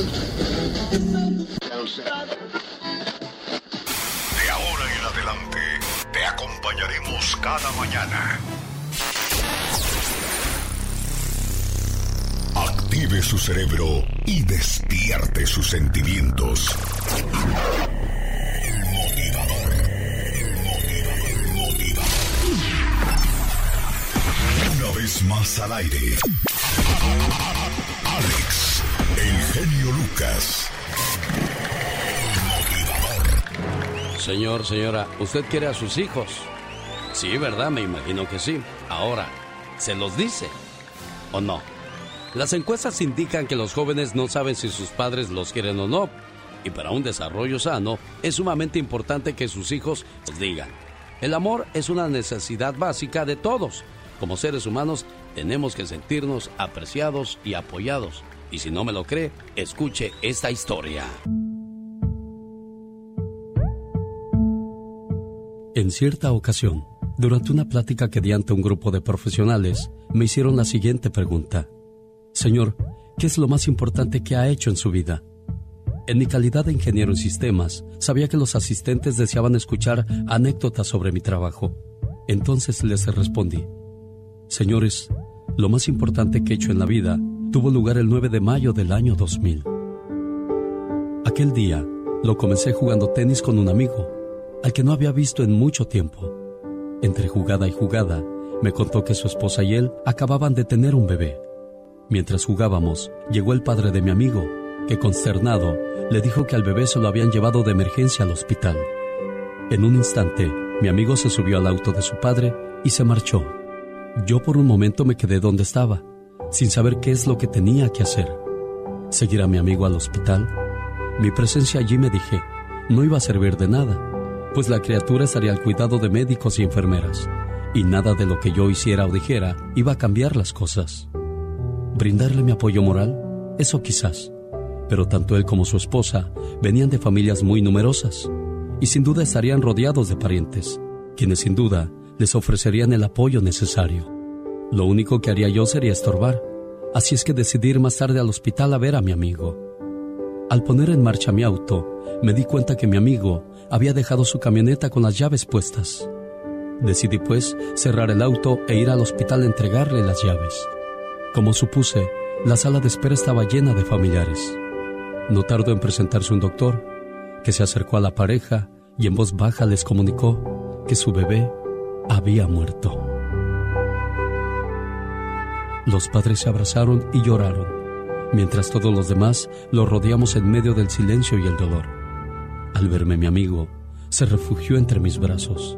De ahora en adelante, te acompañaremos cada mañana. Active su cerebro y despierte sus sentimientos. El motivador. Motivador. Motivador. Una vez más al aire. Alex, el Lucas. Señor, señora, ¿usted quiere a sus hijos? Sí, ¿verdad? Me imagino que sí. Ahora, ¿se los dice o no? Las encuestas indican que los jóvenes no saben si sus padres los quieren o no. Y para un desarrollo sano es sumamente importante que sus hijos los digan. El amor es una necesidad básica de todos. Como seres humanos tenemos que sentirnos apreciados y apoyados. Y si no me lo cree, escuche esta historia. En cierta ocasión, durante una plática que di ante un grupo de profesionales, me hicieron la siguiente pregunta. Señor, ¿qué es lo más importante que ha hecho en su vida? En mi calidad de ingeniero en sistemas, sabía que los asistentes deseaban escuchar anécdotas sobre mi trabajo. Entonces les respondí, Señores, lo más importante que he hecho en la vida tuvo lugar el 9 de mayo del año 2000. Aquel día lo comencé jugando tenis con un amigo, al que no había visto en mucho tiempo. Entre jugada y jugada, me contó que su esposa y él acababan de tener un bebé. Mientras jugábamos, llegó el padre de mi amigo, que consternado le dijo que al bebé se lo habían llevado de emergencia al hospital. En un instante, mi amigo se subió al auto de su padre y se marchó. Yo por un momento me quedé donde estaba, sin saber qué es lo que tenía que hacer. ¿Seguir a mi amigo al hospital? Mi presencia allí me dije, no iba a servir de nada, pues la criatura estaría al cuidado de médicos y enfermeras, y nada de lo que yo hiciera o dijera iba a cambiar las cosas. ¿Brindarle mi apoyo moral? Eso quizás, pero tanto él como su esposa venían de familias muy numerosas, y sin duda estarían rodeados de parientes, quienes sin duda les ofrecerían el apoyo necesario. Lo único que haría yo sería estorbar, así es que decidí ir más tarde al hospital a ver a mi amigo. Al poner en marcha mi auto, me di cuenta que mi amigo había dejado su camioneta con las llaves puestas. Decidí pues cerrar el auto e ir al hospital a entregarle las llaves. Como supuse, la sala de espera estaba llena de familiares. No tardó en presentarse un doctor, que se acercó a la pareja y en voz baja les comunicó que su bebé había muerto. Los padres se abrazaron y lloraron, mientras todos los demás lo rodeamos en medio del silencio y el dolor. Al verme mi amigo, se refugió entre mis brazos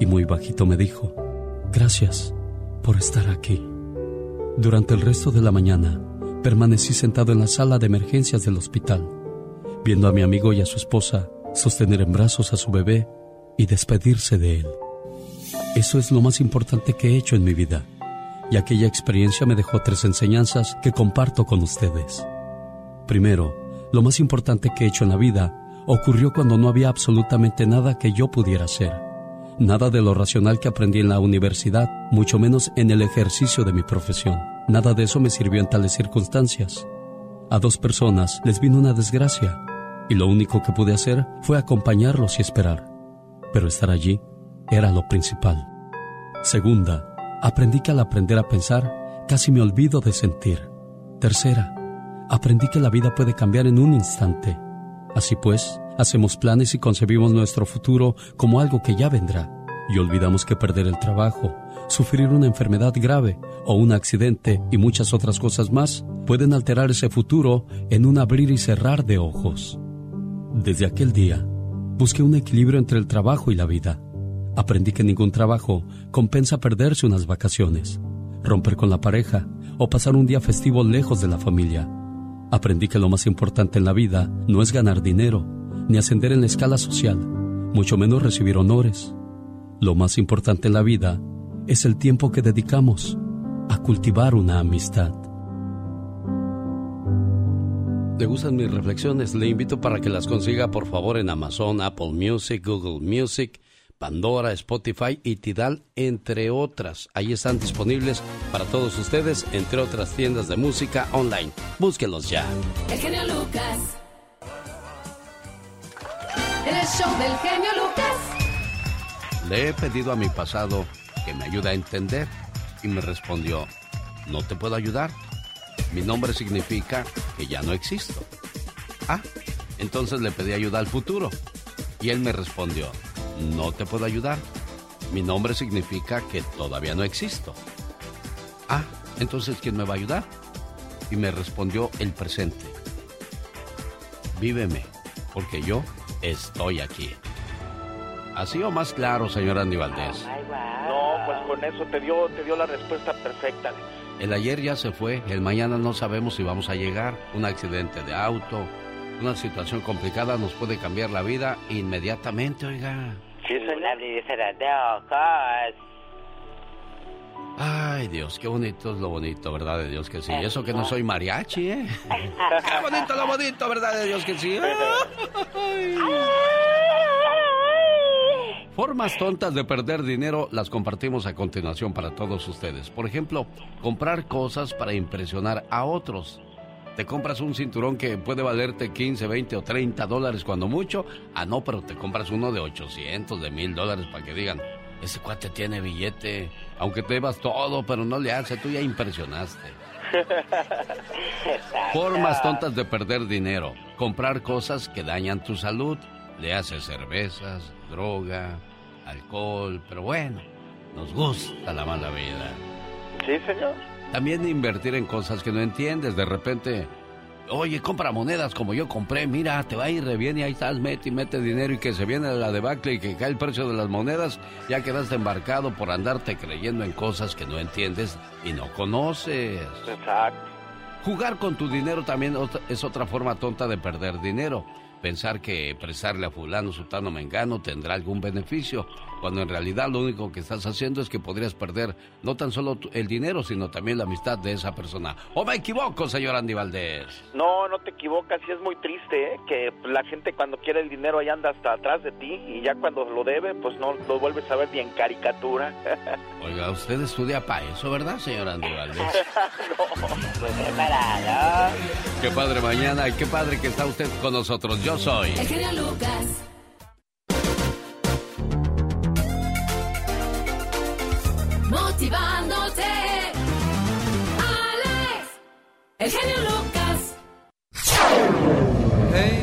y muy bajito me dijo, gracias por estar aquí. Durante el resto de la mañana, permanecí sentado en la sala de emergencias del hospital, viendo a mi amigo y a su esposa sostener en brazos a su bebé y despedirse de él. Eso es lo más importante que he hecho en mi vida, y aquella experiencia me dejó tres enseñanzas que comparto con ustedes. Primero, lo más importante que he hecho en la vida ocurrió cuando no había absolutamente nada que yo pudiera hacer. Nada de lo racional que aprendí en la universidad, mucho menos en el ejercicio de mi profesión. Nada de eso me sirvió en tales circunstancias. A dos personas les vino una desgracia y lo único que pude hacer fue acompañarlos y esperar. Pero estar allí era lo principal. Segunda, aprendí que al aprender a pensar, casi me olvido de sentir. Tercera, aprendí que la vida puede cambiar en un instante. Así pues, hacemos planes y concebimos nuestro futuro como algo que ya vendrá, y olvidamos que perder el trabajo, sufrir una enfermedad grave o un accidente y muchas otras cosas más pueden alterar ese futuro en un abrir y cerrar de ojos. Desde aquel día, busqué un equilibrio entre el trabajo y la vida. Aprendí que ningún trabajo compensa perderse unas vacaciones, romper con la pareja o pasar un día festivo lejos de la familia. Aprendí que lo más importante en la vida no es ganar dinero, ni ascender en la escala social, mucho menos recibir honores. Lo más importante en la vida es el tiempo que dedicamos a cultivar una amistad. ¿Le gustan mis reflexiones? Le invito para que las consiga por favor en Amazon, Apple Music, Google Music, Pandora, Spotify y Tidal, entre otras. Ahí están disponibles para todos ustedes, entre otras tiendas de música online. Búsquenlos ya. El genio Lucas. El show del genio Lucas. Le he pedido a mi pasado que me ayude a entender y me respondió, no te puedo ayudar. Mi nombre significa que ya no existo. Ah, entonces le pedí ayuda al futuro. Y él me respondió, no te puedo ayudar. Mi nombre significa que todavía no existo. Ah, entonces ¿quién me va a ayudar? Y me respondió el presente. Víveme, porque yo estoy aquí. ¿Así o más claro, señor Andy Valdés? No, pues con eso te dio, te dio la respuesta perfecta, El ayer ya se fue, el mañana no sabemos si vamos a llegar. Un accidente de auto, una situación complicada nos puede cambiar la vida inmediatamente, oiga. Sí, Ay, Dios, qué bonito es lo bonito, ¿verdad de Dios que sí? Eso que no soy mariachi, ¿eh? qué bonito lo bonito, ¿verdad de Dios que sí? Formas tontas de perder dinero las compartimos a continuación para todos ustedes. Por ejemplo, comprar cosas para impresionar a otros. Te compras un cinturón que puede valerte 15, 20 o 30 dólares cuando mucho. Ah, no, pero te compras uno de 800, de 1000 dólares para que digan, ese cuate tiene billete. Aunque te llevas todo, pero no le hace, tú ya impresionaste. Formas tontas de perder dinero. Comprar cosas que dañan tu salud. Le hace cervezas, droga, alcohol, pero bueno, nos gusta la mala vida. Sí, señor. También invertir en cosas que no entiendes. De repente, oye, compra monedas como yo compré, mira, te va a ir re bien y ahí estás, mete y mete dinero y que se viene la debacle y que cae el precio de las monedas, ya quedaste embarcado por andarte creyendo en cosas que no entiendes y no conoces. Exacto. Jugar con tu dinero también es otra forma tonta de perder dinero pensar que prestarle a fulano, sultano, mengano tendrá algún beneficio, cuando en realidad lo único que estás haciendo es que podrías perder no tan solo el dinero, sino también la amistad de esa persona. ¿O me equivoco, señor Andy Valdés? No, no te equivocas, y es muy triste, ¿eh? que la gente cuando quiere el dinero ahí anda hasta atrás de ti, y ya cuando lo debe, pues no lo vuelves a ver ni en caricatura. Oiga, usted estudia para eso, ¿verdad, señor Andy Valdés? no, pues preparado. Qué padre mañana, y qué padre que está usted con nosotros. Yo soy. El genio Lucas. Motivándote. Alex. El genio Lucas. Hey,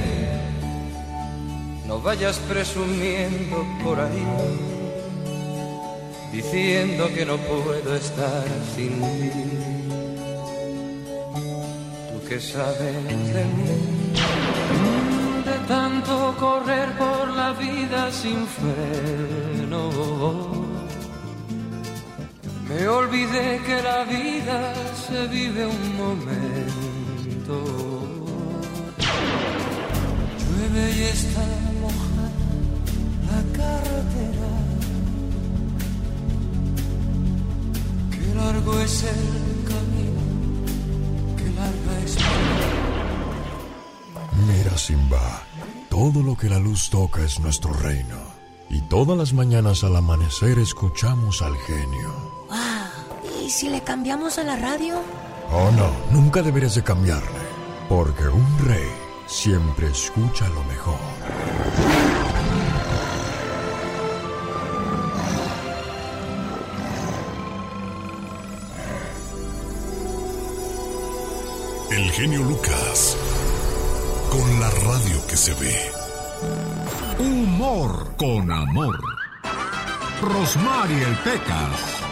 no vayas presumiendo por ahí, diciendo que no puedo estar sin ti. Tú que sabes de mí tanto correr por la vida sin freno. Me olvidé que la vida se vive un momento. Llueve y está mojada la carretera. Qué largo es el camino, qué larga es Mira, Simba, todo lo que la luz toca es nuestro reino. Y todas las mañanas al amanecer escuchamos al genio. ¿Y si le cambiamos a la radio? Oh, no, nunca deberías de cambiarle. Porque un rey siempre escucha lo mejor. El genio Lucas con la radio que se ve. Humor con amor. Rosmarie el Pecas.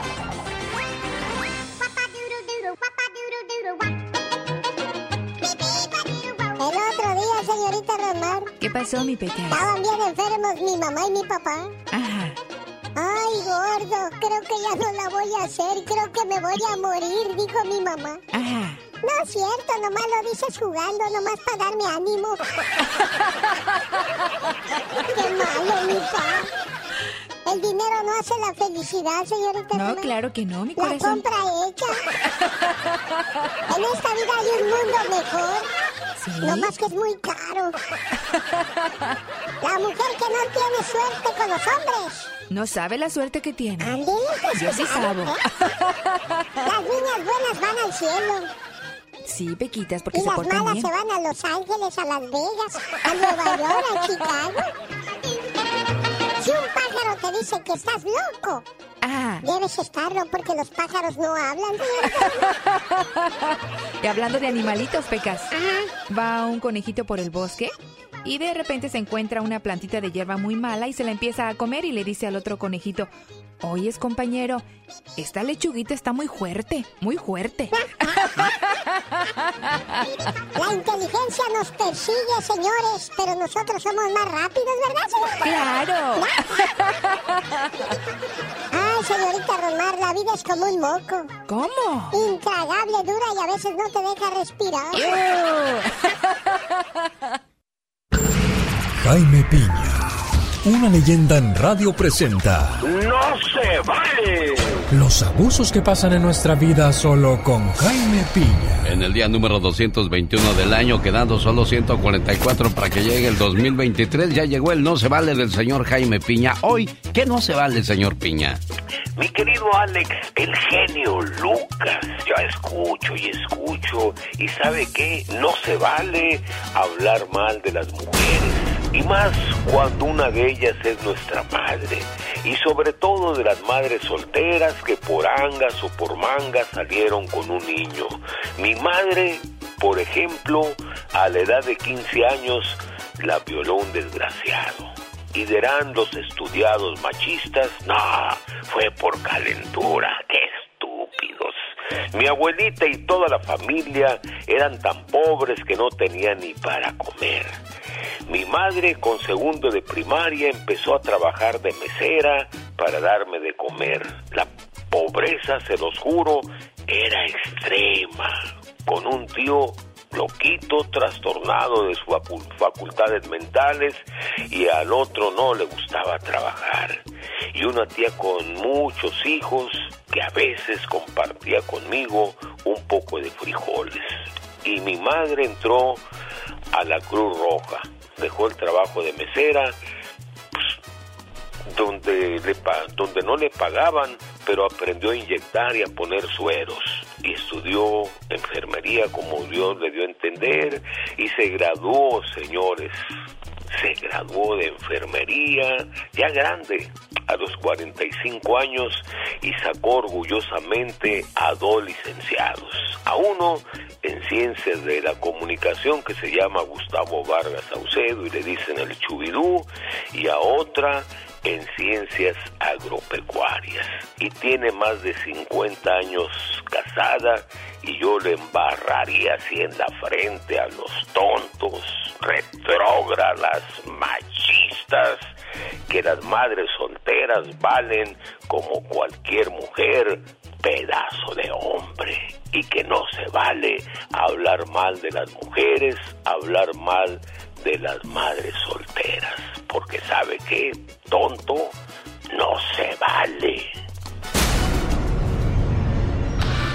¿Qué pasó, mi Pecas? Estaban bien enfermos mi mamá y mi papá. Ajá. Ay, gordo, creo que ya no la voy a hacer. Creo que me voy a morir, dijo mi mamá. Ajá. No es cierto, nomás lo dices jugando, nomás para darme ánimo. Qué malo, mi pa. El dinero no hace la felicidad, señorita. No, claro que no, mi La corazón. compra hecha. En esta vida hay un mundo mejor. ¿Sí? Nomás que es muy caro. La mujer que no tiene suerte con los hombres. No sabe la suerte que tiene. Pues, Yo sí sabo. Las niñas buenas van al cielo. Sí, Pequitas, porque y se las portan malas bien. se van a Los Ángeles, a Las Vegas, a Nueva York, a Chicago. Si un pájaro te dice que estás loco, Ah, debes estarlo porque los pájaros no hablan. y hablando de animalitos, Pecas. Va un conejito por el bosque y de repente se encuentra una plantita de hierba muy mala y se la empieza a comer y le dice al otro conejito, oyes compañero, esta lechuguita está muy fuerte, muy fuerte. La inteligencia nos persigue, señores, pero nosotros somos más rápidos, ¿verdad, señorita? ¡Claro! Ay, señorita Romar, la vida es como un moco. ¿Cómo? Intragable, dura y a veces no te deja respirar. Jaime Piña, una leyenda en radio presenta ¡No se vale! los abusos que pasan en nuestra vida solo con Jaime Piña. En el día número 221 del año, quedando solo 144 para que llegue el 2023, ya llegó el no se vale del señor Jaime Piña. Hoy, ¿qué no se vale, señor Piña? Mi querido Alex, el genio Lucas, ya escucho y escucho. ¿Y sabe qué? No se vale hablar mal de las mujeres. Y más cuando una de ellas es nuestra madre. Y sobre todo de las madres solteras que por angas o por mangas salieron con un niño. Mi madre, por ejemplo, a la edad de 15 años, la violó un desgraciado. Y dirán los estudiados machistas, no, fue por calentura. Mi abuelita y toda la familia eran tan pobres que no tenían ni para comer. Mi madre con segundo de primaria empezó a trabajar de mesera para darme de comer. La pobreza, se los juro, era extrema. Con un tío loquito, trastornado de sus facu- facultades mentales y al otro no le gustaba trabajar. Y una tía con muchos hijos que a veces compartía conmigo un poco de frijoles. Y mi madre entró a la Cruz Roja, dejó el trabajo de mesera, pues, donde, le donde no le pagaban, pero aprendió a inyectar y a poner sueros. Y estudió enfermería como Dios le dio a entender y se graduó, señores. Se graduó de enfermería, ya grande, a los 45 años, y sacó orgullosamente a dos licenciados. A uno en ciencias de la comunicación que se llama Gustavo Vargas Saucedo y le dicen el Chubidú, y a otra en ciencias agropecuarias. Y tiene más de 50 años casada y yo le embarraría así en la frente a los tontos, retrógradas, machistas, que las madres solteras valen como cualquier mujer, pedazo de hombre, y que no se vale hablar mal de las mujeres, hablar mal de las madres solteras, porque sabe que tonto no se vale.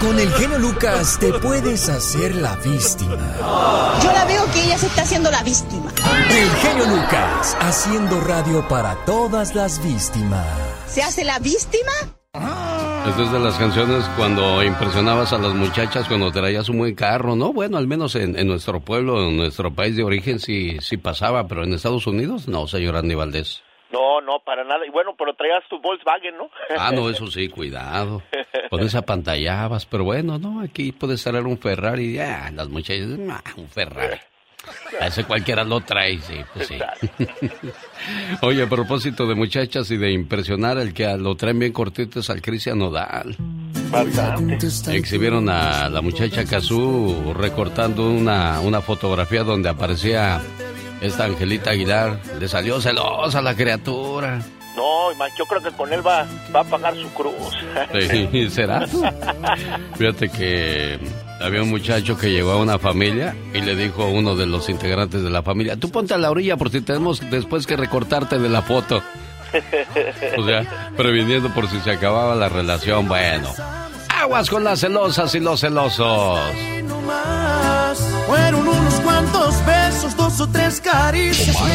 Con el genio Lucas te puedes hacer la víctima. Yo la veo que ella se está haciendo la víctima. El genio Lucas, haciendo radio para todas las víctimas. ¿Se hace la víctima? Esta es de las canciones cuando impresionabas a las muchachas cuando traías un buen carro, ¿no? Bueno, al menos en, en nuestro pueblo, en nuestro país de origen sí, sí pasaba, pero en Estados Unidos no, señor Andy Valdés. No, no, para nada. Y bueno, pero traías tu Volkswagen, ¿no? Ah, no, eso sí, cuidado. Con esa pantallabas, pero bueno, no, aquí puedes traer un Ferrari, ya, las muchachas, ah, un Ferrari. A ese cualquiera lo trae, sí, pues sí. Oye, a propósito de muchachas y de impresionar, el que lo traen bien cortito es al Cristian Nodal. Exhibieron a la muchacha Kazú recortando una, una fotografía donde aparecía esta Angelita Aguilar. Le salió celosa la criatura. No, yo creo que con él va, va a pagar su cruz. Sí, ¿Será? Fíjate que había un muchacho que llegó a una familia y le dijo a uno de los integrantes de la familia, tú ponte a la orilla por si tenemos después que recortarte de la foto. O sea, previniendo por si se acababa la relación. Bueno, aguas con las celosas y los celosos. Fueron unos cuantos o tres caricias. Omar,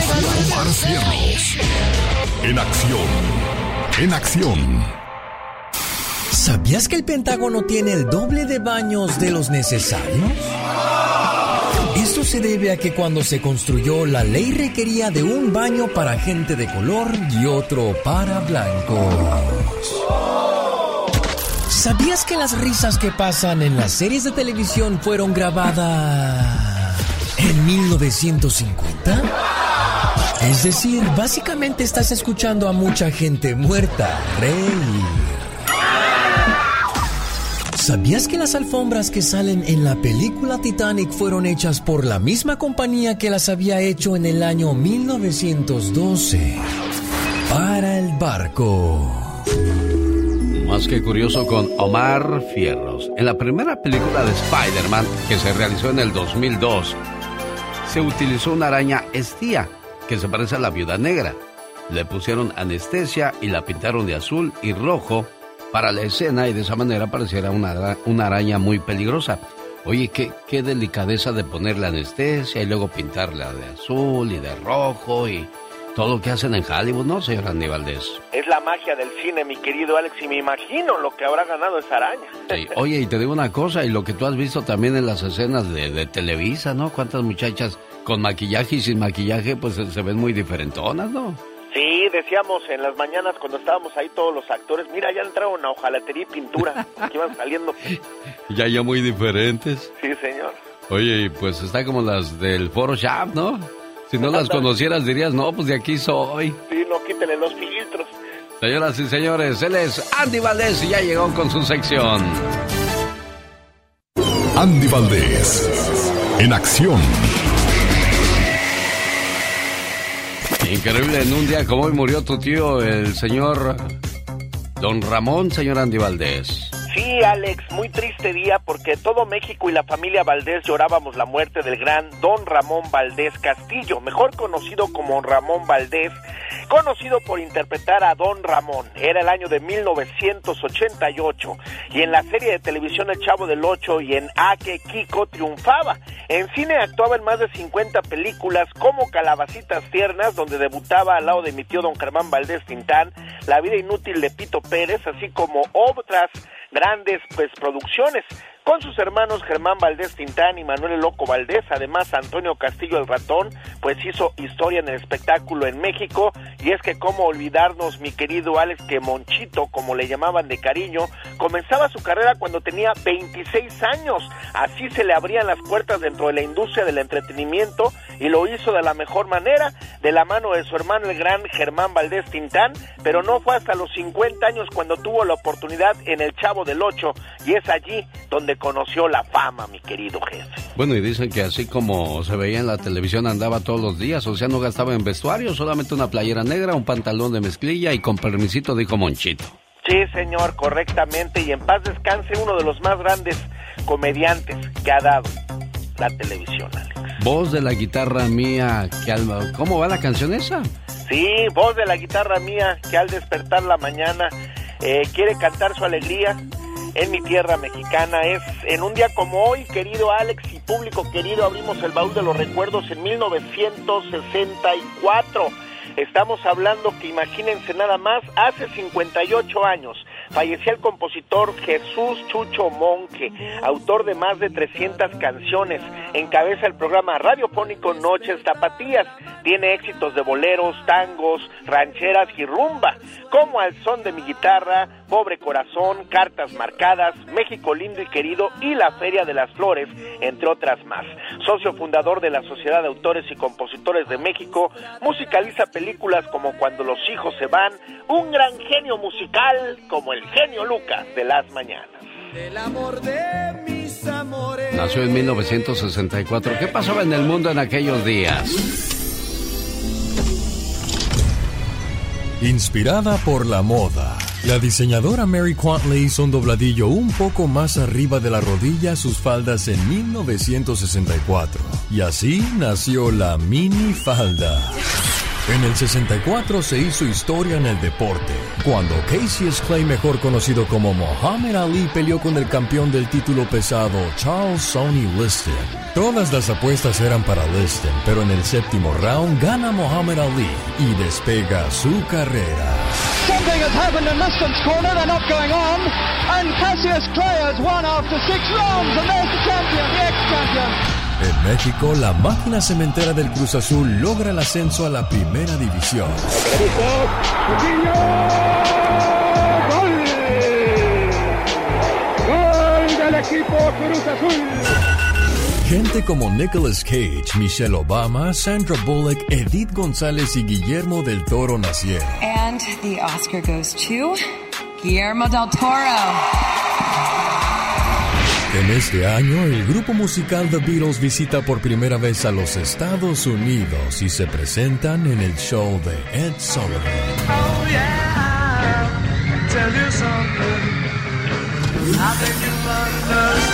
Omar Cierros. En acción. En acción. ¿Sabías que el Pentágono tiene el doble de baños de los necesarios? Esto se debe a que cuando se construyó la ley requería de un baño para gente de color y otro para blancos. ¿Sabías que las risas que pasan en las series de televisión fueron grabadas en 1950? Es decir, básicamente estás escuchando a mucha gente muerta reír. ¿Sabías que las alfombras que salen en la película Titanic fueron hechas por la misma compañía que las había hecho en el año 1912? Para el barco. Más que curioso con Omar Fierros. En la primera película de Spider-Man, que se realizó en el 2002, se utilizó una araña estía, que se parece a la viuda negra. Le pusieron anestesia y la pintaron de azul y rojo para la escena y de esa manera pareciera una, una araña muy peligrosa. Oye, qué, qué delicadeza de ponerle anestesia y luego pintarla de azul y de rojo y todo lo que hacen en Hollywood, ¿no, señor Andy Valdés? Es la magia del cine, mi querido Alex, y me imagino lo que habrá ganado esa araña. Sí. Oye, y te digo una cosa, y lo que tú has visto también en las escenas de, de Televisa, ¿no? Cuántas muchachas con maquillaje y sin maquillaje, pues se ven muy diferentonas, ¿no? Sí, decíamos en las mañanas cuando estábamos ahí todos los actores, mira, ya entraron a hojalatería y pintura, que iban saliendo. Ya, ya muy diferentes. Sí, señor. Oye, pues está como las del Foro Shop, ¿no? Si no las conocieras dirías, no, pues de aquí soy. Sí, no, quítele los filtros. Señoras y señores, él es Andy Valdés y ya llegó con su sección. Andy Valdés, en acción. Increíble, en un día como hoy murió tu tío, el señor Don Ramón, señor Andy Valdés. Sí, Alex, muy triste día porque todo México y la familia Valdés llorábamos la muerte del gran Don Ramón Valdés Castillo, mejor conocido como Ramón Valdés, conocido por interpretar a Don Ramón. Era el año de 1988 y en la serie de televisión El Chavo del Ocho y en Ake Kiko triunfaba. En cine actuaba en más de 50 películas como Calabacitas Tiernas, donde debutaba al lado de mi tío Don Germán Valdés Tintán, La vida inútil de Pito Pérez, así como otras grandes pues producciones con sus hermanos Germán Valdés Tintán y Manuel Loco Valdés, además Antonio Castillo el Ratón, pues hizo historia en el espectáculo en México, y es que cómo olvidarnos, mi querido Alex, que Monchito, como le llamaban de cariño, comenzaba su carrera cuando tenía 26 años, así se le abrían las puertas dentro de la industria del entretenimiento, y lo hizo de la mejor manera, de la mano de su hermano el gran Germán Valdés Tintán, pero no fue hasta los 50 años cuando tuvo la oportunidad en El Chavo del Ocho, y es allí donde conoció la fama, mi querido jefe. Bueno, y dicen que así como se veía en la televisión andaba todos los días, o sea, no gastaba en vestuario, solamente una playera negra, un pantalón de mezclilla y con permisito dijo Monchito. Sí, señor, correctamente, y en paz descanse uno de los más grandes comediantes que ha dado la televisión, Alex. Voz de la guitarra mía, que al... ¿cómo va la canción esa? Sí, voz de la guitarra mía, que al despertar la mañana eh, quiere cantar su alegría en mi tierra mexicana. Es en un día como hoy, querido Alex y público querido, abrimos el baúl de los recuerdos en 1964. Estamos hablando que imagínense nada más, hace 58 años fallecía el compositor Jesús Chucho Monque, autor de más de 300 canciones, encabeza el programa radiofónico Noches Tapatías, tiene éxitos de boleros, tangos, rancheras y rumba, como Al son de mi guitarra, Pobre Corazón, Cartas Marcadas, México Lindo y Querido y La Feria de las Flores, entre otras más. Socio fundador de la Sociedad de Autores y Compositores de México, musicaliza películas como Cuando los hijos se van, un gran genio musical como el genio Lucas de las mañanas. Del amor de mis amores. Nació en 1964. ¿Qué pasaba en el mundo en aquellos días? Inspirada por la moda, la diseñadora Mary Quant le hizo un dobladillo un poco más arriba de la rodilla a sus faldas en 1964. Y así nació la mini falda. En el 64 se hizo historia en el deporte, cuando Cassius Clay, mejor conocido como Muhammad Ali, peleó con el campeón del título pesado, Charles Sonny Liston. Todas las apuestas eran para Liston, pero en el séptimo round gana Muhammad Ali y despega su carrera. Something has happened in Liston's corner, they're not going on, and Cassius Clay has won after six rounds, and there's the champion, the ex-champion. En México, la máquina cementera del Cruz Azul logra el ascenso a la primera división. ¡Gol! ¡Gol del equipo Cruz Azul! Gente como Nicolas Cage, Michelle Obama, Sandra Bullock, Edith González y Guillermo del Toro nacieron. And the Oscar goes to Guillermo del Toro. En este año, el grupo musical The Beatles visita por primera vez a los Estados Unidos y se presentan en el show de Ed Sullivan. Oh, yeah. Tell you something.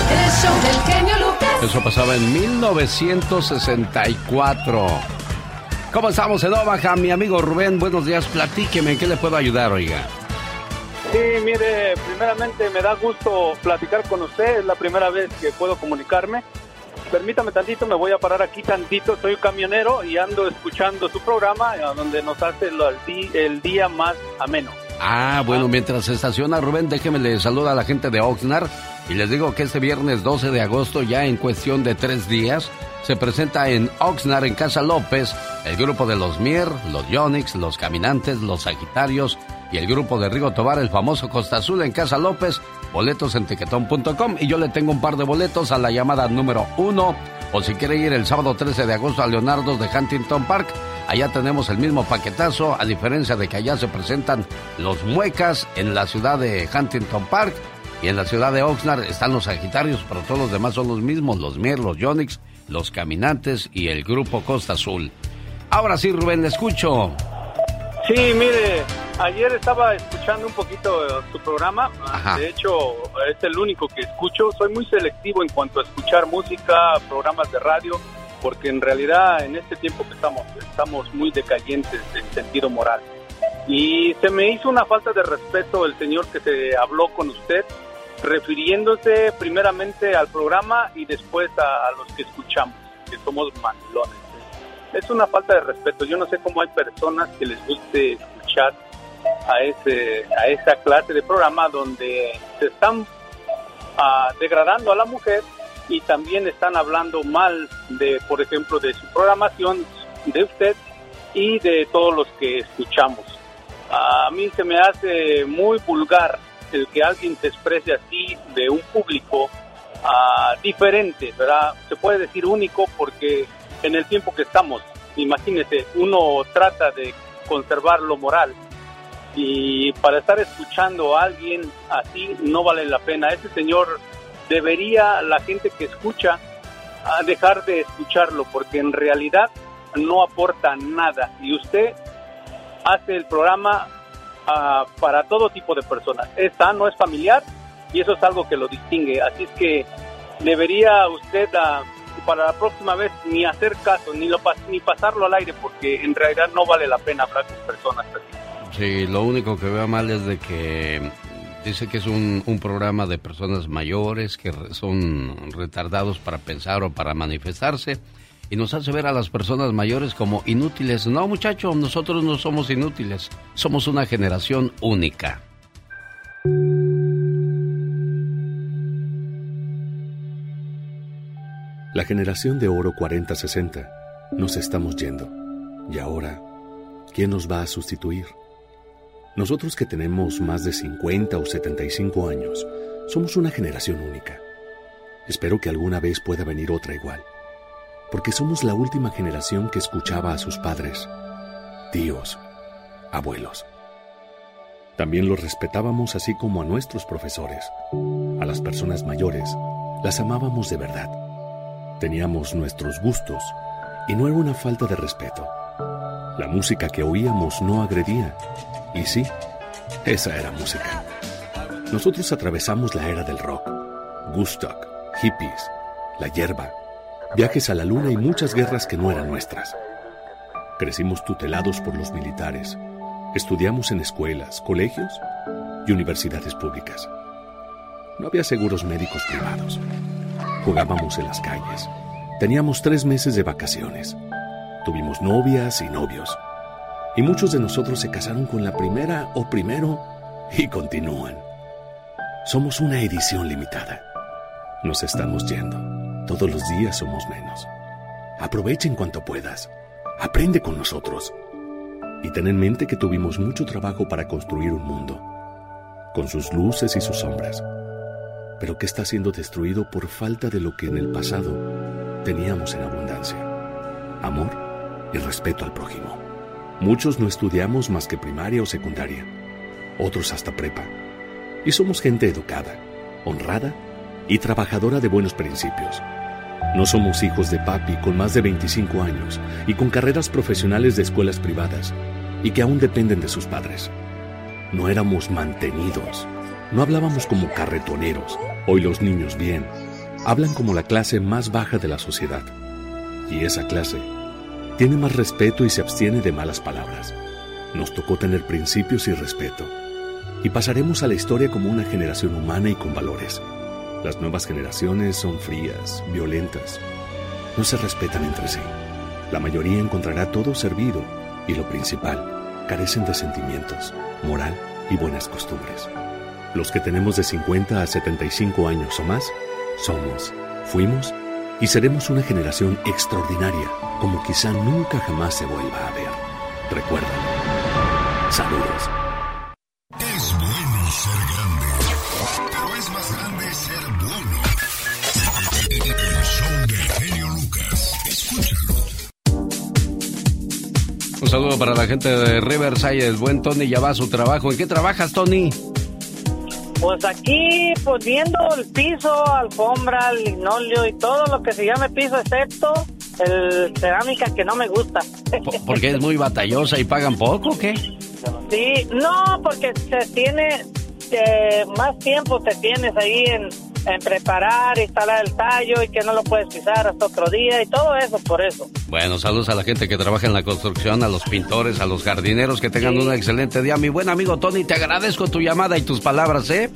El show del genio Lucas. Eso pasaba en 1964. ¿Cómo estamos en Omaha, mi amigo Rubén? Buenos días, platíqueme, ¿en qué le puedo ayudar, oiga? Sí, mire, primeramente me da gusto platicar con usted, es la primera vez que puedo comunicarme. Permítame tantito, me voy a parar aquí tantito, soy camionero y ando escuchando su programa eh, donde nos hace el, día más ameno. Ah, bueno, mientras se estaciona Rubén, déjeme le saluda a la gente de Oxnard y les digo que este viernes 12 de agosto, ya en cuestión de tres días, se presenta en Oxnard, en Casa López, el grupo de los Mier, los Yonix, los Caminantes, los Sagitarios y el grupo de Rigo Tobar, el famoso Costa Azul en Casa López, boletos en y yo le tengo un par de boletos a la llamada número uno o si quiere ir el sábado 13 de agosto a Leonardo de Huntington Park, allá tenemos el mismo paquetazo, a diferencia de que allá se presentan los muecas en la ciudad de Huntington Park y en la ciudad de Oxnard están los Sagitarios, pero todos los demás son los mismos, los Mier, los Yonix, los Caminantes y el grupo Costa Azul. Ahora sí, Rubén, le escucho. Sí, mire, ayer estaba escuchando un poquito eh, su programa. Ajá. De hecho, es el único que escucho. Soy muy selectivo en cuanto a escuchar música, programas de radio, porque en realidad en este tiempo que estamos, estamos muy decayentes en sentido moral. Y se me hizo una falta de respeto el señor que se habló con usted, refiriéndose primeramente al programa y después a, a los que escuchamos, que somos mandilones es una falta de respeto. Yo no sé cómo hay personas que les guste escuchar a ese a esa clase de programa donde se están ah, degradando a la mujer y también están hablando mal de, por ejemplo, de su programación, de usted y de todos los que escuchamos. A mí se me hace muy vulgar el que alguien se exprese así de un público ah, diferente, ¿verdad? Se puede decir único porque en el tiempo que estamos, imagínese, uno trata de conservar lo moral y para estar escuchando a alguien así no vale la pena. Ese señor debería la gente que escucha dejar de escucharlo porque en realidad no aporta nada y usted hace el programa ah, para todo tipo de personas. Es sano, es familiar y eso es algo que lo distingue. Así es que debería usted para la próxima vez ni hacer caso ni lo ni pasarlo al aire porque en realidad no vale la pena hablar con personas. Sí, lo único que veo mal es de que dice que es un, un programa de personas mayores que son retardados para pensar o para manifestarse y nos hace ver a las personas mayores como inútiles. No, muchacho, nosotros no somos inútiles, somos una generación única. La generación de oro 40-60 nos estamos yendo. Y ahora, ¿quién nos va a sustituir? Nosotros que tenemos más de 50 o 75 años, somos una generación única. Espero que alguna vez pueda venir otra igual, porque somos la última generación que escuchaba a sus padres, tíos, abuelos. También los respetábamos así como a nuestros profesores. A las personas mayores las amábamos de verdad. Teníamos nuestros gustos y no era una falta de respeto. La música que oíamos no agredía. Y sí, esa era música. Nosotros atravesamos la era del rock, Woodstock, hippies, la hierba, viajes a la luna y muchas guerras que no eran nuestras. Crecimos tutelados por los militares. Estudiamos en escuelas, colegios y universidades públicas. No había seguros médicos privados. Jugábamos en las calles. Teníamos tres meses de vacaciones. Tuvimos novias y novios. Y muchos de nosotros se casaron con la primera o primero y continúan. Somos una edición limitada. Nos estamos yendo. Todos los días somos menos. Aprovechen cuanto puedas. Aprende con nosotros. Y ten en mente que tuvimos mucho trabajo para construir un mundo, con sus luces y sus sombras, pero que está siendo destruido por falta de lo que en el pasado teníamos en abundancia. Amor y respeto al prójimo. Muchos no estudiamos más que primaria o secundaria, otros hasta prepa. Y somos gente educada, honrada y trabajadora de buenos principios. No somos hijos de papi con más de 25 años y con carreras profesionales de escuelas privadas y que aún dependen de sus padres. No éramos mantenidos. No hablábamos como carretoneros. Hoy los niños bien. Hablan como la clase más baja de la sociedad. Y esa clase tiene más respeto y se abstiene de malas palabras. Nos tocó tener principios y respeto. Y pasaremos a la historia como una generación humana y con valores. Las nuevas generaciones son frías, violentas. No se respetan entre sí. La mayoría encontrará todo servido y lo principal, carecen de sentimientos, moral y buenas costumbres. Los que tenemos de 50 a 75 años o más, somos, fuimos y seremos una generación extraordinaria como quizá nunca jamás se vuelva a ver. Recuerda. Saludos. Es bueno ser grande, pero es más grande ser bueno. El show de genio Lucas. Escúchalo. Un saludo para la gente de Riverside. El buen Tony ya va a su trabajo. ¿En qué trabajas, Tony? Pues aquí, pues viendo el piso, alfombra, linoleo y todo lo que se llame piso, excepto el cerámica que no me gusta. Po- Porque es muy batallosa y pagan poco, ¿o ¿qué? Sí, no, porque se tiene eh, más tiempo te tienes ahí en, en preparar, instalar el tallo y que no lo puedes pisar hasta otro día y todo eso por eso. Bueno, saludos a la gente que trabaja en la construcción, a los pintores, a los jardineros, que tengan un excelente día. Mi buen amigo Tony, te agradezco tu llamada y tus palabras, ¿eh?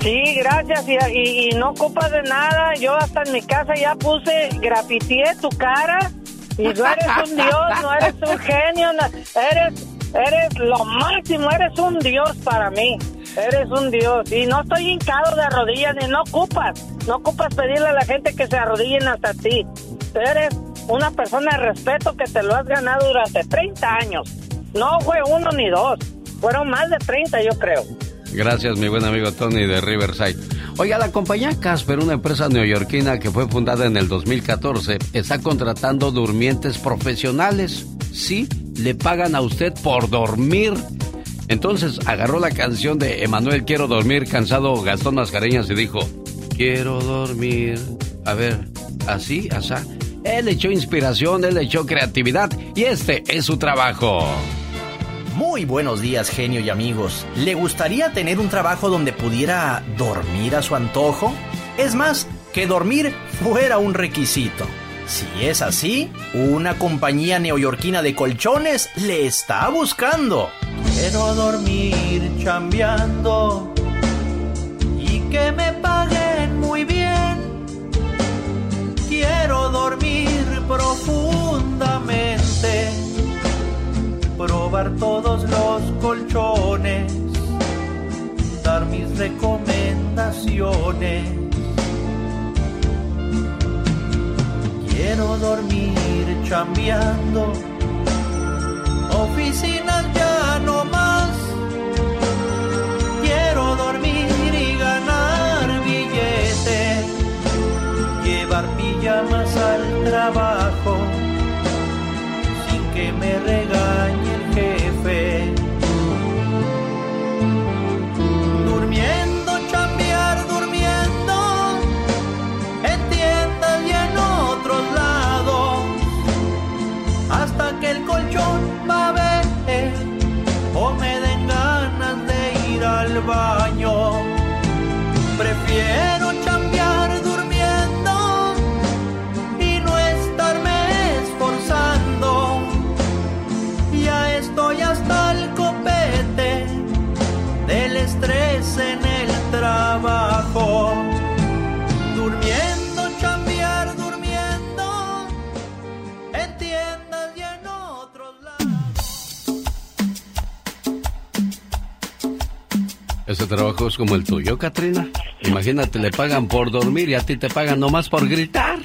Sí, gracias y, y- y no ocupas de nada. Yo hasta en mi casa ya puse, grafiteé tu cara y no eres un dios, no eres un genio, eres, eres lo máximo, eres un dios para mí. Eres un dios y no estoy hincado de rodillas ni no ocupas, no ocupas pedirle a la gente que se arrodillen hasta ti. Eres una persona de respeto que te lo has ganado durante 30 años. No fue uno ni dos, fueron más de 30 yo creo. Gracias, mi buen amigo Tony de Riverside. Oiga, la compañía Casper, una empresa neoyorquina que fue fundada en el 2014, está contratando durmientes profesionales. Sí, le pagan a usted por dormir. Entonces agarró la canción de Emanuel Quiero dormir, cansado Gastón Mascareñas y dijo, quiero dormir. A ver, así, asá. Él echó inspiración, él echó creatividad y este es su trabajo. Muy buenos días, genio y amigos. ¿Le gustaría tener un trabajo donde pudiera dormir a su antojo? Es más, que dormir fuera un requisito. Si es así, una compañía neoyorquina de colchones le está buscando. Quiero dormir chambeando y que me paguen muy bien. Quiero dormir profundamente, probar todos los colchones, dar mis recomendaciones. Quiero dormir chambeando, oficinas ya no más. Quiero dormir y ganar billetes, llevar pijamas al trabajo sin que me regañe de Ese trabajo es como el tuyo, Katrina. Imagínate, le pagan por dormir y a ti te pagan nomás por gritar.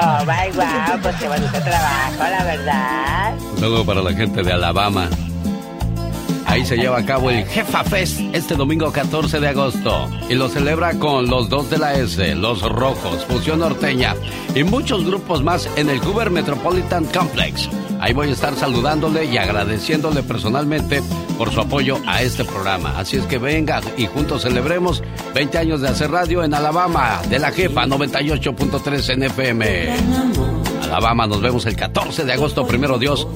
oh, my wow, pues qué bonito trabajo, la verdad. Saludo para la gente de Alabama. Ahí se lleva a cabo el Jefa Fest este domingo 14 de agosto y lo celebra con los dos de la S, Los Rojos, Fusión Norteña y muchos grupos más en el Hoover Metropolitan Complex. Ahí voy a estar saludándole y agradeciéndole personalmente por su apoyo a este programa. Así es que venga y juntos celebremos 20 años de hacer radio en Alabama, de la jefa 98.3 en FM. Alabama, nos vemos el 14 de agosto, primero Dios.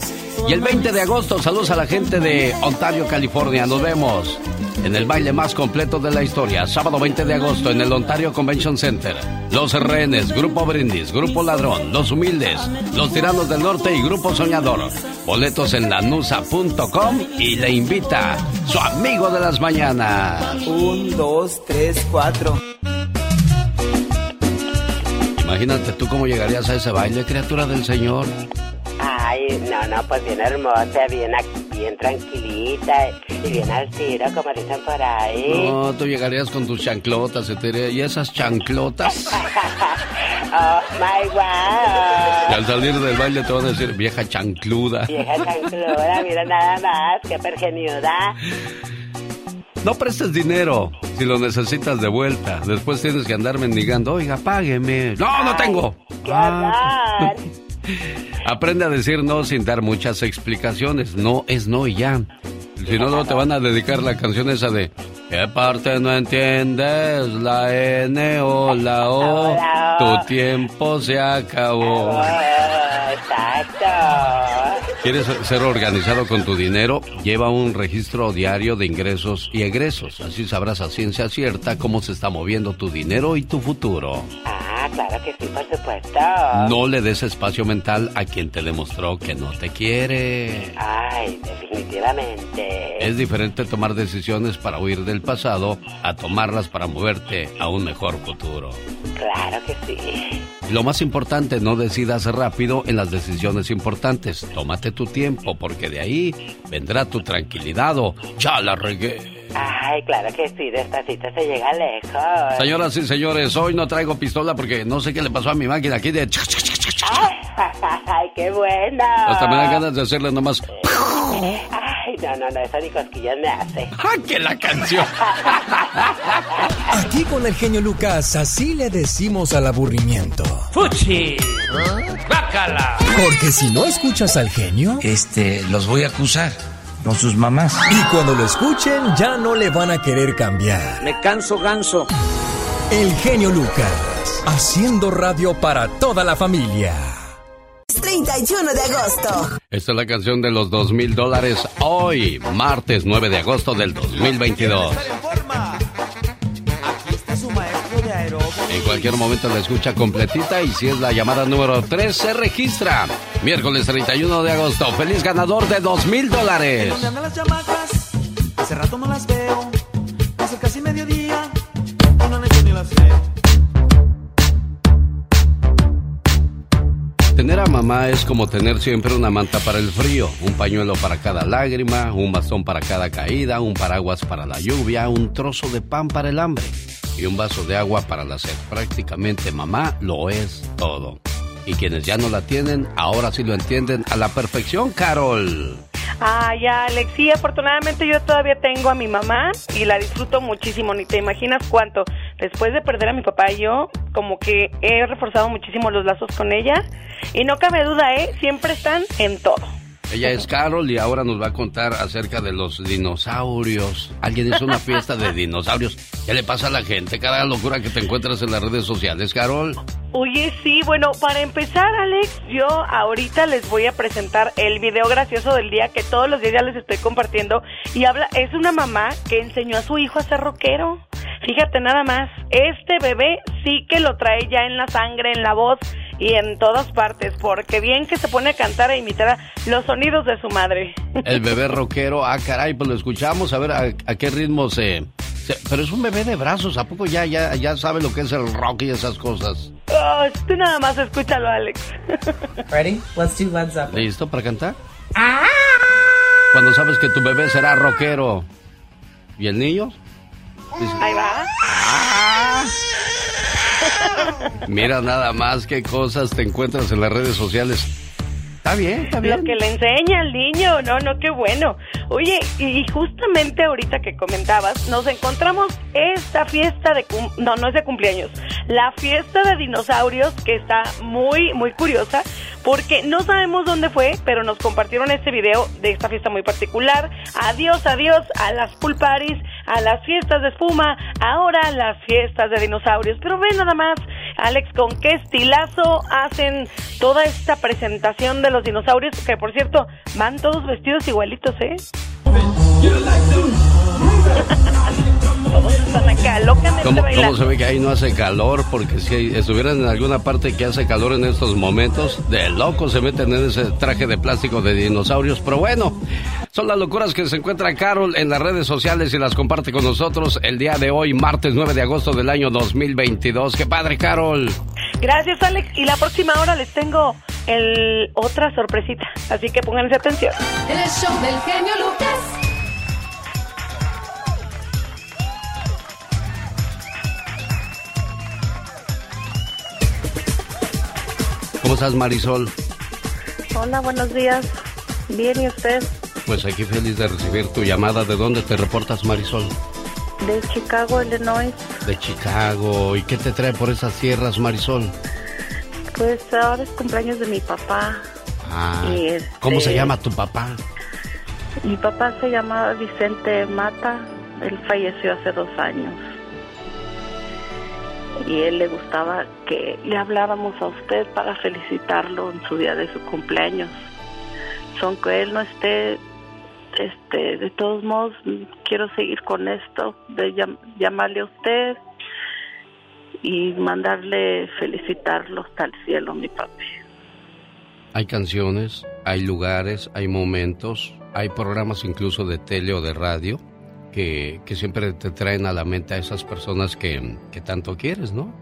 Y el 20 de agosto, saludos a la gente de Ontario, California. Nos vemos en el baile más completo de la historia, sábado 20 de agosto en el Ontario Convention Center. Los Rehenes, Grupo Brindis, Grupo Ladrón, Los Humildes, Los Tiranos del Norte y Grupo Soñador. Boletos en lanusa.com y le invita su amigo de las mañanas. Un, dos, tres, cuatro. Imagínate tú cómo llegarías a ese baile, criatura del Señor. Ay, no, no, pues bien hermosa, bien, bien tranquilita y bien al tiro, como dicen por ahí. No, tú llegarías con tus chanclotas y te diría, ¿y esas chanclotas? oh, my wow. Y al salir del baile te van a decir, vieja chancluda. Vieja chancluda, mira nada más, qué pergeniuda. No prestes dinero si lo necesitas de vuelta. Después tienes que andar mendigando. Oiga, págueme. No, no tengo. ¡Qué ah. Aprende a decir no sin dar muchas explicaciones. No es no y ya. Si no, no te van a dedicar la canción esa de ¿Qué parte no entiendes? La N o la O. Tu tiempo se acabó. Exacto. ¿Quieres ser organizado con tu dinero? Lleva un registro diario de ingresos y egresos. Así sabrás a ciencia cierta cómo se está moviendo tu dinero y tu futuro. Ah, claro que sí, por supuesto. No le des espacio mental a quien te demostró que no te quiere. Ay, definitivamente. Es diferente tomar decisiones para huir del pasado a tomarlas para moverte a un mejor futuro. Claro que sí. Lo más importante, no decidas rápido en las decisiones importantes. Tómate tu tiempo, porque de ahí vendrá tu tranquilidad o ya la regué. Ay, claro que sí, despacito se llega lejos. Señoras y señores, hoy no traigo pistola porque no sé qué le pasó a mi máquina aquí de... Ay, qué bueno. Hasta me da ganas de hacerle nomás... Ay, no, no, no, eso ni cosquillas me hace. ¡Ah, que la canción! Aquí con el genio Lucas, así le decimos al aburrimiento. ¡Fuchi! ¡Bácala! Porque si no escuchas al genio... Este, los voy a acusar con sus mamás. Y cuando lo escuchen, ya no le van a querer cambiar. Me canso ganso. El genio Lucas, haciendo radio para toda la familia. 31 de agosto. Esta es la canción de los dos mil dólares hoy, martes 9 de agosto del 2022. En cualquier momento la escucha completita y si es la llamada número 3 se registra. Miércoles 31 de agosto. Feliz ganador de dos mil dólares. ¿Dónde andan las chamacas? Hace rato no las veo. Hace casi mediodía. Tener a mamá es como tener siempre una manta para el frío, un pañuelo para cada lágrima, un bastón para cada caída, un paraguas para la lluvia, un trozo de pan para el hambre y un vaso de agua para la sed. Prácticamente mamá lo es todo. Y quienes ya no la tienen, ahora sí lo entienden a la perfección, Carol. Ay, Alex, sí, afortunadamente yo todavía tengo a mi mamá y la disfruto muchísimo, ni te imaginas cuánto. Después de perder a mi papá yo, como que he reforzado muchísimo los lazos con ella y no cabe duda, ¿eh? Siempre están en todo. Ella es Carol y ahora nos va a contar acerca de los dinosaurios. Alguien hizo una fiesta de dinosaurios. ¿Qué le pasa a la gente? Cada locura que te encuentras en las redes sociales, Carol. Oye, sí, bueno, para empezar, Alex, yo ahorita les voy a presentar el video gracioso del día que todos los días ya les estoy compartiendo. Y habla, es una mamá que enseñó a su hijo a ser rockero. Fíjate nada más, este bebé sí que lo trae ya en la sangre, en la voz y en todas partes, porque bien que se pone a cantar e imitar a los sonidos de su madre. El bebé rockero, ah, caray, pues lo escuchamos, a ver a, a qué ritmo se, se- Pero es un bebé de brazos, ¿a poco ya, ya, ya sabe lo que es el rock y esas cosas? Oh, tú nada más escúchalo, Alex. Ready? Let's do Led Zeppelin. ¿Listo para cantar? Cuando sabes que tu bebé será rockero. ¿Y el niño? Ahí va. Ah. Mira nada más qué cosas te encuentras en las redes sociales. Está bien, está bien. Lo que le enseña al niño, no, no, qué bueno. Oye, y justamente ahorita que comentabas, nos encontramos esta fiesta de, cum- no, no es de cumpleaños, la fiesta de dinosaurios que está muy, muy curiosa, porque no sabemos dónde fue, pero nos compartieron este video de esta fiesta muy particular. Adiós, adiós a las pool parties, a las fiestas de espuma, ahora a las fiestas de dinosaurios. Pero ve nada más, Alex, con qué estilazo hacen toda esta presentación de los dinosaurios, que por cierto, van todos vestidos igualitos, ¿eh? Todos están acá, locamente ¿Cómo, bailando. cómo se ve que ahí no hace calor? Porque si estuvieran en alguna parte que hace calor en estos momentos, de locos se meten en ese traje de plástico de dinosaurios. Pero bueno, son las locuras que se encuentra Carol en las redes sociales y las comparte con nosotros el día de hoy, martes 9 de agosto del año 2022. ¡Qué padre, Carol! Gracias, Alex. Y la próxima hora les tengo el otra sorpresita. Así que pónganse atención. El show del genio Lucas. ¿Cómo estás, Marisol? Hola, buenos días. Bien, ¿y usted? Pues aquí feliz de recibir tu llamada. ¿De dónde te reportas, Marisol? De Chicago, Illinois. De Chicago. ¿Y qué te trae por esas tierras, Marisol? Pues ahora es cumpleaños de mi papá. Ah, Y este- ¿Cómo se llama tu papá? Mi papá se llamaba Vicente Mata. Él falleció hace dos años. Y él le gustaba que le habláramos a usted para felicitarlo en su día de su cumpleaños. Son que él no esté, este, de todos modos, quiero seguir con esto, de llam- llamarle a usted y mandarle felicitarlo hasta el cielo, mi papi. Hay canciones, hay lugares, hay momentos, hay programas incluso de tele o de radio que, que siempre te traen a la mente a esas personas que, que tanto quieres, ¿no?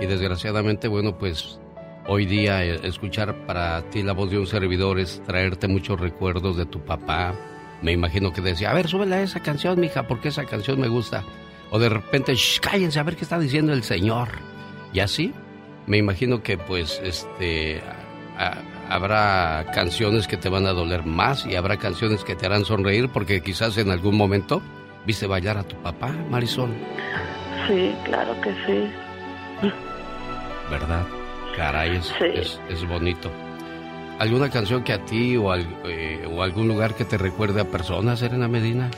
Y desgraciadamente, bueno, pues hoy día eh, escuchar para ti la voz de un servidor es traerte muchos recuerdos de tu papá. Me imagino que decía, a ver, súbele a esa canción, mija, porque esa canción me gusta. O de repente, "Shh, cállense a ver qué está diciendo el señor. Y así, me imagino que pues este a- habrá canciones que te van a doler más y habrá canciones que te harán sonreír porque quizás en algún momento viste bailar a tu papá, Marisol, Sí, claro que sí. ¿verdad? Caray, es, Sí. es, es bonito. ¿Alguna canción que a ti o, al- eh, o algún lugar que te recuerde a personas, Serena Medina?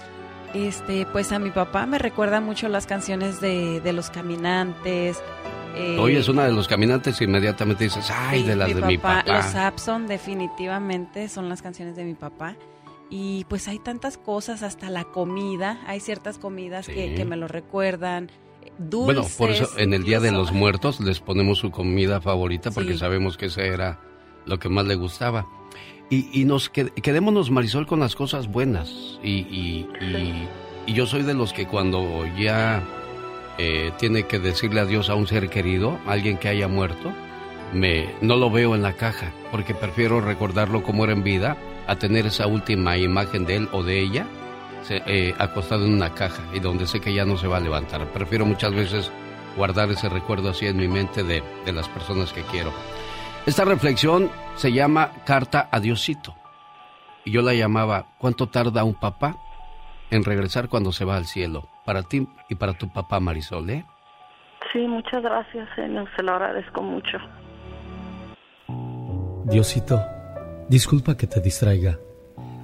Este, pues a mi papá me recuerda mucho las canciones de, de los caminantes. eh, Hoy es una de los caminantes y inmediatamente dices, ay, sí, de las de mi papá. Los Abson definitivamente son las canciones de mi papá. Y pues hay tantas cosas, hasta la comida. Hay ciertas comidas que, Sí. que me lo recuerdan. Dulces. Bueno, por eso en el Día de los Muertos les ponemos su comida favorita porque Sí. sabemos que ese era lo que más le gustaba. Y, y nos qued- quedémonos, Marisol, con las cosas buenas. Y, y- y- y yo soy de los que cuando ya eh, tiene que decirle adiós a un ser querido, alguien que haya muerto, me, no lo veo en la caja porque prefiero recordarlo como era en vida a tener esa última imagen de él o de ella se- eh, acostado en una caja y donde sé que ya no se va a levantar. Prefiero muchas veces guardar ese recuerdo así en mi mente de, de las personas que quiero. Esta reflexión se llama Carta a Diosito. Y yo la llamaba ¿Cuánto tarda un papá en regresar cuando se va al cielo? Para ti y para tu papá Marisol, ¿eh? Sí, muchas gracias, señor. Se lo agradezco mucho. Diosito, disculpa que te distraiga.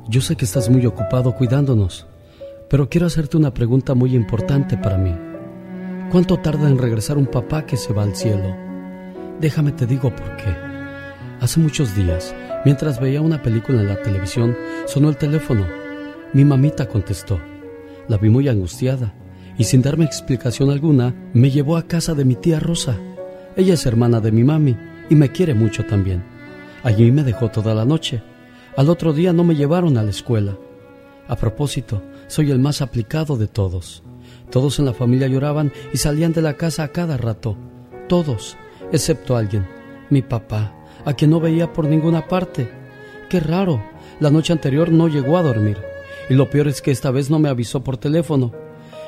Yo sé que estás muy ocupado cuidándonos, pero quiero hacerte una pregunta muy importante para mí. ¿Cuánto tarda en regresar un papá que se va al cielo? Déjame te digo por qué. Hace muchos días, mientras veía una película en la televisión, sonó el teléfono. Mi mamita contestó. La vi muy angustiada y sin darme explicación alguna, me llevó a casa de mi tía Rosa. Ella es hermana de mi mami y me quiere mucho también. Allí me dejó toda la noche. Al otro día no me llevaron a la escuela. A propósito, soy el más aplicado de todos. Todos en la familia lloraban y salían de la casa a cada rato. Todos, excepto alguien, mi papá, a quien no veía por ninguna parte. Qué raro, la noche anterior no llegó a dormir. Y lo peor es que esta vez no me avisó por teléfono.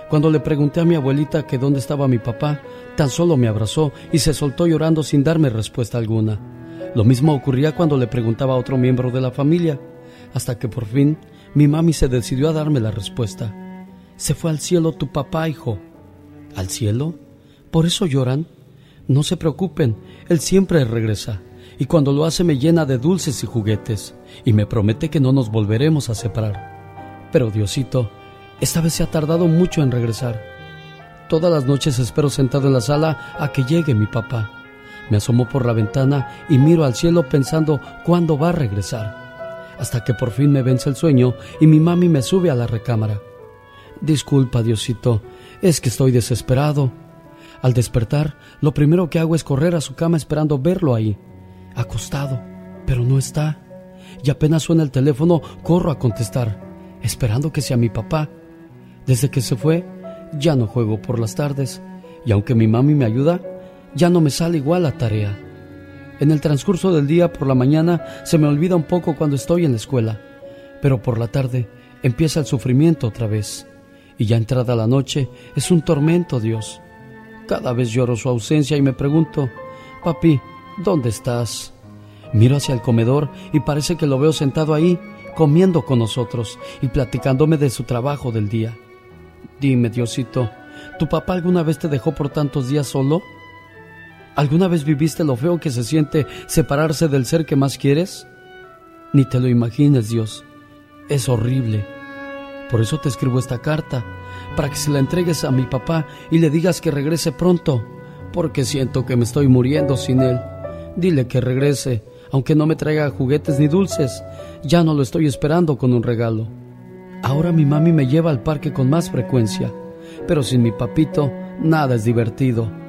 Cuando le pregunté a mi abuelita que dónde estaba mi papá, tan solo me abrazó y se soltó llorando sin darme respuesta alguna. Lo mismo ocurría cuando le preguntaba a otro miembro de la familia, hasta que por fin mi mami se decidió a darme la respuesta. Se fue al cielo tu papá, hijo. ¿Al cielo? ¿Por eso lloran? No se preocupen, él siempre regresa, y cuando lo hace me llena de dulces y juguetes, y me promete que no nos volveremos a separar. Pero Diosito, esta vez se ha tardado mucho en regresar. Todas las noches espero sentado en la sala a que llegue mi papá. Me asomo por la ventana y miro al cielo pensando cuándo va a regresar. Hasta que por fin me vence el sueño y mi mami me sube a la recámara. Disculpa, Diosito, es que estoy desesperado. Al despertar, lo primero que hago es correr a su cama esperando verlo ahí, acostado, pero no está. Y apenas suena el teléfono, corro a contestar, esperando que sea mi papá. Desde que se fue, ya no juego por las tardes, y aunque mi mami me ayuda, ya no me sale igual la tarea. En el transcurso del día por la mañana se me olvida un poco cuando estoy en la escuela, pero por la tarde empieza el sufrimiento otra vez, y ya entrada la noche es un tormento, Dios. Cada vez lloro su ausencia y me pregunto, papi, ¿dónde estás? Miro hacia el comedor y parece que lo veo sentado ahí, comiendo con nosotros y platicándome de su trabajo del día. Dime, Diosito, ¿tu papá alguna vez te dejó por tantos días solo? ¿Alguna vez viviste lo feo que se siente separarse del ser que más quieres? Ni te lo imagines, Dios. Es horrible. Por eso te escribo esta carta, para que se la entregues a mi papá y le digas que regrese pronto, porque siento que me estoy muriendo sin él. Dile que regrese, aunque no me traiga juguetes ni dulces. Ya no lo estoy esperando con un regalo. Ahora mi mami me lleva al parque con más frecuencia, pero sin mi papito nada es divertido.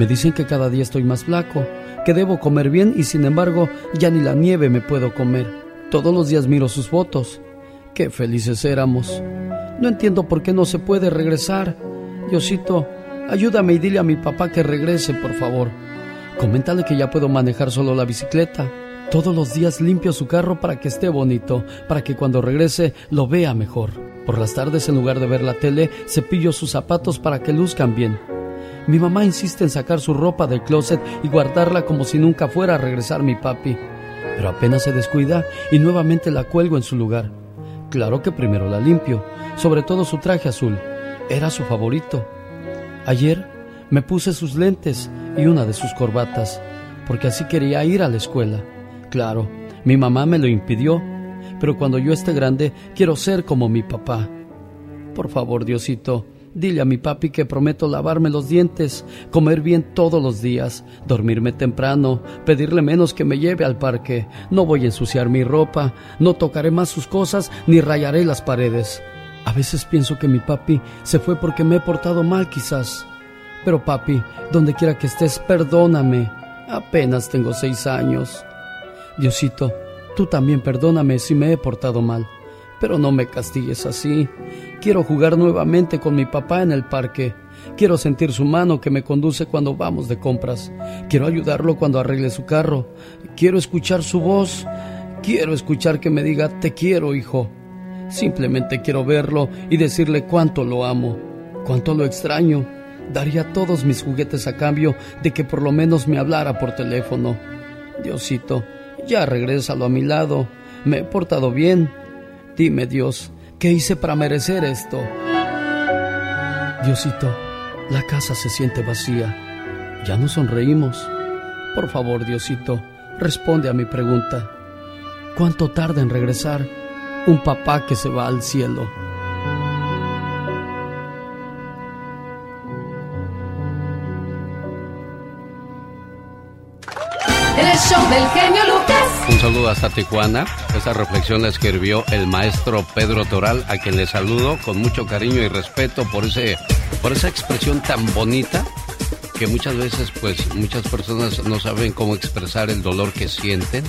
Me dicen que cada día estoy más flaco, que debo comer bien y sin embargo ya ni la nieve me puedo comer. Todos los días miro sus fotos. Qué felices éramos. No entiendo por qué no se puede regresar. Diosito, ayúdame y dile a mi papá que regrese, por favor. Coméntale que ya puedo manejar solo la bicicleta. Todos los días limpio su carro para que esté bonito, para que cuando regrese lo vea mejor. Por las tardes, en lugar de ver la tele, cepillo sus zapatos para que luzcan bien. Mi mamá insiste en sacar su ropa del closet y guardarla como si nunca fuera a regresar mi papi. Pero apenas se descuida y nuevamente la cuelgo en su lugar. Claro que primero la limpio, sobre todo su traje azul. Era su favorito. Ayer me puse sus lentes y una de sus corbatas, porque así quería ir a la escuela. Claro, mi mamá me lo impidió, pero cuando yo esté grande quiero ser como mi papá. Por favor, Diosito, dile a mi papi que prometo lavarme los dientes, comer bien todos los días, dormirme temprano, pedirle menos que me lleve al parque, no voy a ensuciar mi ropa, no tocaré más sus cosas ni rayaré las paredes. A veces pienso que mi papi se fue porque me he portado mal quizás. Pero papi, donde quiera que estés, perdóname. Apenas tengo seis años. Diosito, tú también perdóname si me he portado mal, pero no me castigues así. Quiero jugar nuevamente con mi papá en el parque. Quiero sentir su mano que me conduce cuando vamos de compras. Quiero ayudarlo cuando arregle su carro. Quiero escuchar su voz. Quiero escuchar que me diga, te quiero, hijo. Simplemente quiero verlo y decirle cuánto lo amo, cuánto lo extraño. Daría todos mis juguetes a cambio de que por lo menos me hablara por teléfono. Diosito, ya regrésalo a mi lado. Me he portado bien. Dime, Dios, ¿qué hice para merecer esto? Diosito, la casa se siente vacía. Ya no sonreímos. Por favor, Diosito, responde a mi pregunta. ¿Cuánto tarda en regresar un papá que se va al cielo? El show del genio Lucas. Un saludo hasta Tijuana. Esta reflexión la escribió el maestro Pedro Toral, a quien le saludo con mucho cariño y respeto por ese, por esa expresión tan bonita que muchas veces, pues, muchas personas no saben cómo expresar el dolor que sienten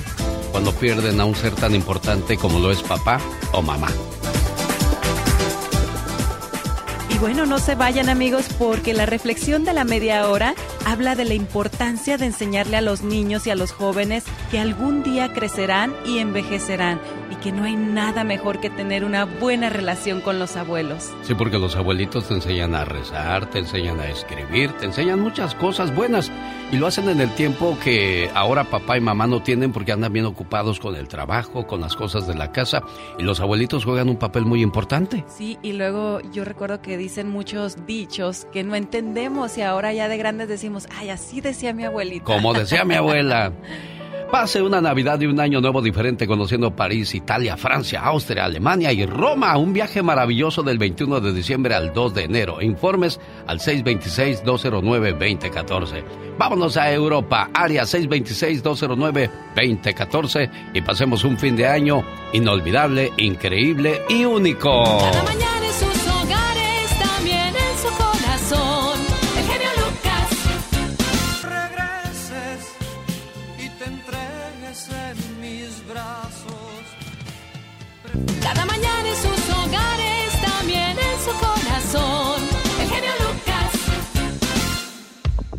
cuando pierden a un ser tan importante como lo es papá o mamá. Bueno, no se vayan amigos porque la reflexión de la media hora habla de la importancia de enseñarle a los niños y a los jóvenes que algún día crecerán y envejecerán y que no hay nada mejor que tener una buena relación con los abuelos. Sí, porque los abuelitos te enseñan a rezar, te enseñan a escribir, te enseñan muchas cosas buenas y lo hacen en el tiempo que ahora papá y mamá no tienen porque andan bien ocupados con el trabajo, con las cosas de la casa y los abuelitos juegan un papel muy importante. Sí, y luego yo recuerdo que dicen muchos dichos que no entendemos y ahora ya de grandes decimos, ay, así decía mi abuelita. Como decía mi abuela. Pase una Navidad y un año nuevo diferente conociendo París, Italia, Francia, Austria, Alemania y Roma. Un viaje maravilloso del 21 de diciembre al 2 de enero. Informes al 626-209-2014. Vámonos a Europa, área 626-209-2014 y pasemos un fin de año inolvidable, increíble y único.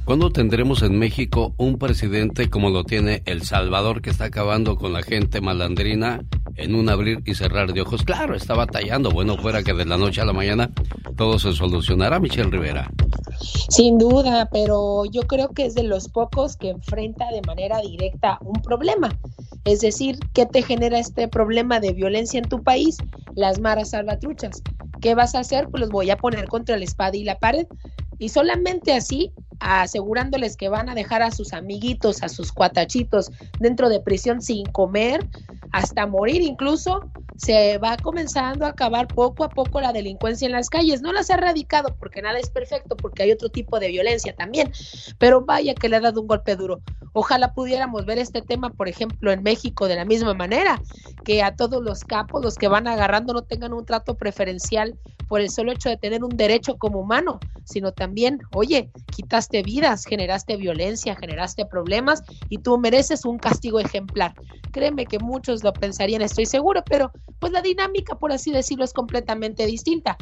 ¿Cuándo tendremos en México un presidente como lo tiene El Salvador que está acabando con la gente malandrina en un abrir y cerrar de ojos? Claro, está batallando. Bueno, fuera que de la noche a la mañana todo se solucionará, Michelle Rivera. Sin duda, pero yo creo que es de los pocos que enfrenta de manera directa un problema. Es decir, ¿qué te genera este problema de violencia en tu país? Las maras salvatruchas. ¿Qué vas a hacer? Pues los voy a poner contra la espada y la pared. Y solamente así, asegurándoles que van a dejar a sus amiguitos, a sus cuatachitos dentro de prisión sin comer, hasta morir incluso, se va comenzando a acabar poco a poco la delincuencia en las calles. No las ha erradicado porque nada es perfecto, porque hay otro tipo de violencia también, pero vaya que le ha dado un golpe duro. Ojalá pudiéramos ver este tema, por ejemplo, en México de la misma manera, que a todos los capos, los que van agarrando, no tengan un trato preferencial por el solo hecho de tener un derecho como humano, sino también, oye, quitaste vidas, generaste violencia, generaste problemas y tú mereces un castigo ejemplar. Créeme que muchos lo pensarían, estoy seguro, pero pues la dinámica, por así decirlo, es completamente distinta.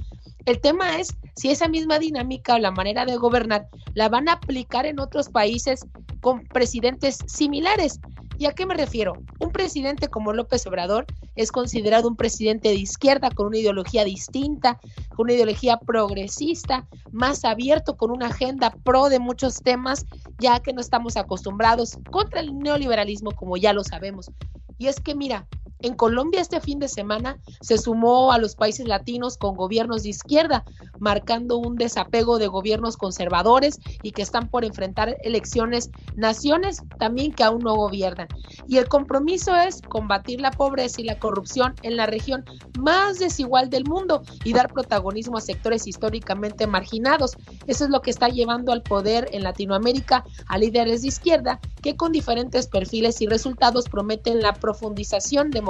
El tema es si esa misma dinámica o la manera de gobernar la van a aplicar en otros países con presidentes similares. ¿Y a qué me refiero? Un presidente como López Obrador es considerado un presidente de izquierda con una ideología distinta, con una ideología progresista, más abierto, con una agenda pro de muchos temas, ya que no estamos acostumbrados contra el neoliberalismo, como ya lo sabemos. Y es que mira, en Colombia este fin de semana se sumó a los países latinos con gobiernos de izquierda, marcando un desapego de gobiernos conservadores y que están por enfrentar elecciones, naciones también que aún no gobiernan. Y el compromiso es combatir la pobreza y la corrupción en la región más desigual del mundo y dar protagonismo a sectores históricamente marginados. Eso es lo que está llevando al poder en Latinoamérica a líderes de izquierda que con diferentes perfiles y resultados prometen la profundización democrática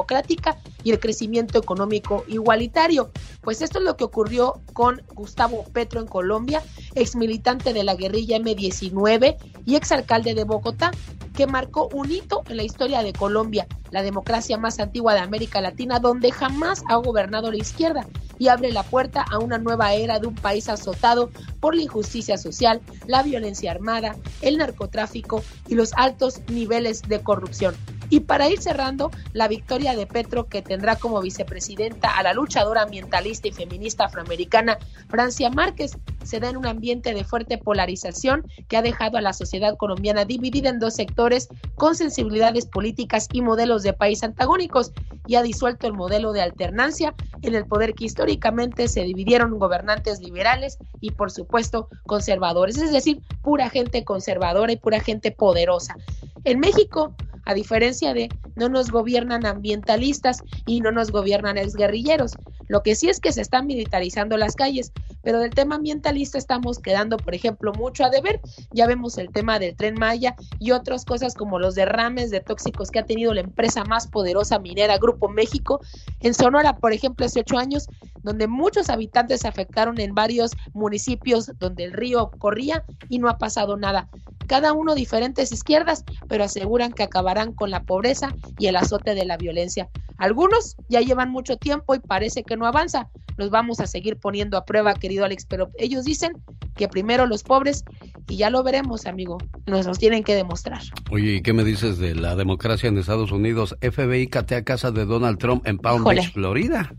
y el crecimiento económico igualitario. Pues esto es lo que ocurrió con Gustavo Petro en Colombia, ex militante de la guerrilla M19 y exalcalde de Bogotá, que marcó un hito en la historia de Colombia, la democracia más antigua de América Latina, donde jamás ha gobernado la izquierda y abre la puerta a una nueva era de un país azotado por la injusticia social, la violencia armada, el narcotráfico y los altos niveles de corrupción. Y para ir cerrando, la victoria de Petro, que tendrá como vicepresidenta a la luchadora ambientalista y feminista afroamericana Francia Márquez, se da en un ambiente de fuerte polarización que ha dejado a la sociedad colombiana dividida en dos sectores con sensibilidades políticas y modelos de país antagónicos y ha disuelto el modelo de alternancia en el poder que históricamente se dividieron gobernantes liberales y por supuesto conservadores, es decir, pura gente conservadora y pura gente poderosa. En México, a diferencia de no nos gobiernan ambientalistas y no nos gobiernan exguerrilleros. Lo que sí es que se están militarizando las calles, pero del tema ambientalista estamos quedando, por ejemplo, mucho a deber. Ya vemos el tema del tren Maya y otras cosas como los derrames de tóxicos que ha tenido la empresa más poderosa minera, Grupo México. En Sonora, por ejemplo, hace ocho años donde muchos habitantes se afectaron en varios municipios donde el río corría y no ha pasado nada. Cada uno diferentes izquierdas, pero aseguran que acabarán con la pobreza y el azote de la violencia. Algunos ya llevan mucho tiempo y parece que no avanza. Los vamos a seguir poniendo a prueba, querido Alex, pero ellos dicen que primero los pobres y ya lo veremos, amigo. Nos los tienen que demostrar. Oye, ¿y qué me dices de la democracia en Estados Unidos? FBI catea casa de Donald Trump en Palm. Beach, Florida.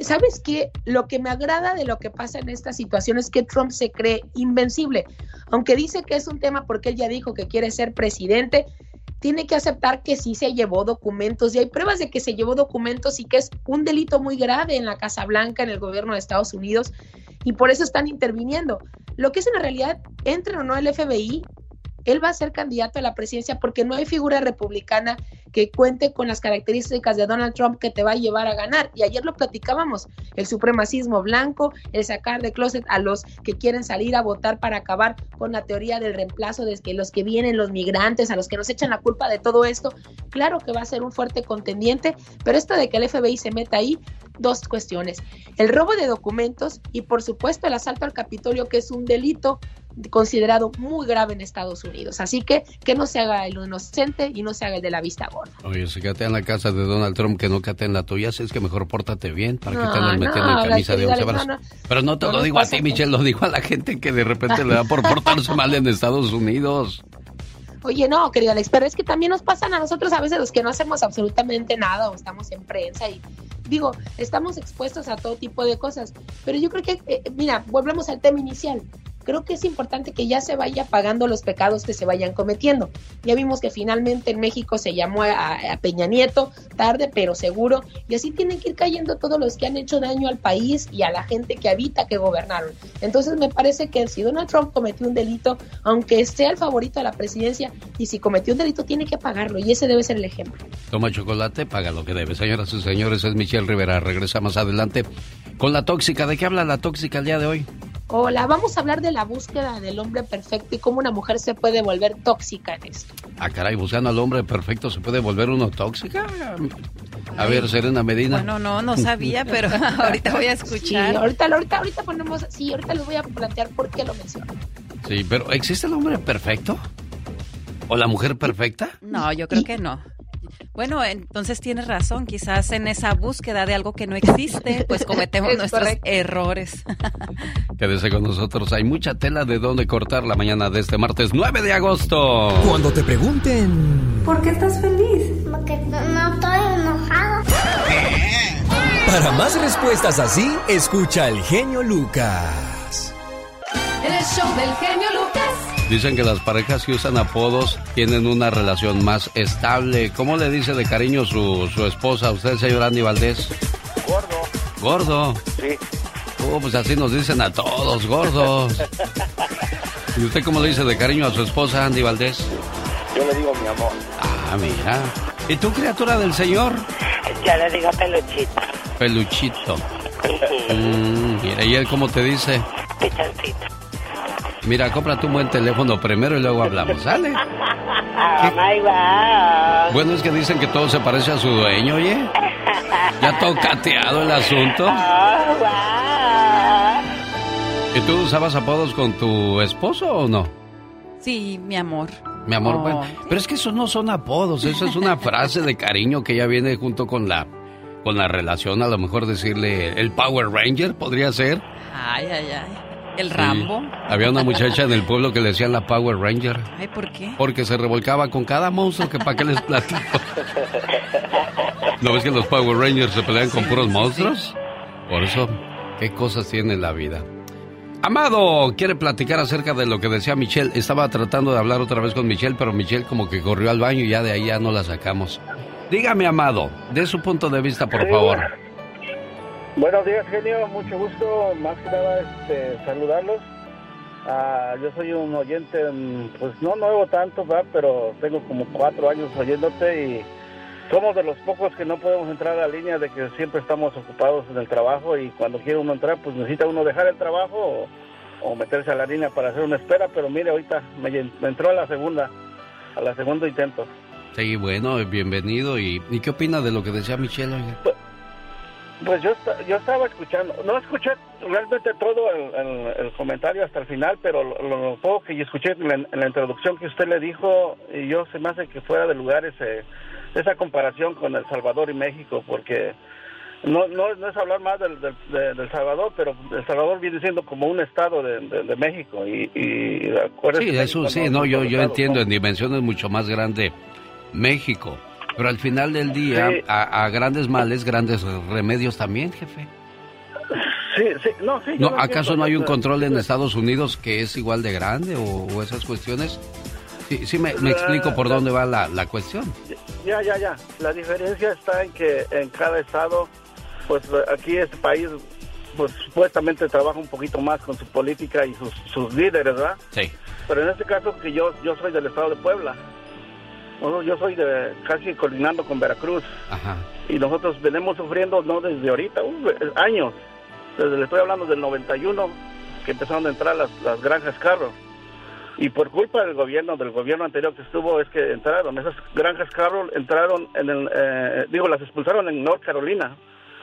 ¿Sabes qué? Lo que me agrada de lo que pasa en esta situación es que Trump se cree invencible. Aunque dice que es un tema porque él ya dijo que quiere ser presidente, tiene que aceptar que sí se llevó documentos y hay pruebas de que se llevó documentos y que es un delito muy grave en la Casa Blanca, en el gobierno de Estados Unidos, y por eso están interviniendo. Lo que es en la realidad, entre o no el FBI, él va a ser candidato a la presidencia porque no hay figura republicana que cuente con las características de Donald Trump que te va a llevar a ganar. Y ayer lo platicábamos, el supremacismo blanco, el sacar de closet a los que quieren salir a votar para acabar con la teoría del reemplazo de que los que vienen, los migrantes, a los que nos echan la culpa de todo esto. Claro que va a ser un fuerte contendiente, pero esto de que el FBI se meta ahí, dos cuestiones. El robo de documentos y por supuesto el asalto al Capitolio, que es un delito considerado muy grave en Estados Unidos. Así que que no se haga el inocente y no se haga el de la vista gorda. Oye, si catea en la casa de Donald Trump, que no catea en la tuya, si es que mejor pórtate bien, para que te andan metiendo no, en camisa de once varas. no. Pero no te lo digo a ti, Michelle, lo digo a la gente que de repente le da por portarse mal en Estados Unidos. Oye, no, querido Alex, pero es que también nos pasan a nosotros a veces los que no hacemos absolutamente nada o estamos en prensa y digo, estamos expuestos a todo tipo de cosas. Pero yo creo que, eh, mira, volvemos al tema inicial. Creo que es importante que ya se vaya pagando los pecados que se vayan cometiendo. Ya vimos que finalmente en México se llamó a, a Peña Nieto, tarde pero seguro, y así tienen que ir cayendo todos los que han hecho daño al país y a la gente que habita, que gobernaron. Entonces me parece que si Donald Trump cometió un delito, aunque sea el favorito de la presidencia, y si cometió un delito tiene que pagarlo, y ese debe ser el ejemplo. Toma chocolate, paga lo que debe. Señoras y señores, es Michelle Rivera. Regresa más adelante con la tóxica. ¿De qué habla la tóxica el día de hoy? Hola, vamos a hablar de la búsqueda del hombre perfecto y cómo una mujer se puede volver tóxica en esto. Ah, caray, buscando al hombre perfecto, ¿se puede volver uno tóxica? A ver, Serena Medina. Bueno, no, no sabía, pero ahorita voy a Sí, escuchar. ahorita, ahorita, ahorita ponemos, sí, ahorita les voy a plantear por qué lo menciono. Sí, pero ¿existe el hombre perfecto? ¿O la mujer perfecta? No, yo creo que no. Bueno, entonces tienes razón, quizás en esa búsqueda de algo que no existe, pues cometemos Es nuestros correcto. errores. Quédese con nosotros, hay mucha tela de dónde cortar la mañana de este martes 9 de agosto. Cuando te pregunten ¿Por qué estás feliz? Porque no estoy enojado. para más respuestas así, escucha al genio Lucas. En el show del genio Lucas. Dicen que las parejas que usan apodos tienen una relación más estable. ¿Cómo le dice de cariño su, su esposa a usted, señor Andy Valdés? Gordo. Gordo. Sí. Oh, pues así nos dicen a todos, gordos. ¿Y usted cómo le dice de cariño a su esposa, Andy Valdés? Yo le digo mi amor. Ah, mira. ¿Y tú, criatura del Señor? Yo le digo peluchito. Peluchito. Mm, mira, ¿y él cómo te dice? Pichoncito. Mira, cómprate un buen teléfono primero y luego hablamos, ¿sale? Oh my wow. Bueno, es que dicen que todo se parece a su dueño, oye. Ya todo cateado el asunto. Oh, wow. ¿Y tú usabas apodos con tu esposo o no? Sí, mi amor. Mi amor, Oh. bueno, pero es que esos no son apodos, eso es una frase de cariño que ya viene junto con la con la relación, a lo mejor decirle el Power Ranger podría ser. Ay, ay, ay. El Sí. Rambo. Había una muchacha en el pueblo que le decían la Power Ranger Ay, ¿por qué? porque se revolcaba con cada monstruo que para qué les platico. ¿No ves que los Power Rangers se pelean con puros monstruos? Por eso, ¿qué cosas tiene la vida? Amado, quiere platicar acerca de lo que decía Michelle. Estaba tratando de hablar otra vez con Michelle, pero Michelle como que corrió al baño y ya de ahí ya no la sacamos. Dígame, Amado, de su punto de vista, por Sí, favor. Buenos días, genio. Mucho gusto. Más que nada, este, saludarlos. Ah, yo soy un oyente, mm, pues no nuevo tanto, ¿verdad? pero tengo como cuatro años oyéndote y somos de los pocos que no podemos entrar a la línea de que siempre estamos ocupados en el trabajo y cuando quiere uno entrar, pues necesita uno dejar el trabajo o, o meterse a la línea para hacer una espera. Pero mire, ahorita me, entró a la segunda, a la segundo intento. Sí, bueno, bienvenido. ¿Y, y qué opina de lo que decía Michelle? oiga? Pues yo, esta- yo estaba escuchando, no escuché realmente todo el, el- el comentario hasta el final, pero lo, lo poco que yo escuché en la, en la introducción que usted le dijo, y yo se me hace que fuera de lugar ese, esa comparación con El Salvador y México, porque no, no, no es hablar más del, del, de- del Salvador, pero El Salvador viene siendo como un estado de, de- de México, y, y Sí, eso sí, no, yo, yo entiendo, ¿no? en dimensiones mucho más grande México. Pero al final del día, Sí. a, a grandes males, grandes remedios también, jefe. Sí, sí, no, sí. No, ¿Acaso no hay un control en Estados Unidos que es igual de grande o, o esas cuestiones? Sí, sí me, me explico por dónde va la, la cuestión. Ya, ya, ya. La diferencia está en que en cada estado, pues aquí este país, pues supuestamente trabaja un poquito más con su política y sus, sus líderes, ¿verdad? Sí. Pero en este caso que yo yo soy del estado de Puebla. Bueno, yo soy de casi coordinando con Veracruz Ajá. y nosotros venimos sufriendo no desde ahorita, uh, años. Desde le estoy hablando del 91 que empezaron a entrar las, las granjas carros. Y por culpa del gobierno, del gobierno anterior que estuvo, es que entraron. Esas granjas carros entraron en el, eh, digo, las expulsaron en North Carolina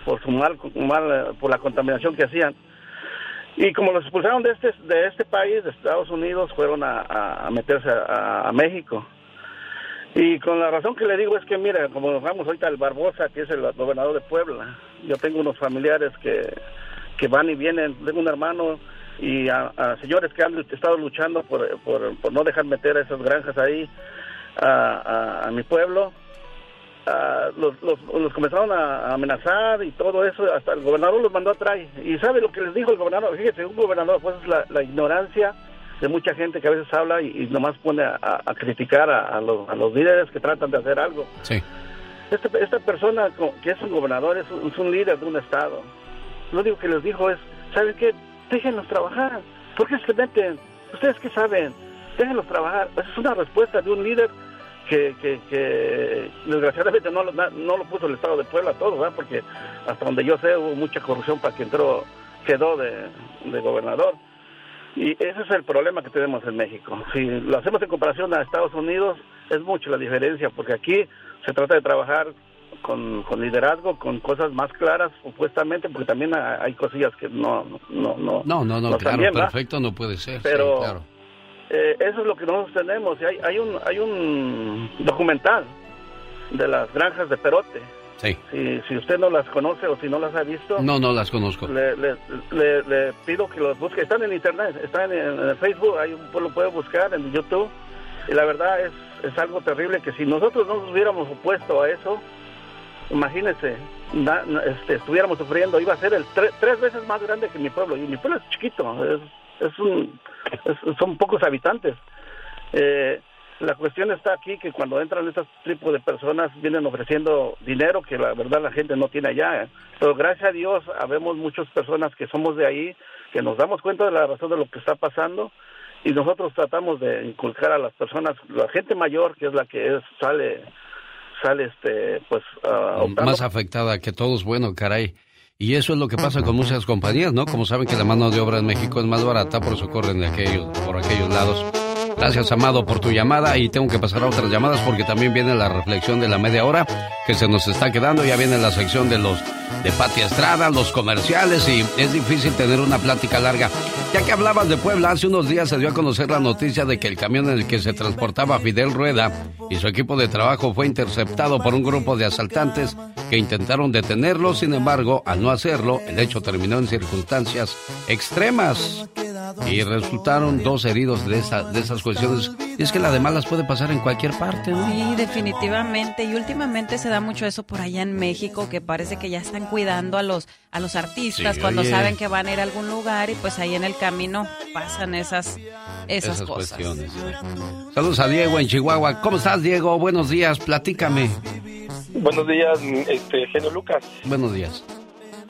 por su mal, mal, eh, por la contaminación que hacían. Y como los expulsaron de este, de este país, de Estados Unidos, fueron a, a- a meterse a, a México. Y con la razón que le digo es que, mira, como nos vamos ahorita al Barbosa, que es el gobernador de Puebla, yo tengo unos familiares que, que van y vienen, tengo un hermano y a, a señores que han estado luchando por, por, no dejar meter esas granjas ahí a, a- a mi pueblo. Los, los, los comenzaron a a amenazar y todo eso, hasta el gobernador los mandó atrás. ¿Y sabe lo que les dijo el gobernador? Fíjese, un gobernador, pues es la, la ignorancia de mucha gente que a veces habla y, y nomás pone a, a- a criticar a, a los, a los líderes que tratan de hacer algo. Sí. Este- esta persona que es un gobernador es un, es un líder de un estado. Lo único que les dijo es, ¿saben qué? Déjenlos trabajar. ¿Por qué se meten? ¿Ustedes qué saben? Déjenlos trabajar. Esa es una respuesta de un líder que, que, que desgraciadamente no, lo- no lo puso el estado de Puebla todo, ¿verdad? Porque hasta donde yo sé hubo mucha corrupción para que entró, quedó de, de gobernador. Y ese es el problema que tenemos en México. Si lo hacemos en comparación a Estados Unidos, es mucho la diferencia, porque aquí se trata de trabajar con, con liderazgo, con cosas más claras, supuestamente, porque también hay cosillas que no... No, no, No, no, no, no claro, perfecto no puede ser. sí, Pero claro. eh, eso es lo que nosotros tenemos. Hay, hay, un, hay un documental de las granjas de Perote. Sí. Si, si usted no las conoce o si no las ha visto, No, no las conozco. le, le, le- le pido que los busque. Están en internet, están en, en el Facebook, ahí lo puede buscar en YouTube. Y la verdad es, es algo terrible que si nosotros no nos hubiéramos opuesto a eso, imagínense, na- na- este, estuviéramos sufriendo. Iba a ser el tre- tres veces más grande que mi pueblo. Y mi pueblo es chiquito, es, es un, es- son pocos habitantes. Eh, la cuestión está aquí que cuando entran estos tipos de personas vienen ofreciendo dinero que la verdad la gente no tiene allá. ¿eh? Pero gracias a Dios habemos muchas personas que somos de ahí, que nos damos cuenta de la razón de lo que está pasando y nosotros tratamos de inculcar a las personas, la gente mayor que es la que es, sale, sale este, pues, ah, Más afectada que todos, bueno, caray. Y eso es lo que pasa con muchas compañías, ¿no? Como saben que la mano de obra en México es más barata, por eso corren de aquellos, por aquellos lados. Gracias, Amado, por tu llamada y tengo que pasar a otras llamadas porque también viene la reflexión de la media hora que se nos está quedando. Ya viene la sección de los de Pati Estrada, los comerciales y es difícil tener una plática larga. Ya que hablabas de Puebla, hace unos días se dio a conocer la noticia de que el camión en el que se transportaba Fidel Rueda y su equipo de trabajo fue interceptado por un grupo de asaltantes que intentaron detenerlo. Sin embargo, al no hacerlo, el hecho terminó en circunstancias extremas y resultaron dos heridos de, esa- de esas cuestiones. Y es que la de malas puede pasar en cualquier parte, ¿no? Sí, definitivamente. Y últimamente se da mucho eso por allá en México, que parece que ya están cuidando a los a los artistas Sí, cuando oye. saben que van a ir a algún lugar y pues ahí en el camino pasan esas esas, Esas cosas. cuestiones. Saludos a Diego en Chihuahua. ¿Cómo estás, Diego? Buenos días, platícame. Buenos días, este, genio Lucas. Buenos días.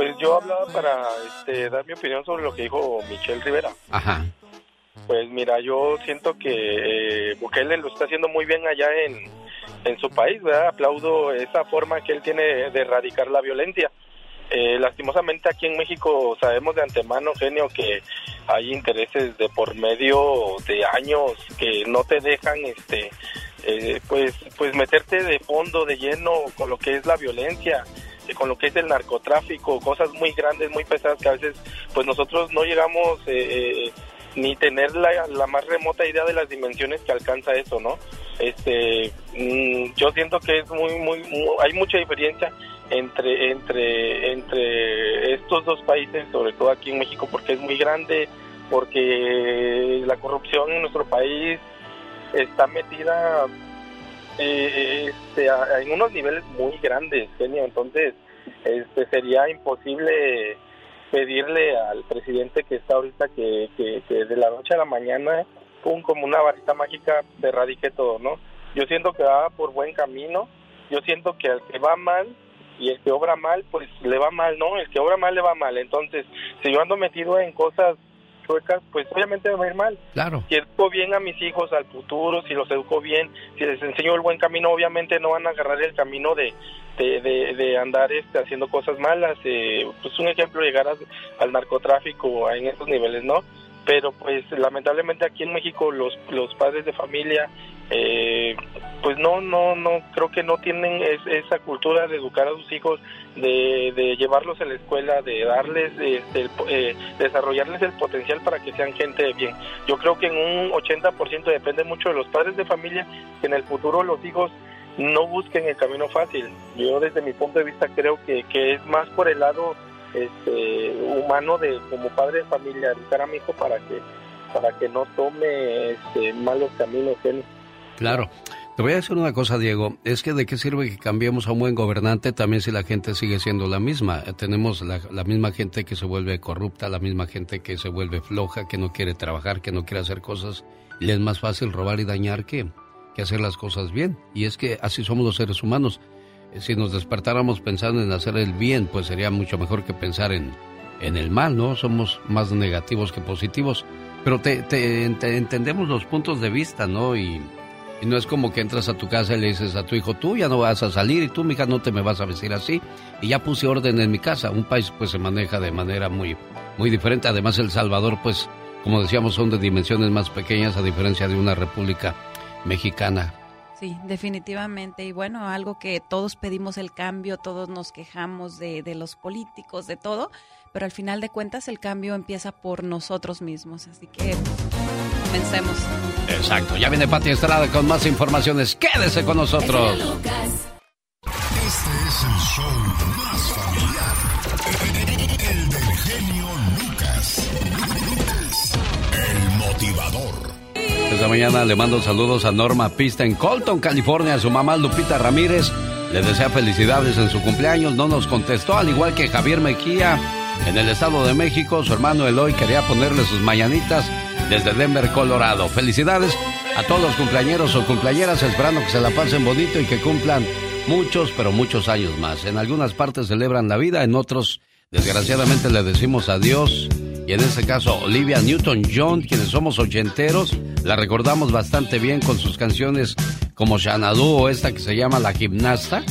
Pues yo hablaba para este, dar mi opinión sobre lo que dijo Michelle Rivera. Ajá. Pues mira, yo siento que eh, Bukele lo está haciendo muy bien allá en, en su país, ¿verdad? Aplaudo esa forma que él tiene de erradicar la violencia. Eh, lastimosamente aquí en México sabemos de antemano, genio, que hay intereses de por medio de años que no te dejan, este, eh, pues, pues meterte de fondo, de lleno con lo que es la violencia. Con lo que es el narcotráfico, cosas muy grandes, muy pesadas que a veces pues nosotros no llegamos eh, eh, ni tener la, la, más remota idea de las dimensiones que alcanza eso, ¿no? Este, mm, yo siento que es muy, muy, muy, hay mucha diferencia entre, entre, entre estos dos países, sobre todo aquí en México, porque es muy grande, porque la corrupción en nuestro país está metida eh, este, en unos niveles muy grandes, genio. Entonces, este, sería imposible pedirle al presidente que está ahorita que, que, que de la noche a la mañana, pum, como una varita mágica, se erradique todo, ¿no? Yo siento que va por buen camino. Yo siento que al que va mal y el que obra mal, pues le va mal, ¿no? El que obra mal le va mal. Entonces, si yo ando metido en cosas chuecas, pues obviamente me va a ir mal. Claro. Si educo bien a mis hijos al futuro, si los educo bien, si les enseño el buen camino, obviamente no van a agarrar el camino de, de, de, de andar este, haciendo cosas malas. Eh, pues un ejemplo, llegar a- al narcotráfico en estos niveles, ¿no? Pero pues lamentablemente aquí en México los, los padres de familia eh, pues no no no creo que no tienen es- esa cultura de educar a sus hijos de, de llevarlos a la escuela de darles este, el po- eh, desarrollarles el potencial para que sean gente de bien. Yo creo que en un 80% depende mucho de los padres de familia que en el futuro los hijos no busquen el camino fácil. Yo desde mi punto de vista creo que, que es más por el lado este humano de como padre de familia educar a mi hijo para que para que no tome este, malos caminos él. Claro. Te voy a decir una cosa, Diego. Es que de qué sirve que cambiemos a un buen gobernante también si la gente sigue siendo la misma. Eh, Tenemos la, la misma gente que se vuelve corrupta, la misma gente que se vuelve floja, que no quiere trabajar, que no quiere hacer cosas. Y es más fácil robar y dañar que, que hacer las cosas bien. Y es que así somos los seres humanos. Eh, Si nos despertáramos pensando en hacer el bien, pues sería mucho mejor que pensar en, en el mal, ¿no? Somos más negativos que positivos. Pero te, te- te entendemos los puntos de vista, ¿no? Y, y no es como que entras a tu casa y le dices a tu hijo, tú ya no vas a salir y tú, mija, no te me vas a vestir así. Y ya puse orden en mi casa. Un país pues se maneja de manera muy, muy diferente. Además, El Salvador, pues, como decíamos, son de dimensiones más pequeñas a diferencia de una república mexicana. Sí, definitivamente. Y bueno, algo que todos pedimos el cambio, todos nos quejamos de, de los políticos, de todo, pero al final de cuentas el cambio empieza por nosotros mismos. Así que comencemos. Exacto. Ya viene Pati Estrada con más informaciones. Quédese con nosotros. Este es el show más familiar. El del genio Lucas. Lucas, el motivador. Esta mañana le mando saludos a Norma Pista en Colton, California. Su mamá Lupita Ramírez le desea felicidades en su cumpleaños. No nos contestó, al igual que Javier Mejía en el Estado de México. Su hermano Eloy quería ponerle sus mañanitas desde Denver, Colorado. Felicidades a todos los cumpleañeros o cumpleañeras, esperando que se la pasen bonito y que cumplan muchos, pero muchos años más. En algunas partes celebran la vida, en otros, desgraciadamente, le decimos adiós. Y en este caso, Olivia Newton-John, quienes somos ochenteros, la recordamos bastante bien con sus canciones como Xanadu o esta que se llama La Gimnasta.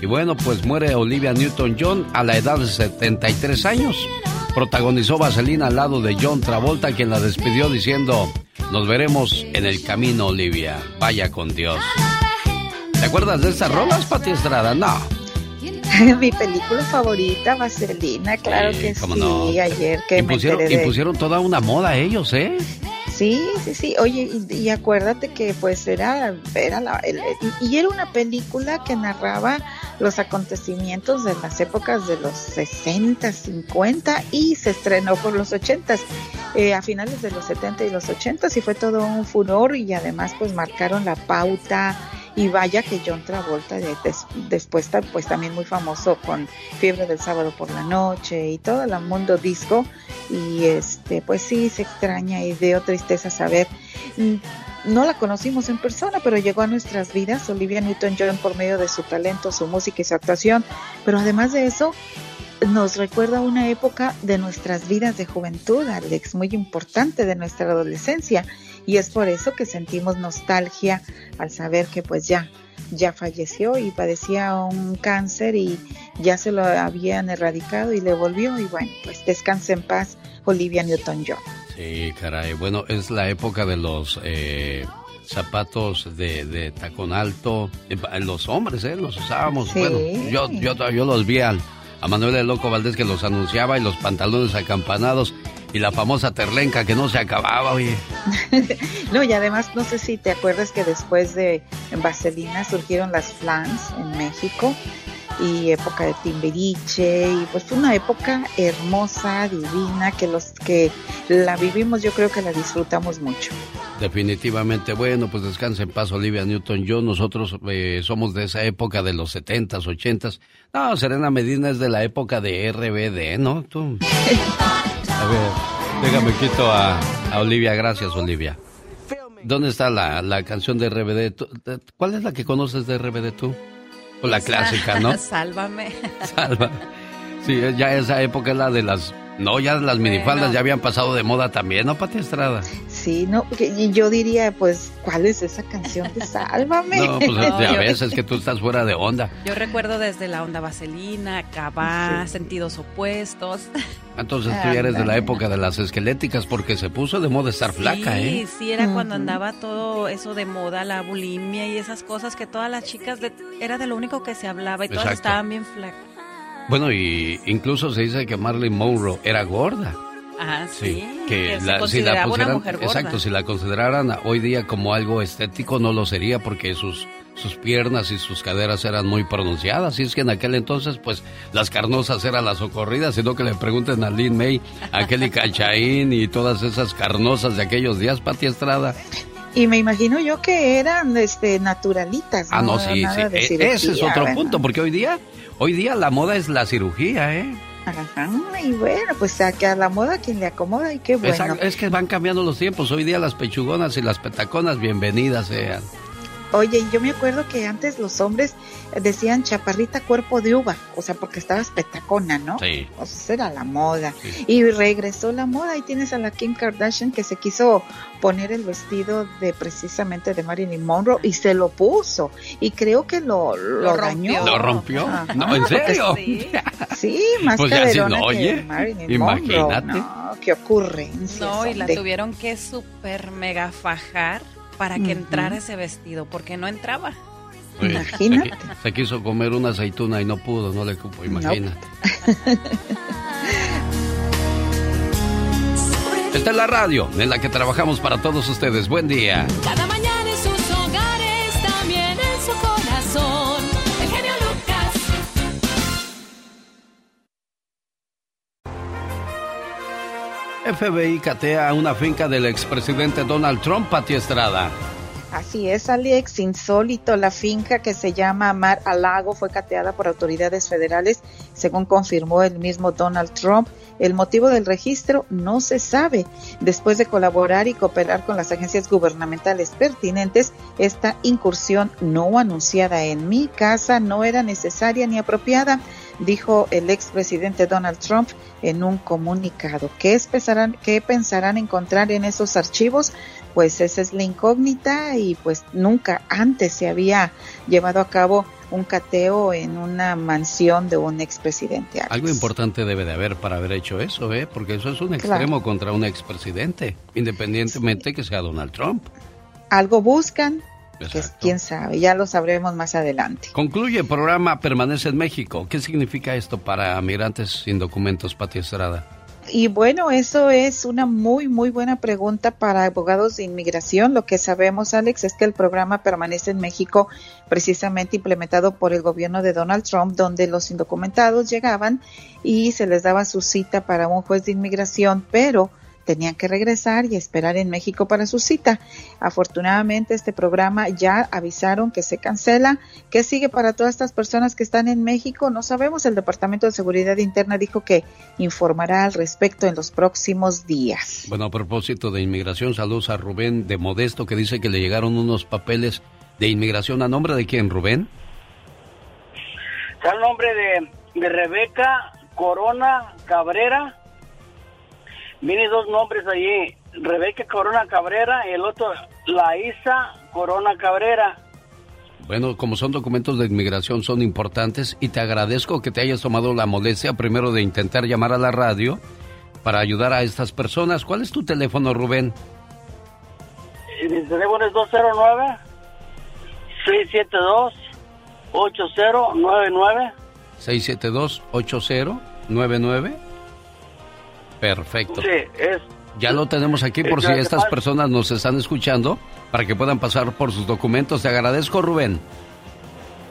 Y bueno, pues muere Olivia Newton-John a la edad de 73 años. Protagonizó Vaselina al lado de John Travolta, quien la despidió diciendo, nos veremos en el camino, Olivia. Vaya con Dios. ¿Te acuerdas de estas rolas, Pati Estrada? No. Mi película favorita, Vaselina, claro que ¿Cómo sí. no? Ayer que me impusieron, enteré de... impusieron toda una moda ellos, ¿eh? Sí, sí, sí. Oye, y, y acuérdate que pues era, era la, el- y, era una película que narraba los acontecimientos de las épocas de los 60, 50 y se estrenó por los 80, eh, a finales de los 70 y los 80 y fue todo un furor y además pues marcaron la pauta y vaya que John Travolta de- des- después pues también muy famoso con Fiebre del Sábado por la Noche y todo el mundo disco. Y este pues sí se extraña y dio tristeza saber. Mm, no la conocimos en persona pero llegó a nuestras vidas Olivia Newton-John por medio de su talento su música y su actuación. Pero además de eso nos recuerda una época de nuestras vidas de juventud, Alex, muy importante de nuestra adolescencia. Y es por eso que sentimos nostalgia al saber que pues ya, ya falleció y padecía un cáncer y ya se lo habían erradicado y le volvió. Y bueno, pues descanse en paz, Olivia Newton-John. Sí, caray. Bueno, es la época de los eh, zapatos de, de tacón alto. Eh, Los hombres, ¿eh? Los usábamos. Bueno, yo, yo, yo los vi al, a Manuel el Loco Valdés que los anunciaba y los pantalones acampanados y la famosa terlenca que no se acababa, oye. no, y además no sé si te acuerdas que después de Vaselina surgieron las flans en México y época de Timbiriche y pues fue una época hermosa, divina, que los que la vivimos yo creo que la disfrutamos mucho. Definitivamente, bueno, pues descansa en paz Olivia Newton. Yo, nosotros eh, somos de esa época de los 70s, 80s. No, Serena Medina es de la época de RBD, ¿no? Tú. A ver, déjame quito a, a Olivia. Gracias, Olivia. ¿Dónde está la, la canción de RBD? ¿Tú- de- ¿Cuál es la que conoces de RBD tú? O la clásica, ¿no? Sálvame. Salva. Sí, ya esa época es la de las... No, ya las minifaldas ya habían pasado de moda también, ¿no, Pati Estrada? Sí, no, y yo diría pues, ¿cuál es esa canción de Sálvame? No, pues No, ya yo- ves, es que tú estás fuera de onda. Yo recuerdo desde la onda vaselina, cabá, sentidos opuestos. Entonces tú ya eres de la época de las esqueléticas porque se puso de moda estar flaca, ¿eh? Sí, sí, era cuando andaba todo eso de moda, la bulimia y esas cosas que todas las chicas de- era de lo único que se hablaba y todas Exacto. estaban bien flacas. Bueno, y incluso se dice que Marilyn Monroe era gorda. Ah, sí. que la, si la una pusieran, mujer gorda. exacto, si la consideraran hoy día como algo estético no lo sería porque sus sus piernas y sus caderas eran muy pronunciadas y es que en aquel entonces pues las carnosas eran las socorridas, sino que le pregunten a Lynn May, a Kelly Cachaín y todas esas carnosas de aquellos días, Pati Estrada. Y me imagino yo que eran este naturalitas. Ah, no, sí, sí. E- ese es otro ¿verdad? punto, porque hoy día, hoy día la moda es la cirugía, ¿eh? Ajá, y bueno, pues a, que a la moda quien le acomoda y qué bueno. Exacto, Es que van cambiando los tiempos. Hoy día las pechugonas y las petaconas, bienvenidas sean. Oye, yo me acuerdo que antes los hombres decían chaparrita cuerpo de uva, o sea, porque estabas petacona, ¿no? Sí. O sea, era la moda. Y regresó la moda y tienes a la Kim Kardashian que se quiso poner el vestido de precisamente de Marilyn Monroe y se lo puso. Y creo que lo, lo, dañó. ¿Lo rompió? Ajá, No, ¿en serio? Sí, sí, más Pues ya no, que oye, Marilyn imagínate. Monroe. No, qué ocurrencia. No, y la tuvieron que super mega fajar para que entrara ese vestido, porque no entraba. Oye, Imagínate. Se, qui- se quiso comer una aceituna y no pudo, no le cupo, imagínate. Esta es la radio en la que trabajamos para todos ustedes. Buen día. Cada FBI catea una finca del expresidente Donald Trump, Pati Estrada. Así es, Alex, insólito. La finca que se llama Mar a Lago fue cateada por autoridades federales, según confirmó el mismo Donald Trump. El motivo del registro no se sabe. Después de colaborar y cooperar con las agencias gubernamentales pertinentes, esta incursión no anunciada en mi casa no era necesaria ni apropiada, dijo el expresidente Donald Trump en un comunicado. ¿Qué, pensarán, ¿Qué pensarán encontrar en esos archivos? Pues esa es la incógnita y pues nunca antes se había llevado a cabo un cateo en una mansión de un expresidente. Algo importante debe de haber para haber hecho eso, ¿eh? Porque eso es un Claro. extremo contra un expresidente, independientemente que sea Donald Trump. Algo buscan, que quién sabe, ya lo sabremos más adelante. Concluye el programa Permanece en México. ¿Qué significa esto para migrantes sin documentos, Pati Estrada? Y bueno, eso es una muy, muy buena pregunta para abogados de inmigración. Lo que sabemos, Alex, es que el programa permanece en México precisamente implementado por el gobierno de Donald Trump, donde los indocumentados llegaban y se les daba su cita para un juez de inmigración, pero tenían que regresar y esperar en México para su cita. Afortunadamente este programa ya avisaron que se cancela. ¿Qué sigue para todas estas personas que están en México? No sabemos. El Departamento de Seguridad Interna dijo que informará al respecto en los próximos días. Bueno, a propósito de inmigración, saludos a Rubén de Modesto que dice que le llegaron unos papeles de inmigración. ¿A nombre de quién, Rubén? Está el nombre de, de Rebeca Corona Cabrera. Viene dos nombres allí. Rebeca Corona Cabrera y el otro, Laísa Corona Cabrera. Bueno, como son documentos de inmigración, son importantes y te agradezco que te hayas tomado la molestia primero de intentar llamar a la radio para ayudar a estas personas. ¿Cuál es tu teléfono, Rubén? mi teléfono es 209 672 8099 672-8099. Perfecto. Sí, es Ya lo tenemos aquí por si estas personas nos están escuchando para que puedan pasar por sus documentos. Te agradezco, Rubén.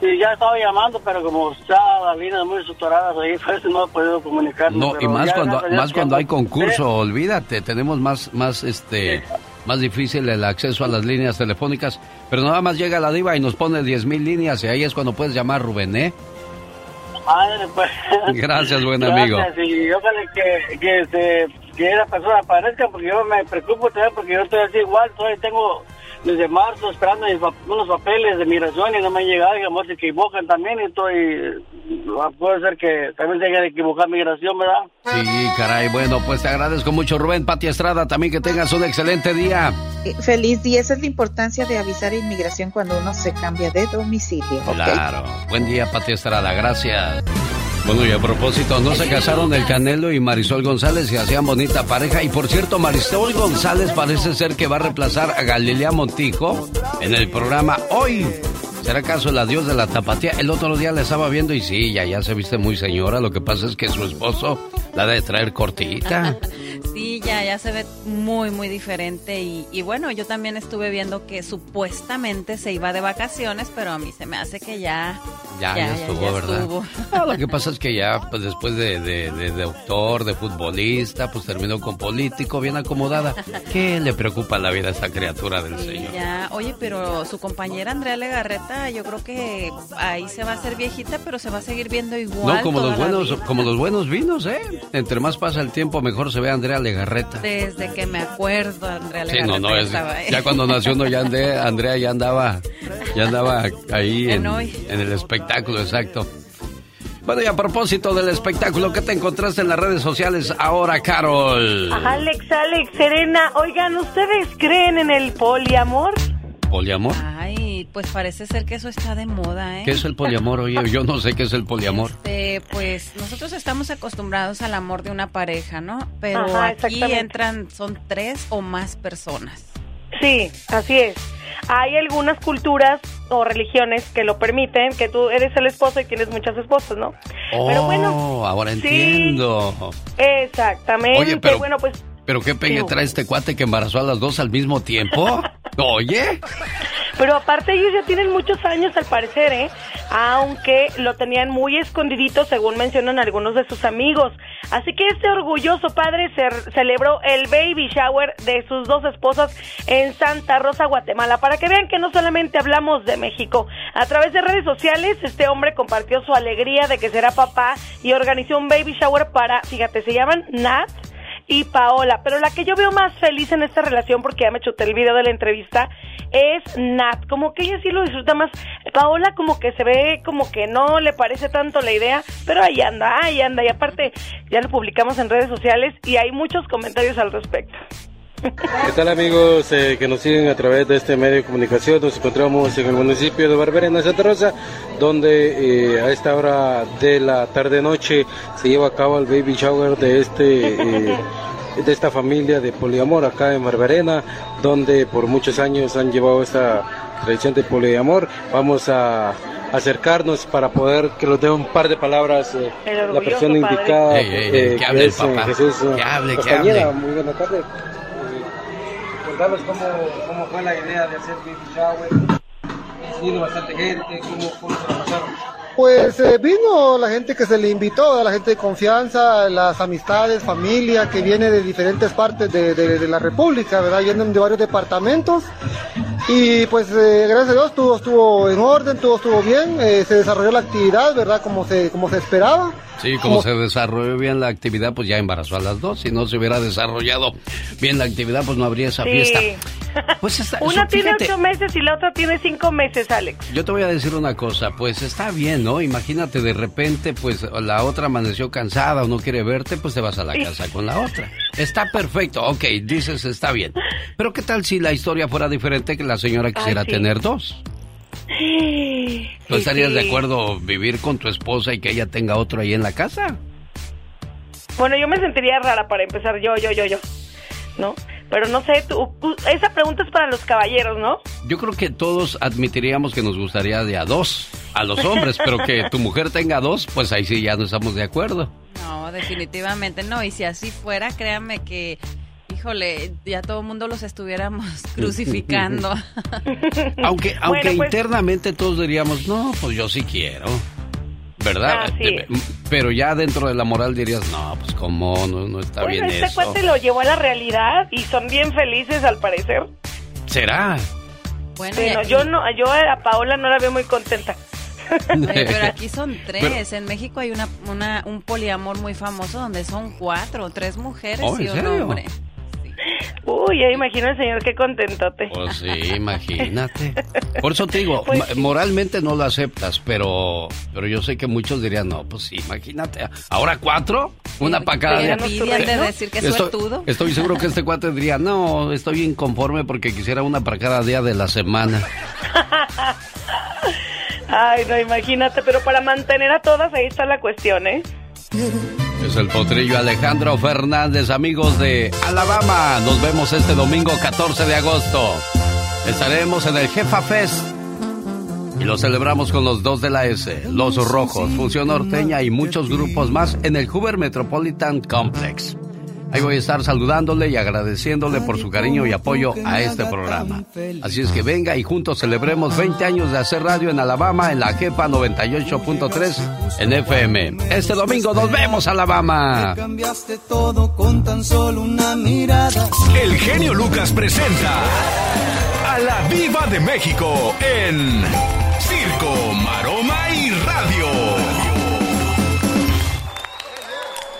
Sí, ya estaba llamando, pero como está las líneas muy saturadas ahí, pues no he podido comunicarme. No, y más cuando más cuando hay concurso, olvídate, tenemos más más este más difícil el acceso a las líneas telefónicas, pero nada más llega la diva y nos pone 10 mil líneas y ahí es cuando puedes llamar Rubén, ¿eh? Ándale, pues. Gracias, buen Gracias, amigo. Y ojalá que, que, este, que esa persona aparezca, porque yo me preocupo también, porque yo estoy así igual, todavía tengo desde marzo esperando unos papeles de migración y no me han llegado, y a lo mejor se equivocan también, y estoy, ah, puede ser que también tenga de equivocar migración, ¿verdad? Sí, caray, bueno, pues te agradezco mucho, Rubén Pati Estrada, también que tengas un excelente día. Eh, Feliz día, esa es la importancia de avisar a inmigración cuando uno se cambia de domicilio. Claro. Buen día, Pati Estrada. Gracias. Bueno, y a propósito, no se casaron el Canelo y Marisol González y hacían bonita pareja. Y por cierto, Marisol González parece ser que va a reemplazar a Galilea Montijo en el programa Hoy. ¿Será acaso la dios de la tapatía? El otro día la estaba viendo y sí, ya, ya se viste muy señora. Lo que pasa es que su esposo la de traer cortita. Sí, ya, ya se ve muy, muy diferente. Y bueno, yo también estuve viendo que supuestamente se iba de vacaciones, pero a mí se me hace que ya. Ya, ya, estuvo, ya ¿verdad? estuvo. Lo que pasa es que ya, pues después de, de, de- doctor, de futbolista, pues terminó con político, bien acomodada. ¿Qué le preocupa la vida a esta criatura del Sí, Señor? ya. Oye, pero su compañera Andrea Legarreta, yo creo que ahí se va a hacer viejita, pero se va a seguir viendo igual. No, como toda los buenos, como los buenos vinos, ¿eh? Entre más pasa el tiempo, mejor se ve a Andrea Legarreta. Desde que me acuerdo, Andrea Sí, Legarreta. no, no, ya es, ya cuando nació no, ya Andrea, Andrea ya andaba, ya andaba ahí en, En el espectáculo, exacto. Bueno, y a propósito del espectáculo, ¿qué te encontraste en las redes sociales ahora, Carol? Alex, Alex, Serena, oigan, ¿ustedes creen en el poliamor? ¿Poliamor? Ay, pues parece ser que eso está de moda, ¿eh? ¿Qué es el poliamor? Oye, yo no sé qué es el poliamor. Este, pues nosotros estamos acostumbrados al amor de una pareja, ¿no? Pero Ajá, aquí entran, son tres o más personas. Sí, así es. Hay algunas culturas o religiones que lo permiten, que tú eres el esposo y tienes muchas esposas, ¿no? Pero oh, bueno, ahora sí. entiendo. Exactamente. Oye, pero- bueno, pues ¿Pero qué pegue trae este cuate que embarazó a las dos al mismo tiempo? Oye. Pero aparte ellos ya tienen muchos años al parecer, ¿eh? Aunque lo tenían muy escondidito según mencionan algunos de sus amigos. Así que este orgulloso padre ce- celebró el baby shower de sus dos esposas en Santa Rosa, Guatemala. Para que vean que no solamente hablamos de México. A través de redes sociales este hombre compartió su alegría de que será papá y organizó un baby shower para, fíjate, se llaman Nat y Paola. Pero la que yo veo más feliz en esta relación, porque ya me chuté el video de la entrevista, es Nat. Como que ella sí lo disfruta más. Paola como que se ve como que no le parece tanto la idea, pero ahí anda, ahí anda. Y aparte ya lo publicamos en redes sociales y hay muchos comentarios al respecto. ¿Qué tal amigos eh, que nos siguen a través de este medio de comunicación? Nos encontramos en el municipio de Barberena, Santa Rosa, donde eh, a esta hora de la tarde-noche se lleva a cabo el baby shower de este... eh, de esta familia de poliamor acá en Barberena, donde por muchos años han llevado esta tradición de poliamor. Vamos a acercarnos para poder que nos dé un par de palabras eh, la persona padre. indicada. Ey, ey, ey, que hable el es, papá. Jesús Que hable, que hable. Muy buena tarde. Contanos cómo, cómo fue la idea de hacer baby shower. Vino bastante gente, cómo, cómo se la pasaron. Pues eh, vino la gente que se le invitó, la gente de confianza, las amistades, familia que viene de diferentes partes de, de- de la República, ¿verdad? Vienen de varios departamentos y pues eh, gracias a Dios todo estuvo en orden, todo estuvo bien, eh, se desarrolló la actividad, ¿verdad? Como se, como se esperaba. Sí, como se desarrolló bien la actividad, pues ya embarazó a las dos. Si no se hubiera desarrollado bien la actividad, pues no habría esa Sí. fiesta. Pues está, Una eso, tiene fíjate, ocho meses y la otra tiene cinco meses, Alex. Yo te voy a decir una cosa, pues está bien, ¿no? Imagínate de repente, pues la otra amaneció cansada o no quiere verte, pues te vas a la Sí. casa con la otra. Está perfecto, ok, dices está bien. Pero ¿qué tal si la historia fuera diferente que la señora quisiera sí. tener dos? ¿Tú Sí, estarías de acuerdo vivir con tu esposa y que ella tenga otro ahí en la casa? Bueno, yo me sentiría rara para empezar, yo, yo, yo, yo, ¿no? Pero no sé, tú, tú- esa pregunta es para los caballeros, ¿no? Yo creo que todos admitiríamos que nos gustaría de a dos, a los hombres, pero que tu mujer tenga dos, pues ahí sí ya no estamos de acuerdo. No, definitivamente no. Y si así fuera, créanme que, híjole, ya todo el mundo los estuviéramos crucificando. Aunque, aunque Bueno, pues- internamente todos diríamos, no, pues yo sí quiero. ¿Verdad? Así Eh, Pero ya dentro de la moral dirías, no, pues cómo, no, no está Bueno, bien este eso. cuate lo llevó a la realidad y son bien felices al parecer. ¿Será? Bueno, Bueno, y aquí- yo no, yo a Paola no la veo muy contenta. Oye, pero aquí son tres. En México hay una, una- un poliamor muy famoso donde son cuatro, tres mujeres Oh, ¿en y un serio? hombre. Uy, ya imagino al señor qué contentote. Pues sí, imagínate. Por eso te digo, Pues moralmente no lo aceptas, pero, pero yo sé que muchos dirían, no, pues sí, imagínate. ¿Ahora cuatro? ¿Una para cada día? de decir que Estoy-. Estoy seguro que este cuate diría, no, estoy inconforme porque quisiera una para cada día de la semana. Ay, no, imagínate, pero para mantener a todas ahí está la cuestión, ¿eh? Es el potrillo Alejandro Fernández, amigos de Alabama. Nos vemos este domingo 14 de agosto. Estaremos en el Jefa Fest. Y lo celebramos con los dos de la S, Los Rojos, Función Norteña y muchos grupos más en el Hoover Metropolitan Complex. Ahí voy a estar saludándole y agradeciéndole por su cariño y apoyo a este programa. Así es que venga y juntos celebremos 20 años de hacer radio en Alabama en la Jefa 98.3 en FM. Este domingo nos vemos, Alabama. Cambiaste todo con tan solo una mirada. El genio Lucas presenta a la Viva de México en Circo, Maroma y Radio.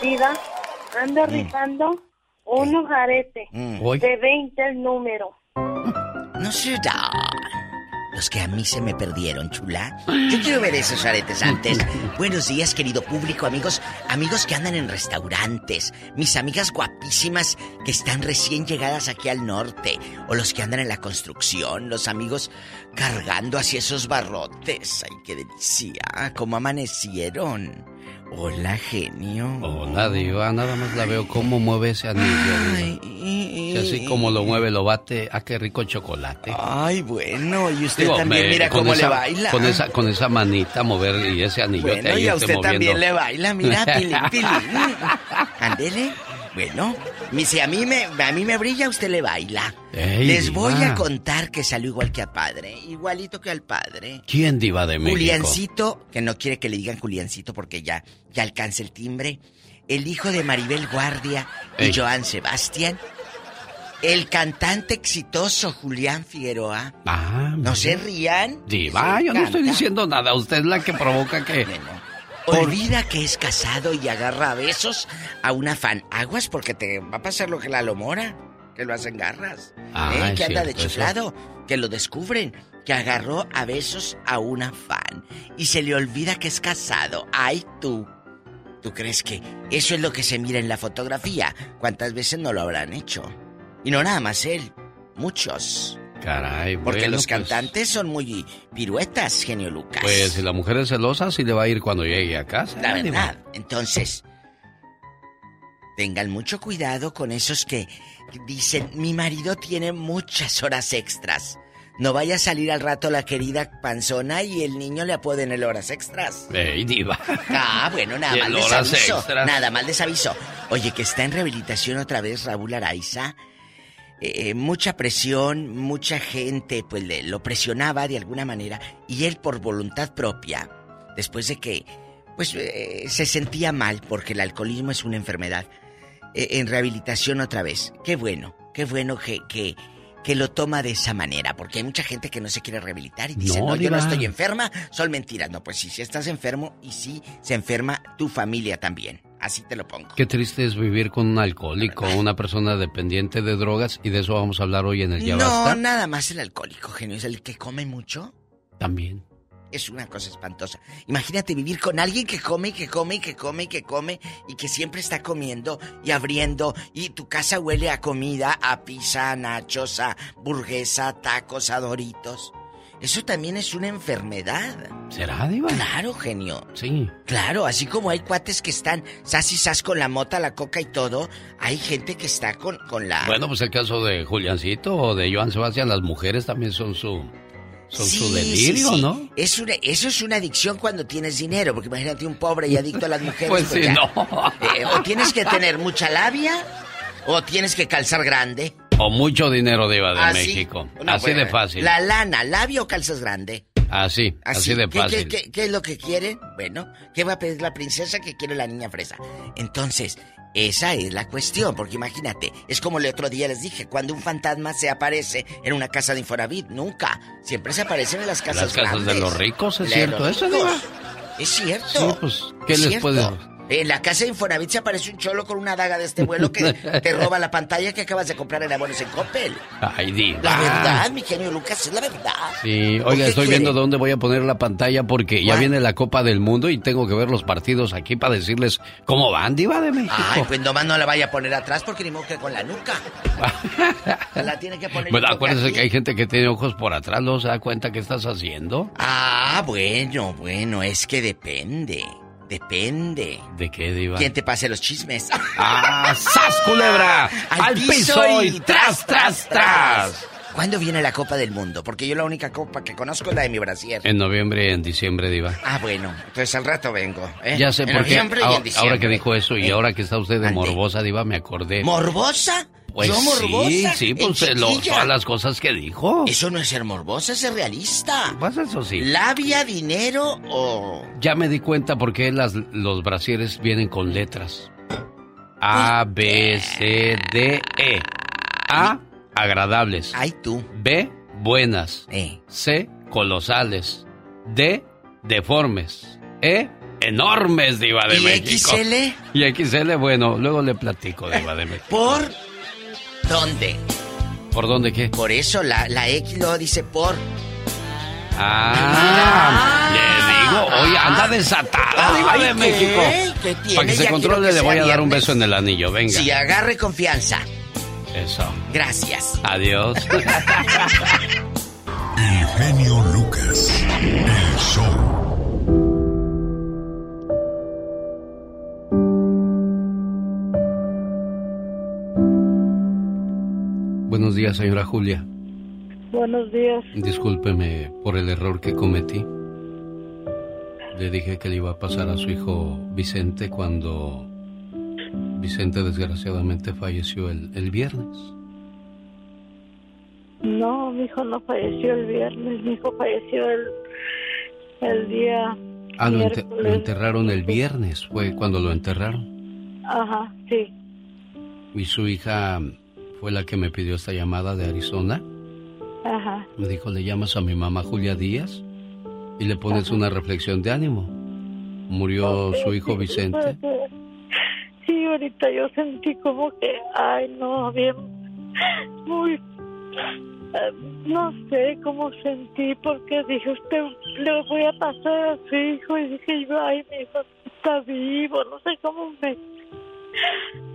Vida, ando rifando un ojarete Mm. Uy. de 20 el número. No será. Los que a mí se me perdieron, chula. Yo quiero ver esos aretes antes. Buenos días, querido público, amigos. Amigos que andan en restaurantes. Mis amigas guapísimas que están recién llegadas aquí al norte. O los que andan en la construcción. Los amigos cargando hacia esos barrotes. Ay, qué delicia. ¿Cómo amanecieron? Hola, genio. Hola, Diva. Nada más la veo cómo mueve ese anillo. Diva. Y así como lo mueve, lo bate. Ah, qué rico chocolate. Ay, bueno, y usted Digo, también me- mira cómo esa- le baila. Con esa, con esa manita mover y ese anillo Bueno, y a usted también le baila, mira, pilín, pilín. Ándele. Bueno, mi- si a mí me a mí me brilla, usted le baila. Ey, Les voy a contar que salió igual que a padre, igualito que al padre. ¿Quién diva de México? Juliancito, que no quiere que le digan Juliancito porque ya, ya alcanza el timbre. El hijo de Maribel Guardia y Ey. Joan Sebastián. El cantante exitoso Julián Figueroa. Ah, No se rían. Diva, yo no estoy diciendo nada. Usted es la que provoca que... Olvida que es casado y agarra a besos a una fan. Aguas porque te va a pasar lo que la lomora, que lo hacen garras. Ah, ¿eh? Que anda de eso. chiflado, que lo descubren, que agarró a besos a una fan. Y se le olvida que es casado. Ay, tú. ¿Tú crees que eso es lo que se mira en la fotografía? ¿Cuántas veces no lo habrán hecho? Y no nada más él, muchos. Caray, Porque bueno, los pues- cantantes son muy piruetas, genio Lucas. Pues si la mujer es celosa, sí le va a ir cuando llegue a casa. La verdad. Entonces, tengan mucho cuidado con esos que dicen, mi marido tiene muchas horas extras. No vaya a salir al rato la querida panzona y el niño le apoden el horas extras. Ey, diva. Ah, bueno, nada más el les aviso. extras. Nada más les aviso. Oye, que está en rehabilitación otra vez Raúl Araiza. Eh, mucha presión, mucha gente pues le- lo presionaba de alguna manera y él por voluntad propia, después de que pues eh, se sentía mal porque el alcoholismo es una enfermedad, eh, en rehabilitación otra vez. Qué bueno, qué bueno que, que, que lo toma de esa manera, porque hay mucha gente que no se quiere rehabilitar y dice, No, no, yo no estoy enferma, son mentiras. No, pues sí, si estás enfermo y sí se enferma tu familia también. Así te lo pongo. Qué triste es vivir con un alcohólico, una persona dependiente de drogas, y de eso vamos a hablar hoy en el Ya No, Basta. nada más el alcohólico, genio. Es el que come mucho. También. Es una cosa espantosa. Imagínate vivir con alguien que come y que come y que come y que come y que siempre está comiendo y abriendo y tu casa huele a comida, a pizza, a nachos, a burguesa, a tacos, a doritos. Eso también es una enfermedad. ¿Será, Diva? Claro, genio. Sí. Claro, así como hay cuates que están sas y sas con la mota, la coca y todo, hay gente que está con, con la... Bueno, pues el caso de Juliancito o de Joan Sebastián, las mujeres también son su... Son su Sí, delirio, sí, sí. ¿no? Es una, eso es una adicción cuando tienes dinero, porque imagínate un pobre y adicto a las mujeres. Pues sí, ya. no. Eh, o tienes que tener mucha labia, o tienes que calzar grande. O mucho dinero, Diva de Así. México. No, así bueno, de fácil. La lana, labio o calzas grande. Así, así, de ¿Qué, fácil. qué- qué- qué es lo que quieren? Bueno, ¿qué va a pedir la princesa que quiere la niña fresa? Entonces, esa es la cuestión, porque imagínate, es como el otro día les dije, cuando un fantasma se aparece en una casa de Infonavit, nunca. Siempre se aparecen en las casas Las casas de grandes. los ricos, ¿es de cierto eso? Es cierto. Sí, pues, ¿qué Es les cierto. puede...? En la casa de Infonavit se aparece un cholo con una daga de este vuelo que te roba la pantalla que acabas de comprar en abonos en Coppel. Ay, Diva. La verdad, mi genio Lucas, es la verdad. Sí, ¿O oiga, estoy quiere? viendo dónde voy a poner la pantalla porque ya ¿Cuál? viene la Copa del Mundo y tengo que ver los partidos aquí para decirles cómo van, Diva de México. Ay, pues nomás no la vaya a poner atrás porque ni modo que con la nuca. la tiene que poner. Bueno, aquí. que hay gente que tiene ojos por atrás, ¿no se da cuenta qué estás haciendo? Ah, bueno, bueno, es que depende. Depende. ¿De qué, Diva? ¿Quién te pase los chismes? ¡Ah, sas, culebra! ¡Al piso y tras, tras, tras! ¿Cuándo viene la Copa del Mundo? Porque yo la única copa que conozco es la de mi brasier. En noviembre y en diciembre, Diva. Ah, bueno, entonces al rato vengo. ¿eh? Ya sé en por qué. noviembre y en diciembre. ahora que dijo eso y ¿Eh? ahora que está usted de morbosa, Diva, me acordé. ¿Morbosa? Pues sí, sí, ¿En pues eh, lo- todas las cosas que dijo. Eso no es ser morbosa, es ser realista. Pues eso sí. Labia, dinero o... Ya me di cuenta por qué las, los brasieres vienen con letras. A, B, C, D, E. A, agradables. Ay, tú. B, buenas. Eh. C, colosales. D, deformes. E, enormes, Diva de ¿Y México. XL? Y XL, bueno, luego le platico, Diva de México. ¿Por dónde? ¿Por dónde qué? Por eso la, la X lo dice por... Ah, le digo, oye, anda desatada, Diva de. México. ¿Qué tiene? Para que se Ya controle, que le voy a dar un beso en el anillo, venga. Sí, agarre confianza. Eso. Gracias. Adiós. El genio Lucas. El show. Buenos días, señora Julia. Buenos días. Discúlpeme por el error que cometí. Le dije que le iba a pasar a su hijo Vicente cuando Vicente desgraciadamente falleció el, el viernes. No, mi hijo no falleció el viernes, mi hijo falleció el, el día Ah, lo, ente- lo enterraron el viernes, fue cuando lo enterraron. Ajá, sí. Y su hija fue la que me pidió esta llamada de Arizona. Ajá. Me dijo, le llamas a mi mamá Julia Díaz y le pones una reflexión de ánimo. Murió su hijo Vicente. Sí, ahorita yo sentí como que, ay, no, bien, muy, eh, no sé cómo sentí, porque dije, usted le voy a pasar a su hijo, y dije yo, ay, mi hijo está vivo, no sé cómo me...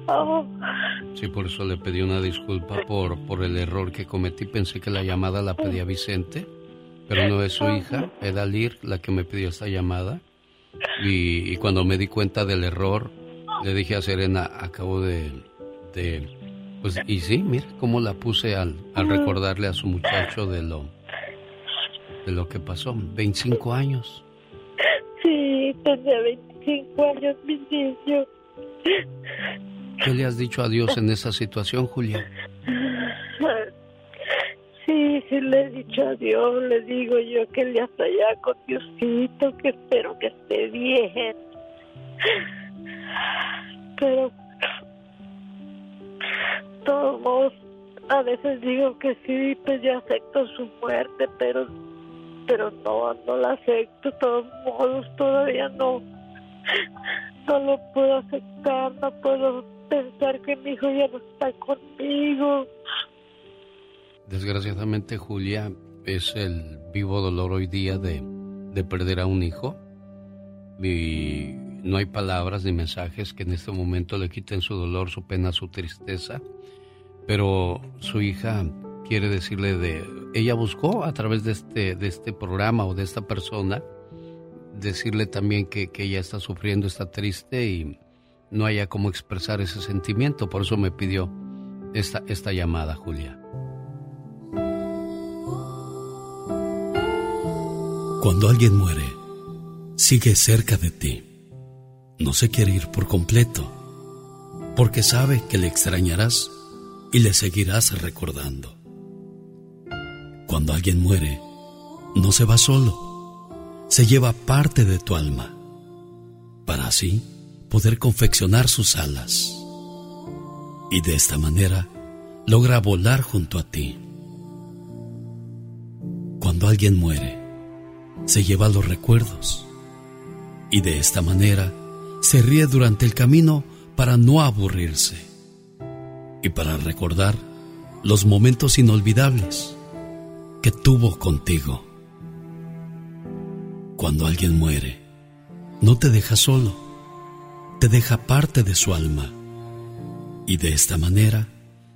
Oh, Sí, por eso le pedí una disculpa por, por el error que cometí. Pensé que la llamada la pedía Vicente, pero no es su hija, era Lir la que me pidió esta llamada. Y, y cuando me di cuenta del error, le dije a Serena, acabo de... de pues, y sí, mira cómo la puse al, al recordarle a su muchacho de lo, de lo que pasó. 25 años. sí, tenía 25 años, mi niño. ¿Qué le has dicho a Dios en esa situación, Julia? Sí, sí le he dicho a Dios, le digo yo que ya está allá con Diosito, que espero que esté bien. Pero, todos a veces digo que sí, pues ya acepto su muerte, pero, pero no, no la acepto, todos modos, todavía no, no lo puedo aceptar, no puedo pensar que mi hijo ya no está conmigo. Desgraciadamente, Julia, es el vivo dolor hoy día de, de perder a un hijo. Y no hay palabras ni mensajes que en este momento le quiten su dolor, su pena, su tristeza. Pero su hija quiere decirle de ella buscó a través de este de este programa o de esta persona decirle también que, que ella está sufriendo, está triste y no haya cómo expresar ese sentimiento, por eso me pidió esta esta llamada, Julia. Cuando alguien muere, sigue cerca de ti. No se quiere ir por completo, porque sabe que le extrañarás y le seguirás recordando. Cuando alguien muere, no se va solo, se lleva parte de tu alma, para así poder confeccionar sus alas. Y de esta manera logra volar junto a ti. Cuando alguien muere, se lleva los recuerdos y de esta manera se ríe durante el camino para no aburrirse y para recordar los momentos inolvidables que tuvo contigo. Cuando alguien muere, no te deja solo, te deja parte de su alma y de esta manera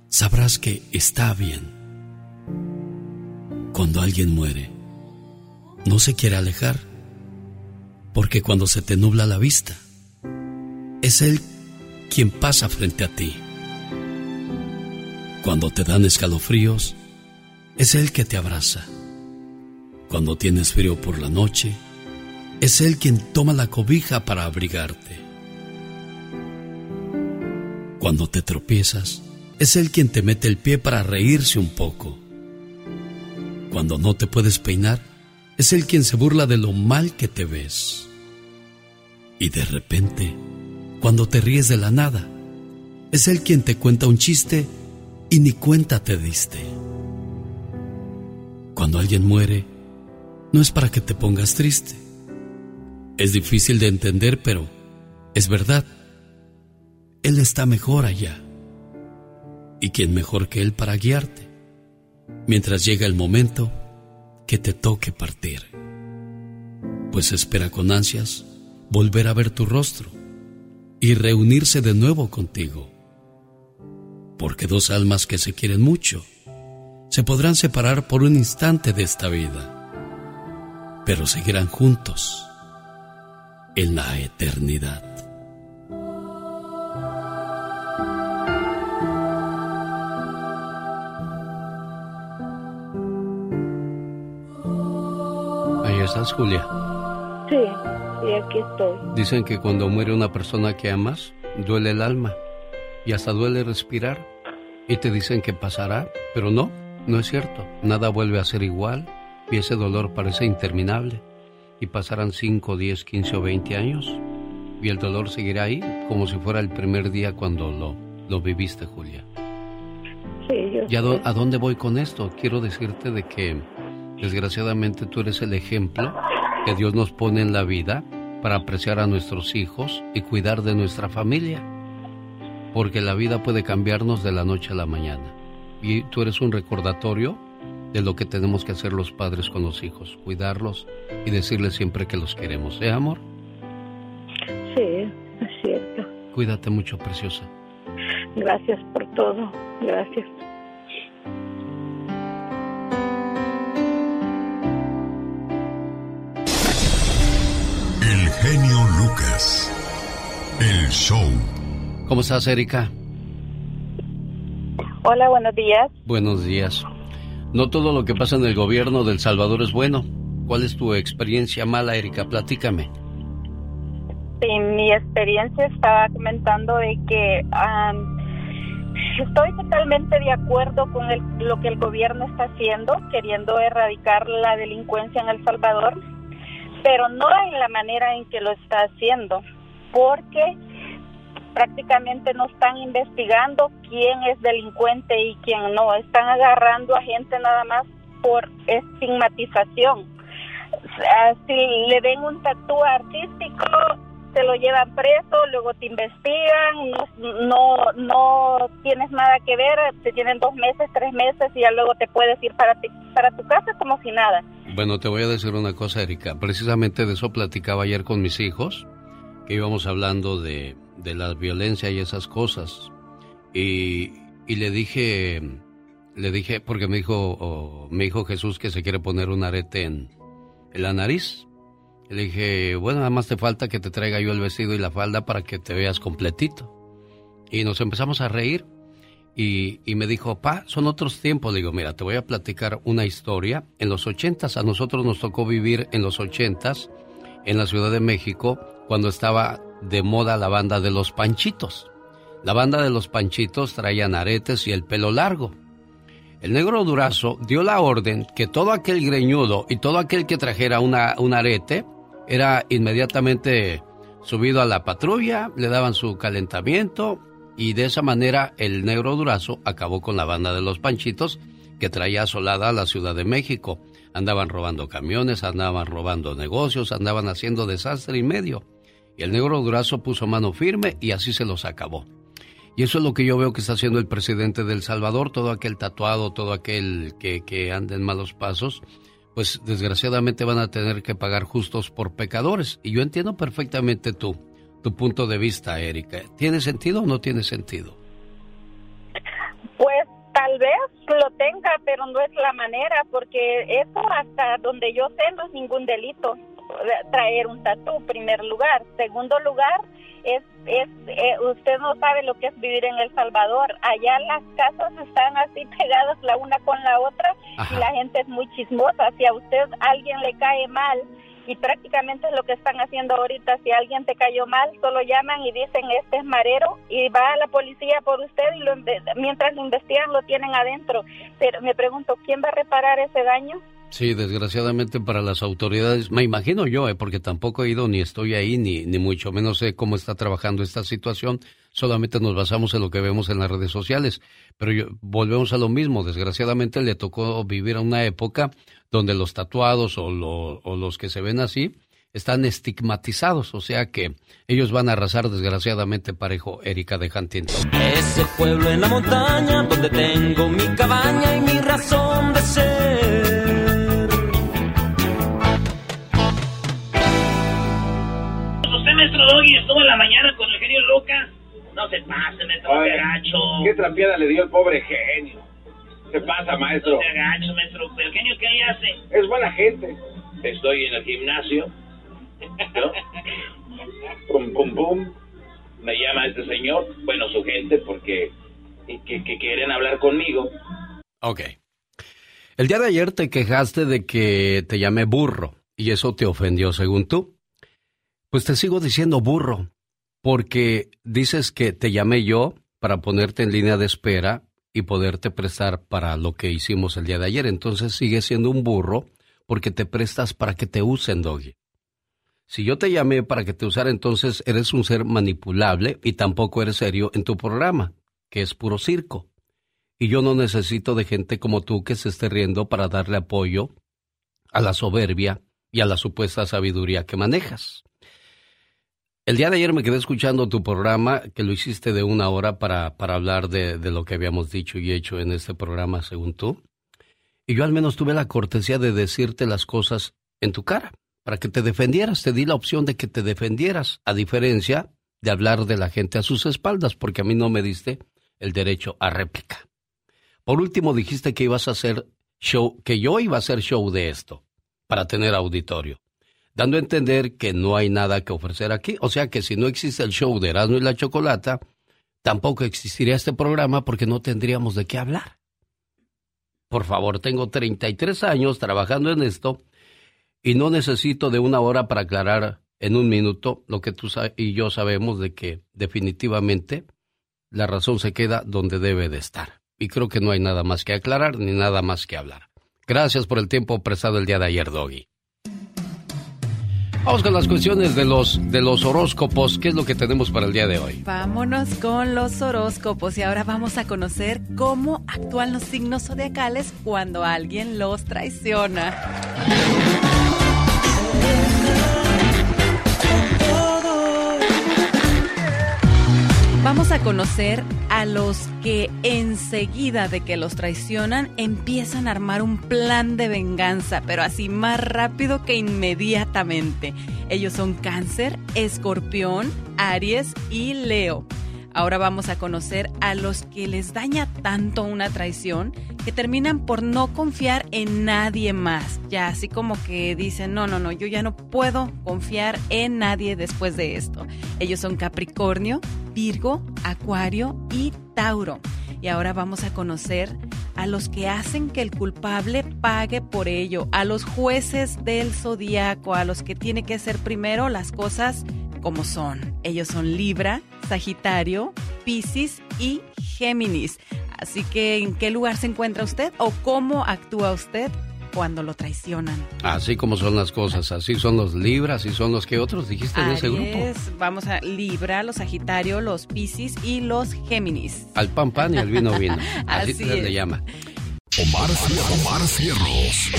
sabrás que está bien. Cuando alguien muere, no se quiere alejar, porque cuando se te nubla la vista, es Él quien pasa frente a ti. Cuando te dan escalofríos, es Él que te abraza. Cuando tienes frío por la noche, es Él quien toma la cobija para abrigarte. Cuando te tropiezas, es Él quien te mete el pie para reírse un poco. Cuando no te puedes peinar, es Él quien se burla de lo mal que te ves. Y de repente, cuando te ríes de la nada, es Él quien te cuenta un chiste y ni cuenta te diste. Cuando alguien muere, no es para que te pongas triste. Es difícil de entender, pero es verdad. Él está mejor allá. ¿Y quién mejor que Él para guiarte? Mientras llega el momento que te toque partir. Pues espera con ansias volver a ver tu rostro y reunirse de nuevo contigo. Porque dos almas que se quieren mucho se podrán separar por un instante de esta vida, pero seguirán juntos en la eternidad. Ahí estás, Julia. Sí, sí, aquí estoy. Dicen que cuando muere una persona que amas, duele el alma y hasta duele respirar. Y te dicen que pasará, pero no, no es cierto. Nada vuelve a ser igual y ese dolor parece interminable. Y pasarán 5, 10, 15 o 20 años y el dolor seguirá ahí como si fuera el primer día cuando lo, lo viviste, Julia. Sí, yo ¿Y a, a dónde voy con esto? Quiero decirte de que desgraciadamente tú eres el ejemplo que Dios nos pone en la vida para apreciar a nuestros hijos y cuidar de nuestra familia. Porque la vida puede cambiarnos de la noche a la mañana. Y tú eres un recordatorio de lo que tenemos que hacer los padres con los hijos, cuidarlos y decirles siempre que los queremos. ¿Eh, amor? Sí, es cierto. Cuídate mucho, preciosa. Gracias por todo. Gracias. El genio Lucas. El show. ¿Cómo estás, Erika? Hola, buenos días. Buenos días. No todo lo que pasa en el gobierno del Salvador es bueno. ¿Cuál es tu experiencia mala, Erika? Platícame. En mi experiencia estaba comentando de que am, estoy totalmente de acuerdo con el- lo que el gobierno está haciendo, queriendo erradicar la delincuencia en El Salvador, pero no en la manera en que lo está haciendo, porque prácticamente no están investigando quién es delincuente y quién no, están agarrando a gente nada más por estigmatización. Sea, Si le den un tatú artístico, te lo llevan preso, luego te investigan, no, no, tienes nada que ver, te tienen dos meses, tres meses y ya luego te puedes ir para, para tu casa como si nada. Bueno, te voy a decir una cosa, Erika. Precisamente de eso platicaba ayer con mis hijos, que íbamos hablando de, de la violencia y esas cosas. Y, y le dije, le dije, porque me dijo, oh, me dijo Jesús que se quiere poner un arete en, en la nariz. Le dije, bueno, nada más te falta que te traiga yo el vestido y la falda para que te veas completito. Y nos empezamos a reír. Y, y, me dijo, pa, son otros tiempos. Le digo, mira, te voy a platicar una historia. En los ochentas, a nosotros nos tocó vivir en los ochentas, en la Ciudad de México, cuando estaba de moda la banda de los Panchitos. La banda de los Panchitos traían aretes y el pelo largo. El negro Durazo dio la orden que todo aquel greñudo y todo aquel que trajera una, un arete era inmediatamente subido a la patrulla, le daban su calentamiento y de esa manera el negro Durazo acabó con la banda de los Panchitos que traía asolada a la Ciudad de México. Andaban robando camiones, andaban robando negocios, andaban haciendo desastre y medio. Y el negro Durazo puso mano firme y así se los acabó. Y eso es lo que yo veo que está haciendo el presidente del Salvador, todo aquel tatuado, todo aquel que, que anda en malos pasos, pues desgraciadamente van a tener que pagar justos por pecadores. Y yo entiendo perfectamente tú, tu punto de vista, Erika. ¿Tiene sentido o no tiene sentido? Tal vez lo tenga, pero no es la manera, porque eso hasta donde yo sé no es ningún delito traer un tatú, primer lugar. Segundo lugar, es, es eh, usted no sabe lo que es vivir en El Salvador. Allá las casas están así pegadas la una con la otra y la gente es muy chismosa. Si a usted alguien le cae mal, y prácticamente es lo que están haciendo ahorita. Si alguien te cayó mal, solo llaman y dicen este es marero y va a la policía por usted y lo, mientras lo investigan lo tienen adentro. Pero me pregunto, ¿quién va a reparar ese daño? Sí, desgraciadamente para las autoridades, me imagino yo, eh, porque tampoco he ido ni estoy ahí, ni, ni mucho menos sé cómo está trabajando esta situación, solamente nos basamos en lo que vemos en las redes sociales. Pero yo, volvemos a lo mismo, desgraciadamente le tocó vivir a una época donde los tatuados o, o los que se ven así están estigmatizados, o sea que ellos van a arrasar desgraciadamente parejo Erika de Huntington. Ese pueblo en la montaña donde tengo mi cabaña y mi razón de ser. maestro Doggy estuvo en la mañana con el genio Lucas. No se pase, maestro, no agacho. ¿Qué trapiada le dio el pobre genio? Se pasa, maestro. No se agacho, maestro. ¿Pero el genio qué le hace? Es buena gente. Estoy en el gimnasio. ¿no? pum, pum, pum. Me llama este señor, bueno, su gente, porque que, que quieren hablar conmigo. Ok. El día de ayer te quejaste de que te llamé burro y eso te ofendió según tú. Pues te sigo diciendo burro, porque dices que te llamé yo para ponerte en línea de espera y poderte prestar para lo que hicimos el día de ayer. Entonces sigues siendo un burro porque te prestas para que te usen, Doggy. Si yo te llamé para que te usara, entonces eres un ser manipulable y tampoco eres serio en tu programa, que es puro circo. Y yo no necesito de gente como tú que se esté riendo para darle apoyo a la soberbia y a la supuesta sabiduría que manejas. El día de ayer me quedé escuchando tu programa, que lo hiciste de una hora para, para hablar de, lo que habíamos dicho y hecho en este programa, según tú. Y yo al menos tuve la cortesía de decirte las cosas en tu cara, para que te defendieras. Te di la opción de que te defendieras, a diferencia de hablar de la gente a sus espaldas, porque a mí no me diste el derecho a réplica. Por último, dijiste que ibas a hacer show, que yo iba a hacer show de esto, para tener auditorio dando a entender que no hay nada que ofrecer aquí. O sea que si no existe el show de Erasmo y la Chocolata, tampoco existiría este programa porque no tendríamos de qué hablar. Por favor, tengo 33 años trabajando en esto y no necesito de una hora para aclarar en un minuto lo que tú y yo sabemos de que definitivamente la razón se queda donde debe de estar. Y creo que no hay nada más que aclarar ni nada más que hablar. Gracias por el tiempo prestado el día de ayer, Doggy. Vamos con las cuestiones de los, de los horóscopos. ¿Qué es lo que tenemos para el día de hoy? Vámonos con los horóscopos y ahora vamos a conocer cómo actúan los signos zodiacales cuando alguien los traiciona. Vamos a conocer a los que enseguida de que los traicionan empiezan a armar un plan de venganza, pero así más rápido que inmediatamente. Ellos son cáncer, escorpión, aries y leo. Ahora vamos a conocer a los que les daña tanto una traición que terminan por no confiar en nadie más. Ya así como que dicen, no, no, no, yo ya no puedo confiar en nadie después de esto. Ellos son Capricornio, Virgo, Acuario y Tauro. Y ahora vamos a conocer a los que hacen que el culpable pague por ello, a los jueces del zodiaco, a los que tiene que hacer primero las cosas como son. Ellos son Libra, Sagitario, Piscis y Géminis. Así que, ¿en qué lugar se encuentra usted o cómo actúa usted cuando lo traicionan? Así como son las cosas, así son los Libra, así son los que otros dijiste en ese grupo. Aries, Vamos a Libra, los Sagitario, los Piscis y los Géminis. Al pan pan y al vino vino. Así, Así se le llama. Omar, Omar Cierros.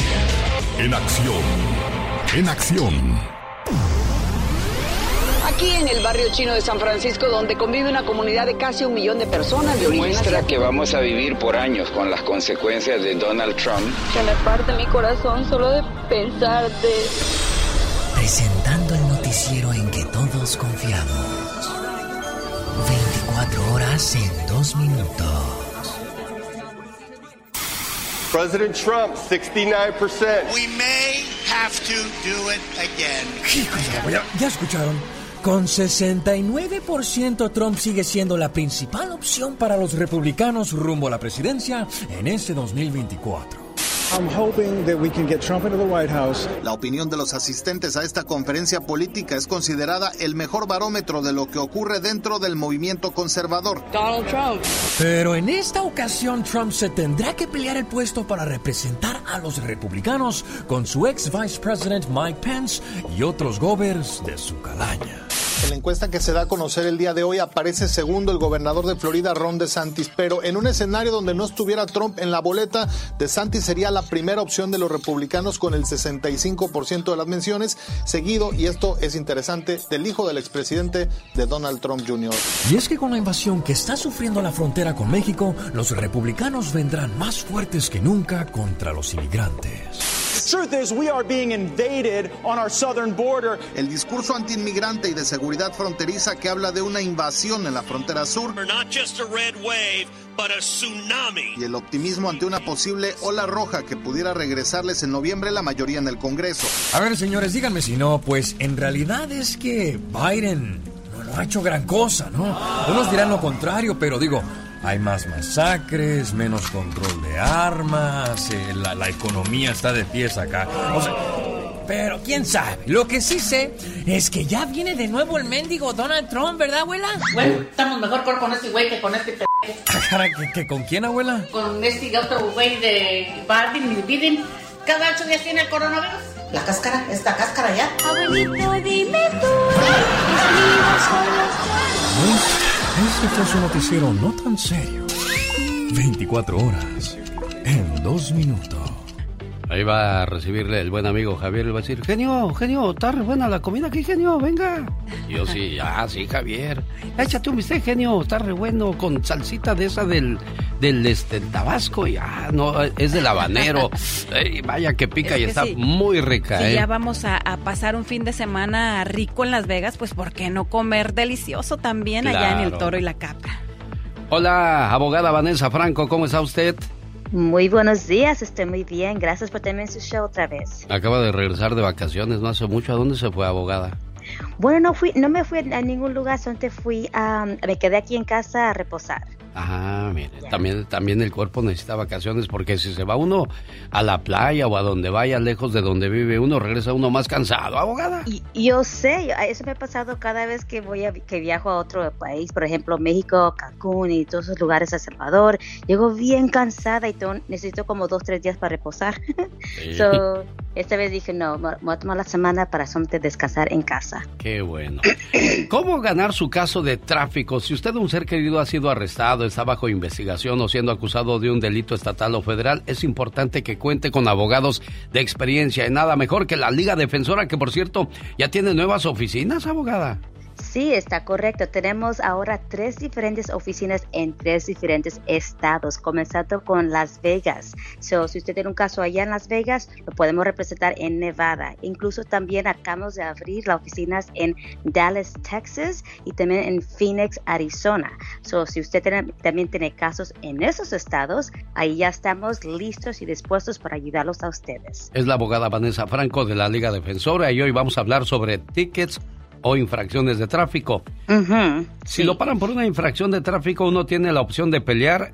En acción. En acción. Aquí en el barrio chino de San Francisco, donde convive una comunidad de casi un millón de personas de origen Muestra asiático. que vamos a vivir por años con las consecuencias de Donald Trump. Se me parte mi corazón solo de pensarte. Presentando el noticiero en que todos confiamos. 24 horas en 2 minutos. President Trump, 69%. We may have to do it again. Ya, ya escucharon. Con 69% Trump sigue siendo la principal opción para los republicanos rumbo a la presidencia en este 2024. I'm hoping that we can get Trump into the White House. La opinión de los asistentes a esta conferencia política es considerada el mejor barómetro de lo que ocurre dentro del movimiento conservador. Donald Trump. Pero en esta ocasión Trump se tendrá que pelear el puesto para representar a los republicanos con su ex vice president Mike Pence y otros govers de su calaña. En la encuesta que se da a conocer el día de hoy aparece segundo el gobernador de Florida, Ron DeSantis, pero en un escenario donde no estuviera Trump en la boleta, DeSantis sería la primera opción de los republicanos con el 65% de las menciones, seguido, y esto es interesante, del hijo del expresidente de Donald Trump Jr. Y es que con la invasión que está sufriendo la frontera con México, los republicanos vendrán más fuertes que nunca contra los inmigrantes. The truth is, we are being invaded on our southern border. El discurso antiinmigrante y de seguridad fronteriza que habla de una invasión en la frontera sur Not just a red wave, but a tsunami. y el optimismo ante una posible ola roja que pudiera regresarles en noviembre la mayoría en el Congreso. A ver, señores, díganme si no, pues en realidad es que Biden no, no ha hecho gran cosa, ¿no? Unos dirán lo contrario, pero digo, hay más masacres, menos control de armas, eh, la, la economía está de pies acá. O sea, pero quién sabe. Lo que sí sé es que ya viene de nuevo el mendigo Donald Trump, ¿verdad, abuela? Bueno, estamos mejor con este güey que con este p... Caray, ¿que- que ¿Con quién, abuela? Con este otro güey de Biden y Biden. Cada ocho días tiene el coronavirus. La cáscara, esta cáscara ya. Abuelito, dime tú, mis amigos son los Este fue su noticiero no tan serio. 24 horas en 2 minutos. Ahí va a recibirle el buen amigo Javier y va a decir, genio, genio, está re buena la comida aquí, genio, venga. Y yo sí, ah, sí, Javier. Échate un bistec, genio, está re bueno, con salsita de esa del, del este, Tabasco. Y ah, no, es del habanero. Ey, vaya que pica Es y que está sí. muy rica, Si ¿eh? ya vamos a, a pasar un fin de semana rico en Las Vegas, pues ¿por qué no comer delicioso también allá en el. Toro y la Capra? Hola, abogada Vanessa Franco, ¿cómo está usted? Muy buenos días, estoy muy bien. Gracias por tenerme en su show otra vez. Acaba de regresar de vacaciones, no hace mucho. ¿A dónde se fue, abogada? Bueno, no fui, no me fui a ningún lugar, solamente fui a, me quedé aquí en casa a reposar. Ah, mire, también, también el cuerpo necesita vacaciones porque si se va uno a la playa o a donde vaya lejos de donde vive uno, regresa uno más cansado, abogada. Y yo sé, eso me ha pasado cada vez que voy a, que viajo a otro país, por ejemplo México, Cancún y todos esos lugares, El Salvador. Llego bien cansada y tengo- necesito como dos, tres días para reposar. Sí. so, esta vez dije, no, me voy a tomar la semana para solamente descansar en casa. Qué bueno. ¿Cómo ganar su caso de tráfico? Si usted, un ser querido, ha sido arrestado, está bajo investigación o siendo acusado de un delito estatal o federal, es importante que cuente con abogados de experiencia. Y nada mejor que la Liga Defensora, que por cierto ya tiene nuevas oficinas, abogada. Sí, está correcto. Tenemos ahora tres diferentes oficinas en tres diferentes estados, comenzando con Las Vegas. So, si usted tiene un caso allá en Las Vegas, lo podemos representar en Nevada. Incluso también acabamos de abrir las oficinas en Dallas, Texas y también en Phoenix, Arizona. So, si usted tiene- también tiene casos en esos estados, ahí ya estamos listos y dispuestos para ayudarlos a ustedes. Es la abogada Vanessa Franco de la Liga Defensora y hoy vamos a hablar sobre tickets o infracciones de tráfico. Si lo paran por una infracción de tráfico, uno tiene la opción de pelear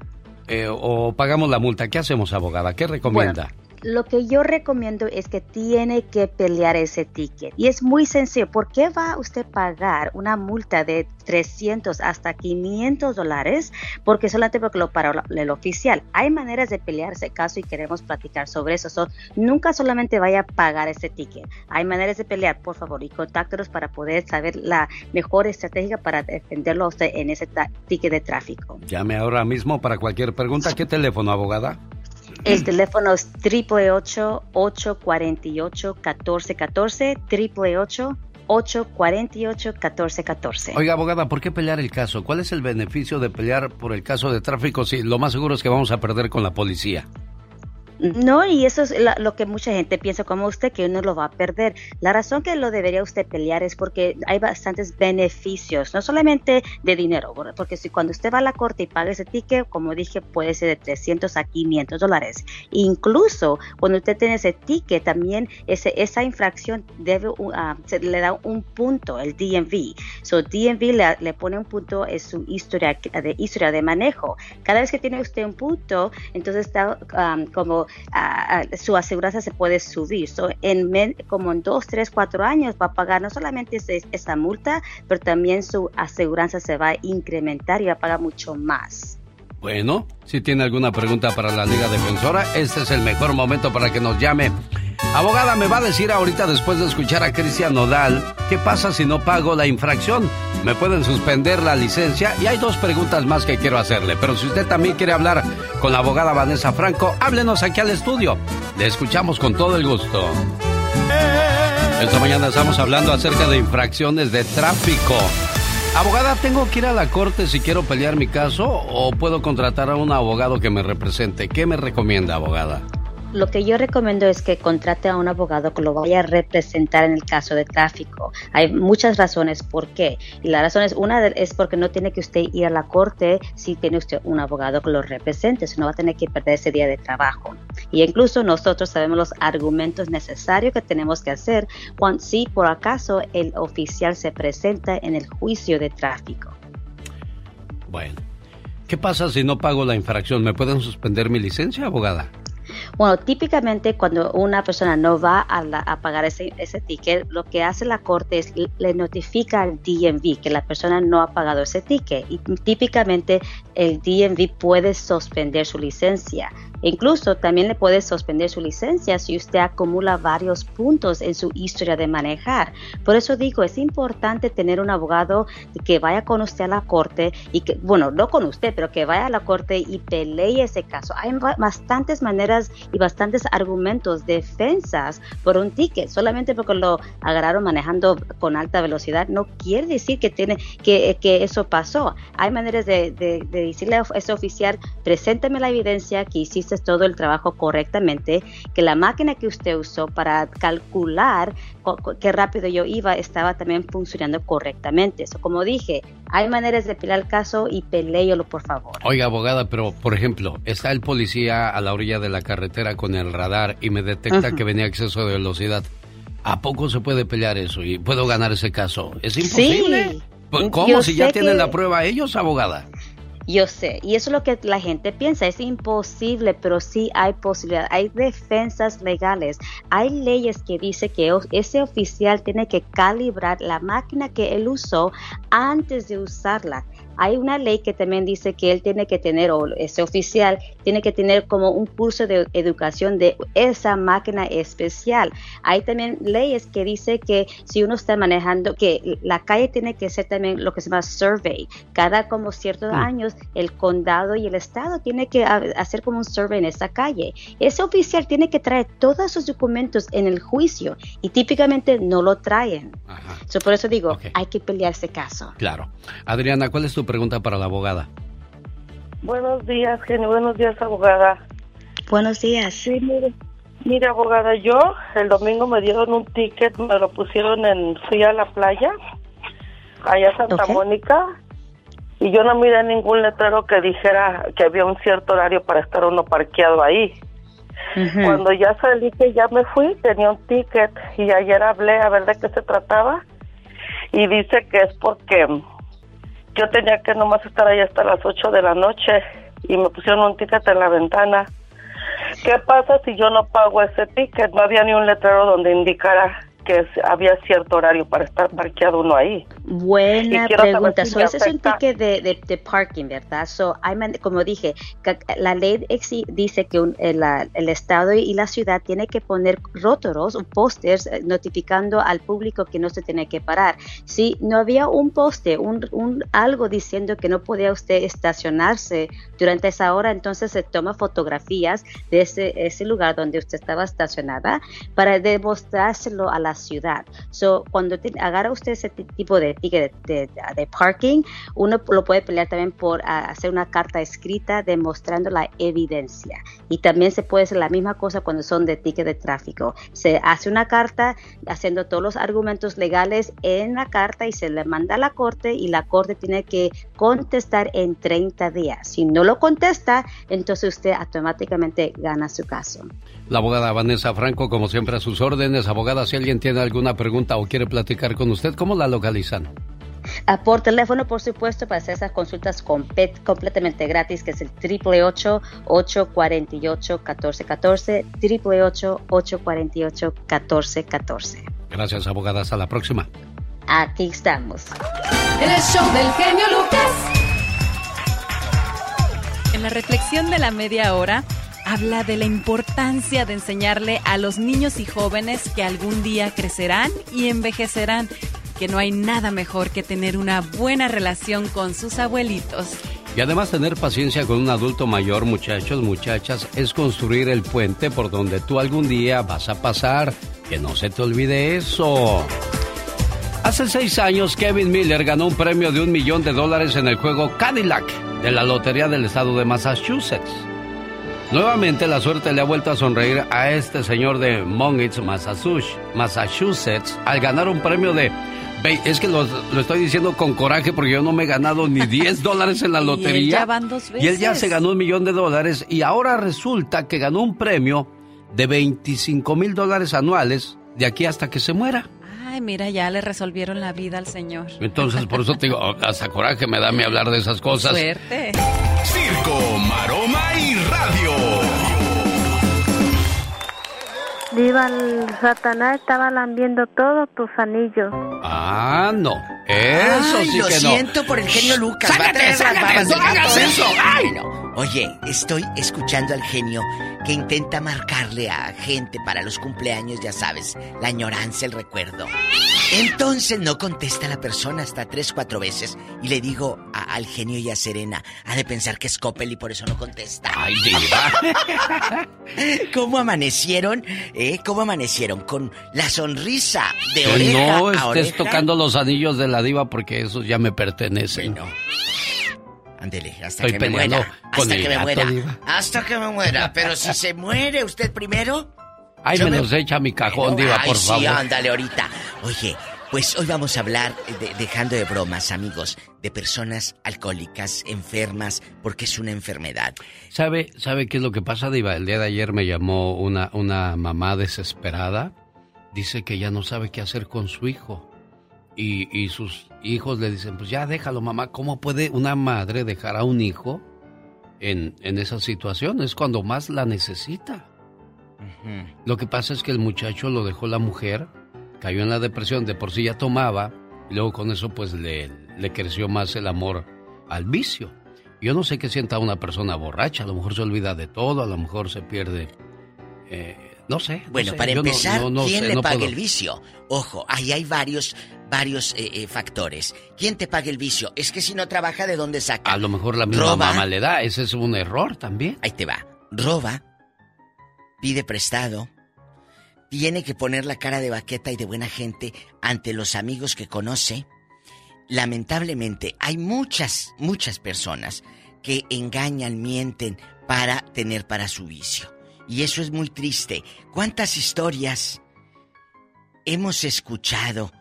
eh, o pagamos la multa. ¿Qué hacemos, abogada? ¿Qué recomienda? Lo que yo recomiendo es que tiene que pelear ese ticket. Y es muy sencillo. ¿Por qué va usted a pagar una multa de 300 hasta 500 dólares? Porque solamente porque lo paró el oficial. Hay maneras de pelear ese caso y queremos platicar sobre eso. So, nunca solamente vaya a pagar ese ticket. Hay maneras de pelear, por favor, y contáctenos para poder saber la mejor estrategia para defenderlo a usted en ese ticket de tráfico. Llame ahora mismo para cualquier pregunta. ¿Qué teléfono, abogada? El teléfono es 888-848-1414, 888-848-1414. Oiga, abogada, ¿por qué pelear el caso? ¿Cuál es el beneficio de pelear por el caso de tráfico si lo más seguro es que vamos a perder con la policía? No, y eso es la- lo que mucha gente piensa como usted, que uno lo va a perder. La razón que lo debería usted pelear es porque hay bastantes beneficios, no solamente de dinero, porque si cuando usted va a la corte y paga ese ticket, como dije, puede ser de 300 a 500 dólares. Incluso cuando usted tiene ese ticket, también ese, esa infracción debe, uh, ah, se le da un punto, el DMV. So, DMV le, le pone un punto en su historia de, historia de manejo. Cada vez que tiene usted un punto, entonces está um, como ah, su aseguranza se puede subir. So, en como en dos, tres, cuatro años va a pagar no solamente esa multa, pero también su aseguranza se va a incrementar y va a pagar mucho más. Bueno, si tiene alguna pregunta para la Liga Defensora, este es el mejor momento para que nos llame. Abogada, me va a decir ahorita después de escuchar a Cristian Nodal, ¿qué pasa si no pago la infracción? ¿Me pueden suspender la licencia? Y hay dos preguntas más que quiero hacerle, pero si usted también quiere hablar con la abogada Vanessa Franco, háblenos aquí al estudio. Le escuchamos con todo el gusto. Esta mañana estamos hablando acerca de infracciones de tráfico. Abogada, ¿tengo que ir a la corte si quiero pelear mi caso o puedo contratar a un abogado que me represente? ¿Qué me recomienda, abogada? Lo que yo recomiendo es que contrate a un abogado que lo vaya a representar en el caso de tráfico. Hay muchas razones por qué. Y la razón es, una de- es porque no tiene que usted ir a la corte si tiene usted un abogado que lo represente, si no va a tener que perder ese día de trabajo. Y incluso nosotros sabemos los argumentos necesarios que tenemos que hacer cuando, si por acaso el oficial se presenta en el juicio de tráfico. Bueno, ¿qué pasa si no pago la infracción? ¿Me pueden suspender mi licencia, abogada? Bueno, típicamente cuando una persona no va a, la- pagar ese, ese ticket, lo que hace la corte es le- le notifica al DMV que la persona no ha pagado ese ticket y típicamente el DMV puede suspender su licencia. E incluso también le puede suspender su licencia si usted acumula varios puntos en su historia de manejar. Por eso digo, es importante tener un abogado que vaya con usted a la corte y que, bueno, no con usted, pero que vaya a la corte y pelee ese caso. Hay ba- bastantes maneras y bastantes argumentos, defensas por un ticket. Solamente porque lo agarraron manejando con alta velocidad no quiere decir que tiene que, que eso pasó. Hay maneras de, de- de decirle a ese oficial, preséntame la evidencia que hiciste todo el trabajo correctamente, que la máquina que usted usó para calcular cu- cu- qué rápido yo iba estaba también funcionando correctamente. Eso, como dije, hay maneras de pelear el caso y peleélo por favor. Oiga, abogada, pero por ejemplo, está el policía a la orilla de la carretera con el radar y me detecta que venía a exceso de velocidad. ¿A poco se puede pelear eso y puedo ganar ese caso? ¿Es imposible? Sí. ¿Cómo? Yo si ya tienen que- la prueba ellos, abogada. Yo sé, y eso es lo que la gente piensa, es imposible, pero sí hay posibilidad, hay defensas legales, hay leyes que dice que ese oficial tiene que calibrar la máquina que él usó antes de usarla. Hay una ley que también dice que él tiene que tener, o ese oficial tiene que tener como un curso de educación de esa máquina especial. Hay también leyes que dice que si uno está manejando, que la calle tiene que ser también lo que se llama survey. Cada como ciertos Mm. años el condado y el estado tiene que ha- hacer como un survey en esa calle. Ese oficial tiene que traer todos sus documentos en el juicio y típicamente no lo traen. So, por eso digo, hay que pelear ese caso. Claro. Adriana, ¿cuál es tu pregunta para la abogada? Buenos días, genio. Buenos días, abogada. Buenos días. Sí, mire, mire, abogada, yo el domingo me dieron un ticket, me lo pusieron en, fui a la playa, allá a Santa. Mónica, y yo no miré ningún letrero que dijera que había un cierto horario para estar uno parqueado ahí. Cuando ya salí, que ya me fui, tenía un ticket y ayer hablé a ver de qué se trataba y dice que es porque yo tenía que nomás estar ahí hasta las 8 de la noche y me pusieron un ticket en la ventana. ¿Qué pasa si yo no pago ese ticket? No había ni un letrero donde indicara que había cierto horario para estar parqueado uno ahí. Buena pregunta. si So, ese es un ticket de, de, de parking, ¿verdad? So, hay man- como dije, la ley dice que un- el, la- el Estado y la ciudad tiene que poner rótulos o pósters eh, notificando al público que no se tiene que parar. Si no había un poste, un, un algo diciendo que no podía usted estacionarse durante esa hora, entonces se toma fotografías de ese, ese lugar donde usted estaba estacionada para demostrárselo a la ciudad. So, cuando te- agarra usted ese ti- tipo de ticket de parking, uno lo puede pelear también por ah, hacer una carta escrita demostrando la evidencia. Y también se puede hacer la misma cosa cuando son de ticket de tráfico. Se hace una carta haciendo todos los argumentos legales en la carta y se le manda a la corte y la corte tiene que contestar en 30 días. Si no lo contesta, entonces usted automáticamente gana su caso. La abogada Vanessa Franco, como siempre, a sus órdenes. Abogada, si alguien tiene alguna pregunta o quiere platicar con usted, ¿cómo la localizan? Ah, por teléfono, por supuesto, para hacer esas consultas compe- completamente gratis, que es el 888-848-1414, 888-848-1414. Gracias, abogada. Hasta la próxima. Aquí estamos. En el show del genio Lucas. En la reflexión de la media hora habla de la importancia de enseñarle a los niños y jóvenes que algún día crecerán y envejecerán, que no hay nada mejor que tener una buena relación con sus abuelitos. Y además tener paciencia con un adulto mayor, muchachos, muchachas, es construir el puente por donde tú algún día vas a pasar. Que no se te olvide eso. Hace seis años, Kevin Miller ganó un premio de un millón de dólares en el juego Cadillac de la Lotería del Estado de Massachusetts. Nuevamente la suerte le ha vuelto a sonreír a este señor de Monmouth, Massachusetts, Massachusetts, al ganar un premio de... Es que lo, lo estoy diciendo con coraje porque yo no me he ganado ni 10 dólares en la Y él lotería. ya van dos Y él ya se ganó un millón de dólares y ahora resulta que ganó un premio de 25 mil dólares anuales de aquí hasta que se muera. Ay, mira, ya le resolvieron la vida al señor. Entonces, por eso te digo, hasta coraje me da a mí hablar de esas cosas. Suerte. Circo, maroma y radio. Diva, el Satanás estaba lambiendo todos tus anillos. Ah, no. Eso Ay, sí lo que no. siento por el genio Lucas. Va a ¡Sácate, las babas ¡No del gato, hagas eso! ¡Ay, no! Oye, estoy escuchando al genio que intenta marcarle a gente para los cumpleaños, ya sabes, la añoranza, el recuerdo. Entonces no contesta la persona hasta tres, cuatro veces. Y le digo a- al genio y a Serena, ha de pensar que es Coppel y por eso no contesta. ¡Ay, diva! ¿Cómo amanecieron? ¿Eh? ¿Cómo amanecieron? Con la sonrisa de Que oreja no a estés oreja. tocando los anillos de la diva porque esos ya me pertenecen. Ándele, hasta Estoy que me muera. con Hasta que me muera. diva. Hasta que me muera. Pero si se muere usted primero. Ay, me los echa mi cajón, diva, Ay, por sí, favor. ándale ahorita. Oye, pues hoy vamos a hablar, de- dejando de bromas, amigos, de personas alcohólicas, enfermas, porque es una enfermedad. ¿Sabe, ¿Sabe qué es lo que pasa, Diva? El día de ayer me llamó una, una mamá desesperada. Dice que ya no sabe qué hacer con su hijo. Y, y sus hijos le dicen, pues ya déjalo, mamá. ¿Cómo puede una madre dejar a un hijo en, en esa situación? Es cuando más la necesita. Lo que pasa es que el muchacho lo dejó la mujer, cayó en la depresión, de por sí ya tomaba, y luego con eso pues le, le creció más el amor al vicio. Yo no sé qué sienta una persona borracha, a lo mejor se olvida de todo, a lo mejor se pierde eh, No sé. no Bueno, sé, para yo empezar, no- no ¿quién sé, le paga puedo. el vicio? Ojo, ahí hay varios, varios eh, eh, factores. ¿Quién te paga el vicio? Es que si no trabaja, ¿de dónde saca? A lo mejor la misma Roba. mamá le da. Ese es un error también. Ahí te va. Roba, pide prestado, tiene que poner la cara de baqueta y de buena gente ante los amigos que conoce. Lamentablemente, hay muchas, muchas personas que engañan, mienten para tener para su vicio. Y eso es muy triste. ¿Cuántas historias hemos escuchado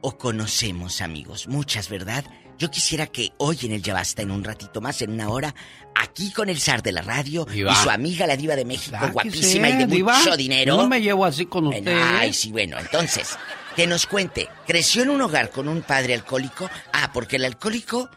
o conocemos, amigos? Muchas, ¿verdad? Yo quisiera que hoy en el Ya Basta, en un ratito más, en una hora, aquí con el zar de la radio Diva. y su amiga la diva de México, guapísima y de Diva. mucho dinero. No me llevo así con Bueno, usted. Ay, sí, bueno, entonces, que nos cuente. ¿Creció en un hogar con un padre alcohólico? Ah, porque el alcohólico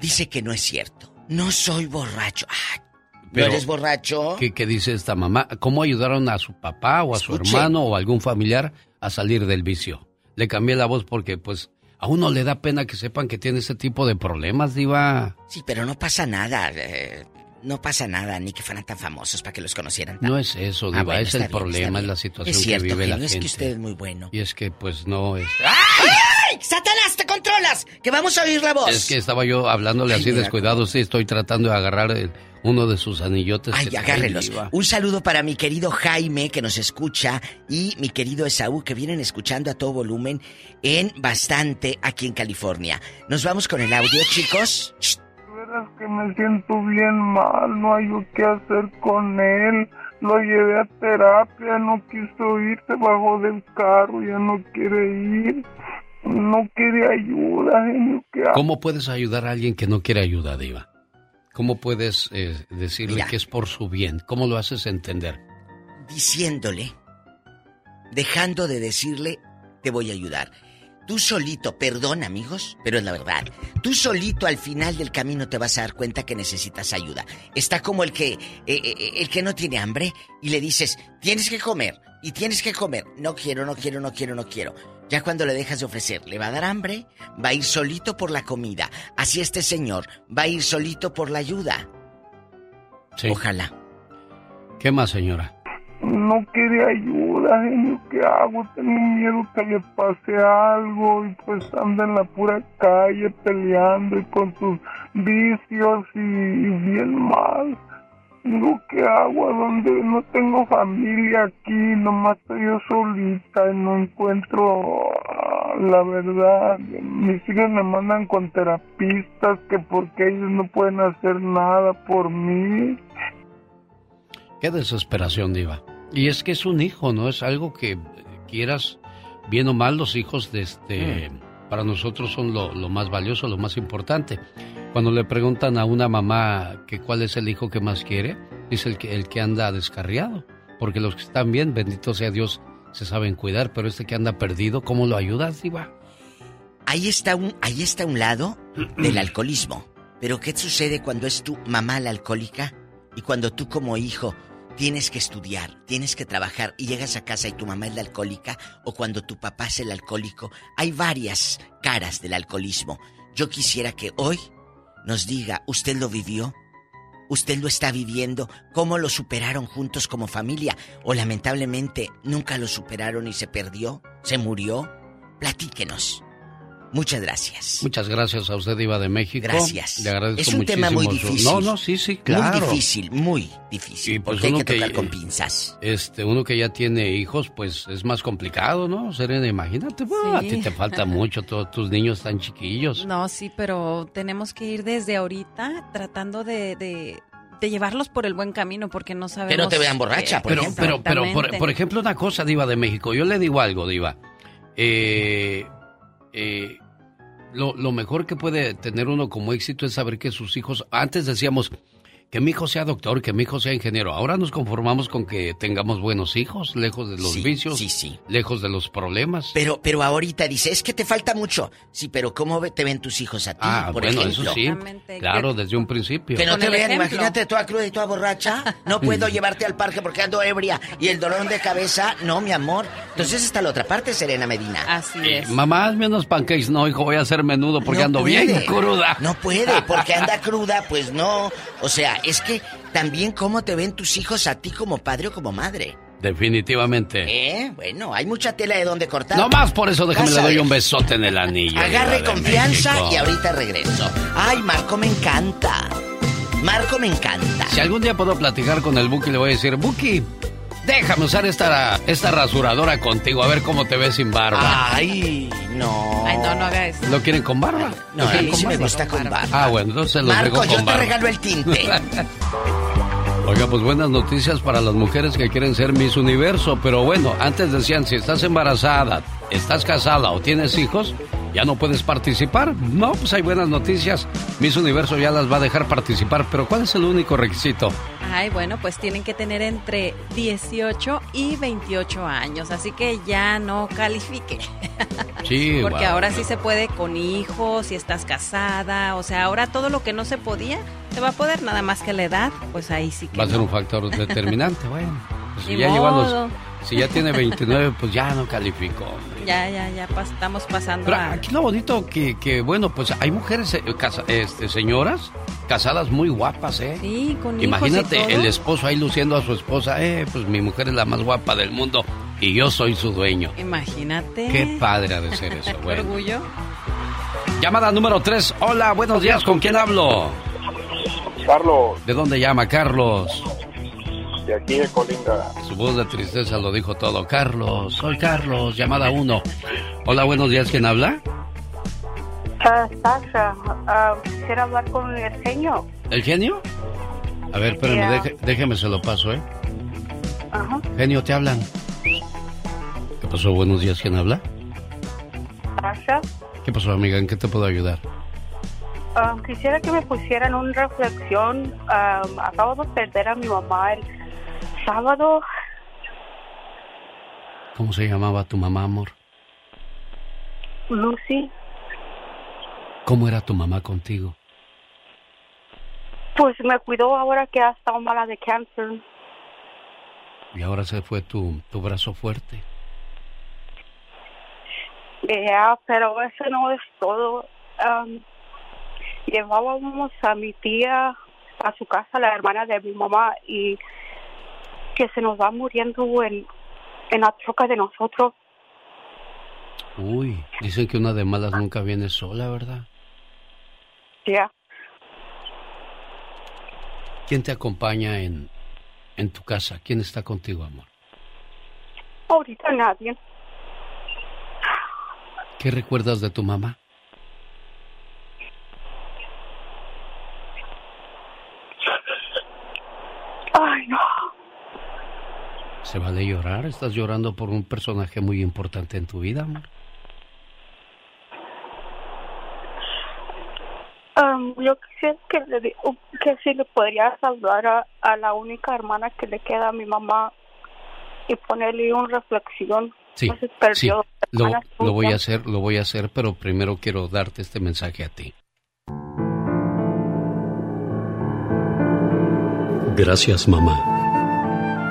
dice que no es cierto. No soy borracho. Ah, ¿no Pero, eres borracho? ¿Qué, qué dice esta mamá? ¿Cómo ayudaron a su papá o a su hermano o algún familiar a salir del vicio? Le cambié la voz porque, pues, a uno le da pena que sepan que tiene ese tipo de problemas, Diva. Sí, pero no pasa nada. eh, no pasa nada, ni que fueran tan famosos para que los conocieran. No es eso, Ah, Diva, bueno, es el bien, problema, es la situación Es cierto, que vive la genio, es gente. que usted es muy bueno. Y es que, pues, no es... ¡Ay! ¡Satanás, te controlas! ¡Que vamos a oír la voz! Es que estaba yo hablándole Ay, así mira. descuidado, sí, estoy tratando de agarrar el- uno de sus anillotes. Ay, agárrelos. Un saludo para mi querido Jaime que nos escucha y mi querido Esaú que vienen escuchando a todo volumen en bastante aquí en California. Nos vamos con el audio, chicos. Verás que me siento bien mal, no hay qué hacer con él. Lo llevé a terapia, no quiso ir, se bajó del carro, ya no quiere ir. No quiere ayuda, genio, ¿qué hago? ¿Cómo puedes ayudar a alguien que no quiere ayuda, Diva? ¿Cómo puedes eh, decirle Mira. que es por su bien? ¿Cómo lo haces entender? Diciéndole, dejando de decirle, te voy a ayudar. Tú solito, perdón amigos, pero es la verdad. Tú solito al final del camino te vas a dar cuenta que necesitas ayuda. Está como el que, eh, eh, el que no tiene hambre y le dices, tienes que comer y tienes que comer. No quiero, no quiero, no quiero, no quiero. Ya cuando le dejas de ofrecer, le va a dar hambre, va a ir solito por la comida. Así este señor va a ir solito por la ayuda. Sí. Ojalá. ¿Qué más, señora? No quiere ayuda, genio, ¿qué hago? Tengo miedo que le pase algo y pues anda en la pura calle peleando y con sus vicios y, y bien mal. Digo, ¿qué hago? ¿A dónde? No tengo familia aquí, nomás estoy yo solita y no encuentro ah, la verdad. Mis hijos me mandan con terapistas que porque ellos no pueden hacer nada por mí. Qué desesperación, Diva. Y es que es un hijo, ¿no? Es algo que eh, quieras, bien o mal, los hijos de este, para nosotros son lo, lo más valioso, lo más importante. Cuando le preguntan a una mamá que cuál es el hijo que más quiere, dice el que, el que anda descarriado. Porque los que están bien, bendito sea Dios, se saben cuidar, pero este que anda perdido, ¿cómo lo ayudas, Diva? Ahí está un, ahí está un lado del alcoholismo. Pero ¿qué sucede cuando es tu mamá la alcohólica y cuando tú como hijo tienes que estudiar, tienes que trabajar y llegas a casa y tu mamá es la alcohólica o cuando tu papá es el alcohólico? Hay varias caras del alcoholismo. Yo quisiera que hoy nos diga, ¿usted lo vivió? ¿Usted lo está viviendo? ¿Cómo lo superaron juntos como familia? ¿O lamentablemente nunca lo superaron y se perdió? ¿Se murió? Platíquenos. Muchas gracias. Muchas gracias a usted, Diva de México. Gracias. Le agradezco Es un tema muy su- difícil. No, no, sí, sí, claro. Muy difícil, muy difícil. Y, pues, porque hay uno que tocar que- con pinzas. Este, uno que ya tiene hijos, pues es más complicado, ¿no? Serena, imagínate, bueno, a ti te falta mucho, todos tus niños están chiquillos. No, sí, pero tenemos que ir desde ahorita tratando de, de, de llevarlos por el buen camino porque no sabemos... Que no te vean borracha, por pero, ejemplo. pero, pero, por, por ejemplo, una cosa, Diva de México, yo le digo algo, Diva. Eh, eh, lo, lo mejor que puede tener uno como éxito es saber que sus hijos, antes decíamos que mi hijo sea doctor, que mi hijo sea ingeniero, ahora nos conformamos con que tengamos buenos hijos, lejos de los Sí, vicios, sí, sí. lejos de los problemas. Pero, pero ahorita dice, es que te falta mucho. Sí, pero ¿cómo te ven tus hijos a ti, Ah, por bueno, ejemplo? eso sí, claro, desde un principio. Que no te vean, ejemplo. imagínate toda cruda y toda borracha. No puedo llevarte al parque porque ando ebria. Y el dolor de cabeza, no, mi amor. Entonces está la otra parte, Serena Medina. Así Eh, Mamá, hazme unos pancakes. No, hijo, voy a hacer menudo porque No ando puede. bien cruda. No puede, porque anda cruda, pues no. O sea, es que también cómo te ven tus hijos a ti como padre o como madre. Definitivamente. Eh, bueno, hay mucha tela de donde cortar. No más por eso déjame le doy un besote en el anillo. Agarre confianza México. y ahorita regreso. Ay, Marco me encanta. Marco me encanta. Si algún día puedo platicar con el Buki, le voy a decir, Buki, déjame usar esta, esta rasuradora contigo, a ver cómo te ves sin barba. Ay, no. Ay, no, no haga eso. ¿Lo quieren con barba? No, ¿Lo a quieren mí con sí me gusta con barba. Ah, bueno, entonces los Marco, con yo te regalo el tinte. Oiga, pues buenas noticias para las mujeres que quieren ser Miss Universo, pero bueno, antes decían, si estás embarazada, estás casada o tienes hijos, ya no puedes participar. No, pues hay buenas noticias. Miss Universo ya las va a dejar participar, pero ¿cuál es el único requisito? Ay, bueno, pues tienen que tener entre 18 y 28 años, así que ya no califique. Sí, Porque wow. ahora sí se puede con hijos, si estás casada, o sea, ahora todo lo que no se podía, se va a poder, nada más que la edad, pues ahí sí que Va a ser un factor determinante, bueno. Pues ya los- modo. Si ya tiene 29, pues ya no calificó. hombre. Ya, ya, ya pas- estamos pasando Pero a... aquí lo bonito que, que, bueno, pues hay mujeres, eh, casa- este, señoras, casadas muy guapas, ¿eh? Sí, con hijos Imagínate y todo. el esposo ahí luciendo a su esposa, eh, pues mi mujer es la más guapa del mundo y yo soy su dueño. Imagínate. Qué padre ha de ser eso, Qué bueno. orgullo. Llamada número 3. Hola, buenos días, ¿con quién hablo? Carlos, ¿De dónde llama Carlos? De aquí de Colinda. Su voz de tristeza lo dijo todo. Carlos, soy Carlos, llamada 1. Hola, buenos días, ¿quién habla? Ah, Sasha, ah, quisiera hablar con el genio. ¿El genio? A ver, espérame, Ya. deje- déjeme se lo paso, ¿eh? Ajá. Genio, te hablan. ¿Qué pasó? Buenos días, ¿quién habla? Sasha, ¿Qué pasó, amiga? ¿En qué te puedo ayudar? ah, quisiera que me pusieran una reflexión. Ah, acabo de perder a mi mamá el sábado. ¿Cómo se llamaba tu mamá, amor? Lucy, ¿Cómo era tu mamá contigo? pues me cuidó ahora que ha estado mala de cáncer. Y ahora se fue tu, tu brazo fuerte. Ya, pero eso no es todo. Am, llevábamos a mi tía a su casa, la hermana de mi mamá, y que se nos va muriendo en, en la troca de nosotros. Uy, dicen que una de malas nunca viene sola, ¿verdad? Ya, ¿Quién te acompaña en, en tu casa? ¿Quién está contigo, amor? ahorita nadie. ¿Qué recuerdas de tu mamá? Ay, no. ¿Se vale llorar? ¿Estás llorando por un personaje muy importante en tu vida, amor? Am, yo quisiera que, le, que si le podría saludar a, a la única hermana que le queda a mi mamá y ponerle una reflexión. Sí, No sí, lo, lo voy a hacer, lo voy a hacer, pero primero quiero darte este mensaje a ti. Gracias, mamá.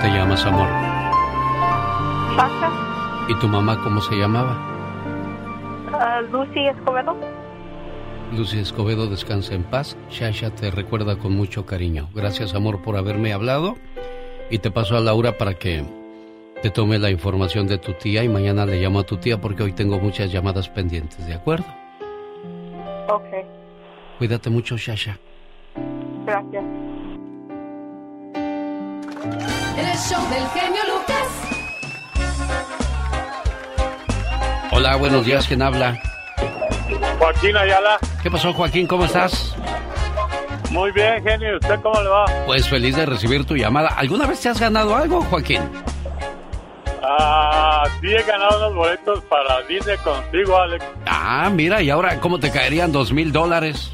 Te llamas, amor? Sasha, ¿Y tu mamá cómo se llamaba? ah, Lucy Escobedo. Lucy Escobedo, descansa en paz. Shasha te recuerda con mucho cariño. Gracias, amor, por haberme hablado. Y te paso a Laura para que te tome la información de tu tía y mañana le llamo a tu tía porque hoy tengo muchas llamadas pendientes, ¿de acuerdo? Ok, Cuídate mucho, Shasha. gracias. El show del genio Lucas. Hola, buenos días, ¿quién habla? Joaquín Ayala. ¿Qué pasó, Joaquín? ¿Cómo estás? Muy bien, genio. ¿Usted cómo le va? Pues feliz de recibir tu llamada. ¿Alguna vez te has ganado algo, Joaquín? Ah, sí he ganado unos boletos para Disney contigo, Alex. Ah, mira, y ahora, ¿cómo te caerían dos mil dólares?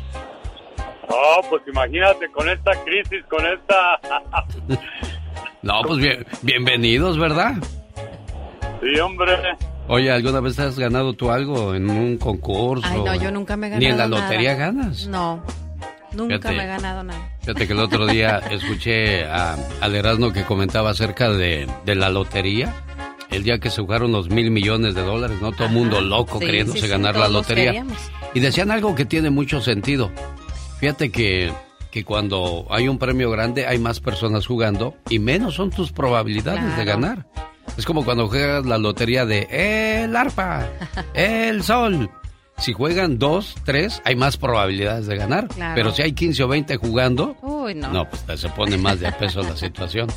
Oh, pues imagínate con esta crisis, con esta... No, pues bien, bienvenidos, ¿verdad? sí, hombre. Oye, ¿alguna vez has ganado tú algo en un concurso? Ay, no, yo nunca me he ganado Ni en la nada. lotería ganas. No, nunca Fíjate. me he ganado nada. Fíjate que el otro día escuché a, al Erasmo que comentaba acerca de, de la lotería. El día que se jugaron los mil millones de dólares, ¿no? Todo el mundo loco Sí, queriéndose sí, sí, ganar la todos lotería. queríamos. Y decían algo que tiene mucho sentido. Fíjate que, que cuando hay un premio grande hay más personas jugando y menos son tus probabilidades de ganar. Es como cuando juegas la lotería de el arpa, el sol. Si juegan dos, tres, hay más probabilidades de ganar. Claro. Pero si hay 15 o 20 jugando, Uy, no. no, pues se pone más de a peso la situación.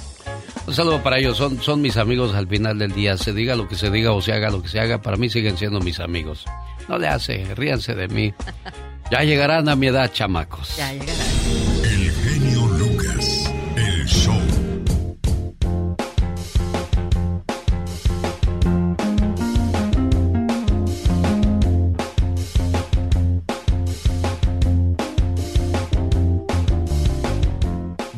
Un saludo para ellos, son, son mis amigos al final del día. Se diga lo que se diga o se haga lo que se haga, para mí siguen siendo mis amigos. No le hace, ríanse de mí. Ya llegarán a mi edad, chamacos. Ya llegará. El genio Lucas. El show.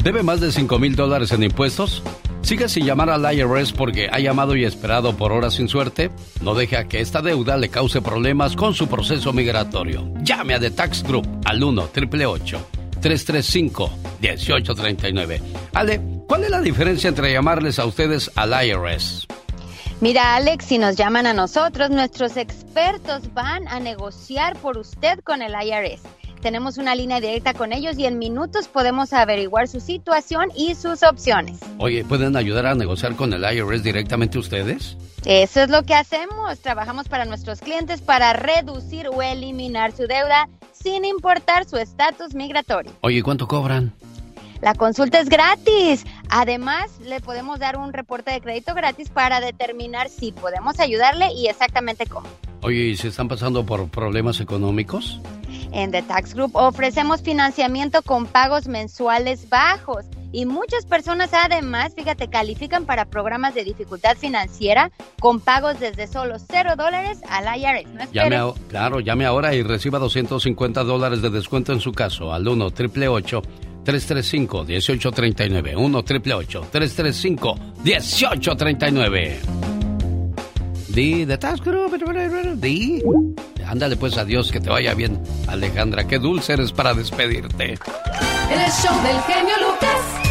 ¿Debe más de 5 mil dólares en impuestos? ¿Sigue sin llamar al IRS porque ha llamado y esperado por horas sin suerte? No deje a que esta deuda le cause problemas con su proceso migratorio. Llame a The Tax Group al 1 888 335 1839 Ale, ¿cuál es la diferencia entre llamarles a ustedes al IRS? Mira, Alex, si nos llaman a nosotros, nuestros expertos van a negociar por usted con el IRS. Tenemos una línea directa con ellos y en minutos podemos averiguar su situación y sus opciones. Oye, ¿pueden ayudar a negociar con el IRS directamente ustedes? Eso es lo que hacemos. Trabajamos para nuestros clientes para reducir o eliminar su deuda sin importar su estatus migratorio. Oye, ¿cuánto cobran? La consulta es gratis. Además, le podemos dar un reporte de crédito gratis para determinar si podemos ayudarle y exactamente cómo. Oye, ¿y se están pasando por problemas económicos? En The Tax Group ofrecemos financiamiento con pagos mensuales bajos y muchas personas además, fíjate, califican para programas de dificultad financiera con pagos desde solo cero dólares al IRS. No Llame a- claro, llame ahora y reciba 250 dólares de descuento en su caso al 1 888 335 1839 1 888 335 1839 Di de di. Ándale pues adiós, que te vaya bien, Alejandra. Qué dulce eres para despedirte. El show del genio Lucas.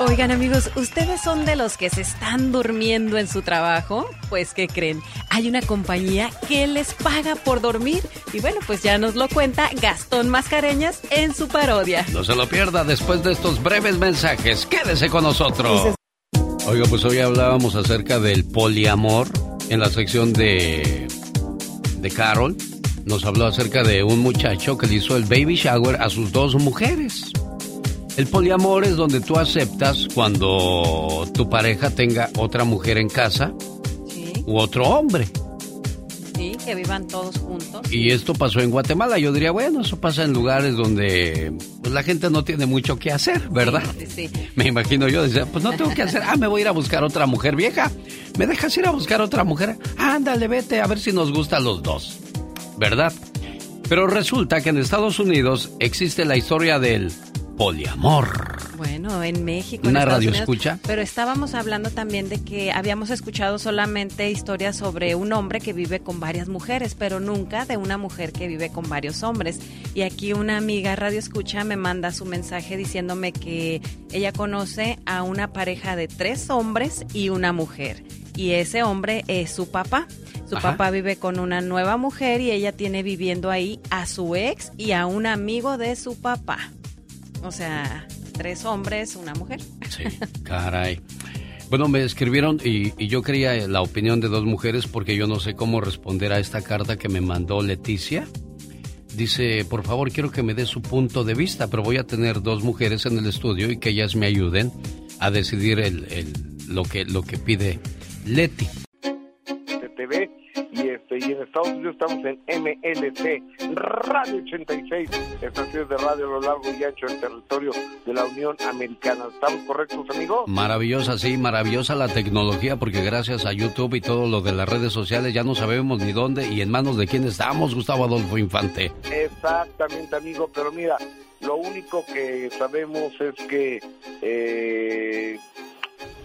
Oigan amigos, ¿ustedes son de los que se están durmiendo en su trabajo? Pues ¿qué creen? Hay una compañía que les paga por dormir y bueno, pues ya nos lo cuenta Gastón Mascareñas en su parodia. No se lo pierda después de estos breves mensajes. Quédese con nosotros. Oiga, pues hoy hablábamos acerca del poliamor en la sección de, de Carol. Nos habló acerca de un muchacho que le hizo el baby shower a sus dos mujeres. El poliamor es donde tú aceptas cuando tu pareja tenga otra mujer en casa u otro hombre. que vivan todos juntos. Y esto pasó en Guatemala. Yo diría, bueno, eso pasa en lugares donde pues, la gente no tiene mucho que hacer, ¿verdad? Sí, Me imagino yo, decía, pues no tengo que hacer. Ah, me voy a ir a buscar otra mujer vieja. ¿Me dejas ir a buscar otra mujer? Ándale, vete a ver si nos gustan los dos. ¿Verdad? Pero resulta que en Estados Unidos existe la historia del poliamor. Bueno, en México. ¿Una radio Unidos, escucha? Pero estábamos hablando también de que habíamos escuchado solamente historias sobre un hombre que vive con varias mujeres, pero nunca de una mujer que vive con varios hombres. Y aquí una amiga radio escucha me manda su mensaje diciéndome que ella conoce a una pareja de tres hombres y una mujer. Y ese hombre es su papá. Su Ajá. papá vive con una nueva mujer y ella tiene viviendo ahí a su ex y a un amigo de su papá. O sea, tres hombres, una mujer. Caray. Bueno, me escribieron y, y yo quería la opinión de dos mujeres porque yo no sé cómo responder a esta carta que me mandó Leticia. Dice, por favor, quiero que me dé su punto de vista, pero voy a tener dos mujeres en el estudio y que ellas me ayuden a decidir el, el- lo, que, lo que pide Leti. Y en Estados Unidos estamos en MLC Radio 86 estaciones de radio a lo largo y ancho del territorio de la Unión Americana ¿estamos correctos amigos? Maravillosa, sí, maravillosa la tecnología porque gracias a YouTube y todo lo de las redes sociales ya no sabemos ni dónde y en manos de quién estamos, Gustavo Adolfo Infante. Exactamente, amigo, pero mira, lo único que sabemos es que eh,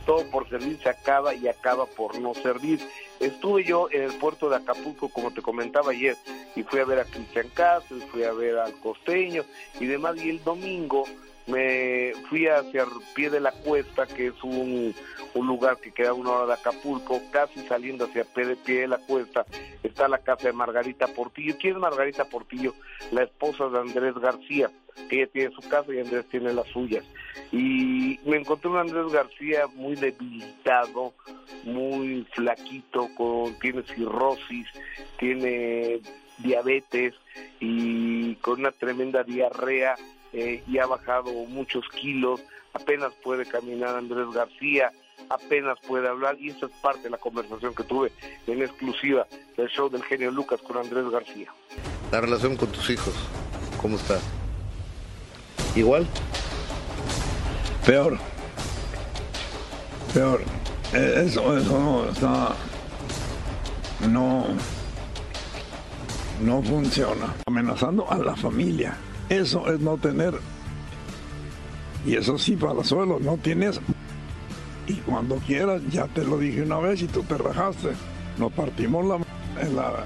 todo por servir se acaba y acaba por no servir. Estuve yo en el puerto de Acapulco, como te comentaba ayer, y fui a ver a Cristian Castro, fui a ver al costeño y demás, y el domingo me fui hacia el pie de la cuesta, que es un, un lugar que queda una hora de Acapulco, casi saliendo hacia pie de, pie de la cuesta, está la casa de Margarita Portillo. ¿Quién es Margarita Portillo? La esposa de Andrés García, ella tiene su casa y Andrés tiene las suyas. Y me encontré un Andrés García muy debilitado, muy flaquito, con, tiene cirrosis, tiene diabetes y con una tremenda diarrea eh, y ha bajado muchos kilos, apenas puede caminar Andrés García, apenas puede hablar y esa es parte de la conversación que tuve en exclusiva del show del genio Lucas con Andrés García. La relación con tus hijos, ¿cómo está? ¿Igual? Peor. Peor. Eh, Eso, eso no está. No. No funciona. Amenazando a la familia. Eso es no tener. Y eso sí, para suelo, no tienes. Y cuando quieras, ya te lo dije una vez y tú te rajaste. Nos partimos en la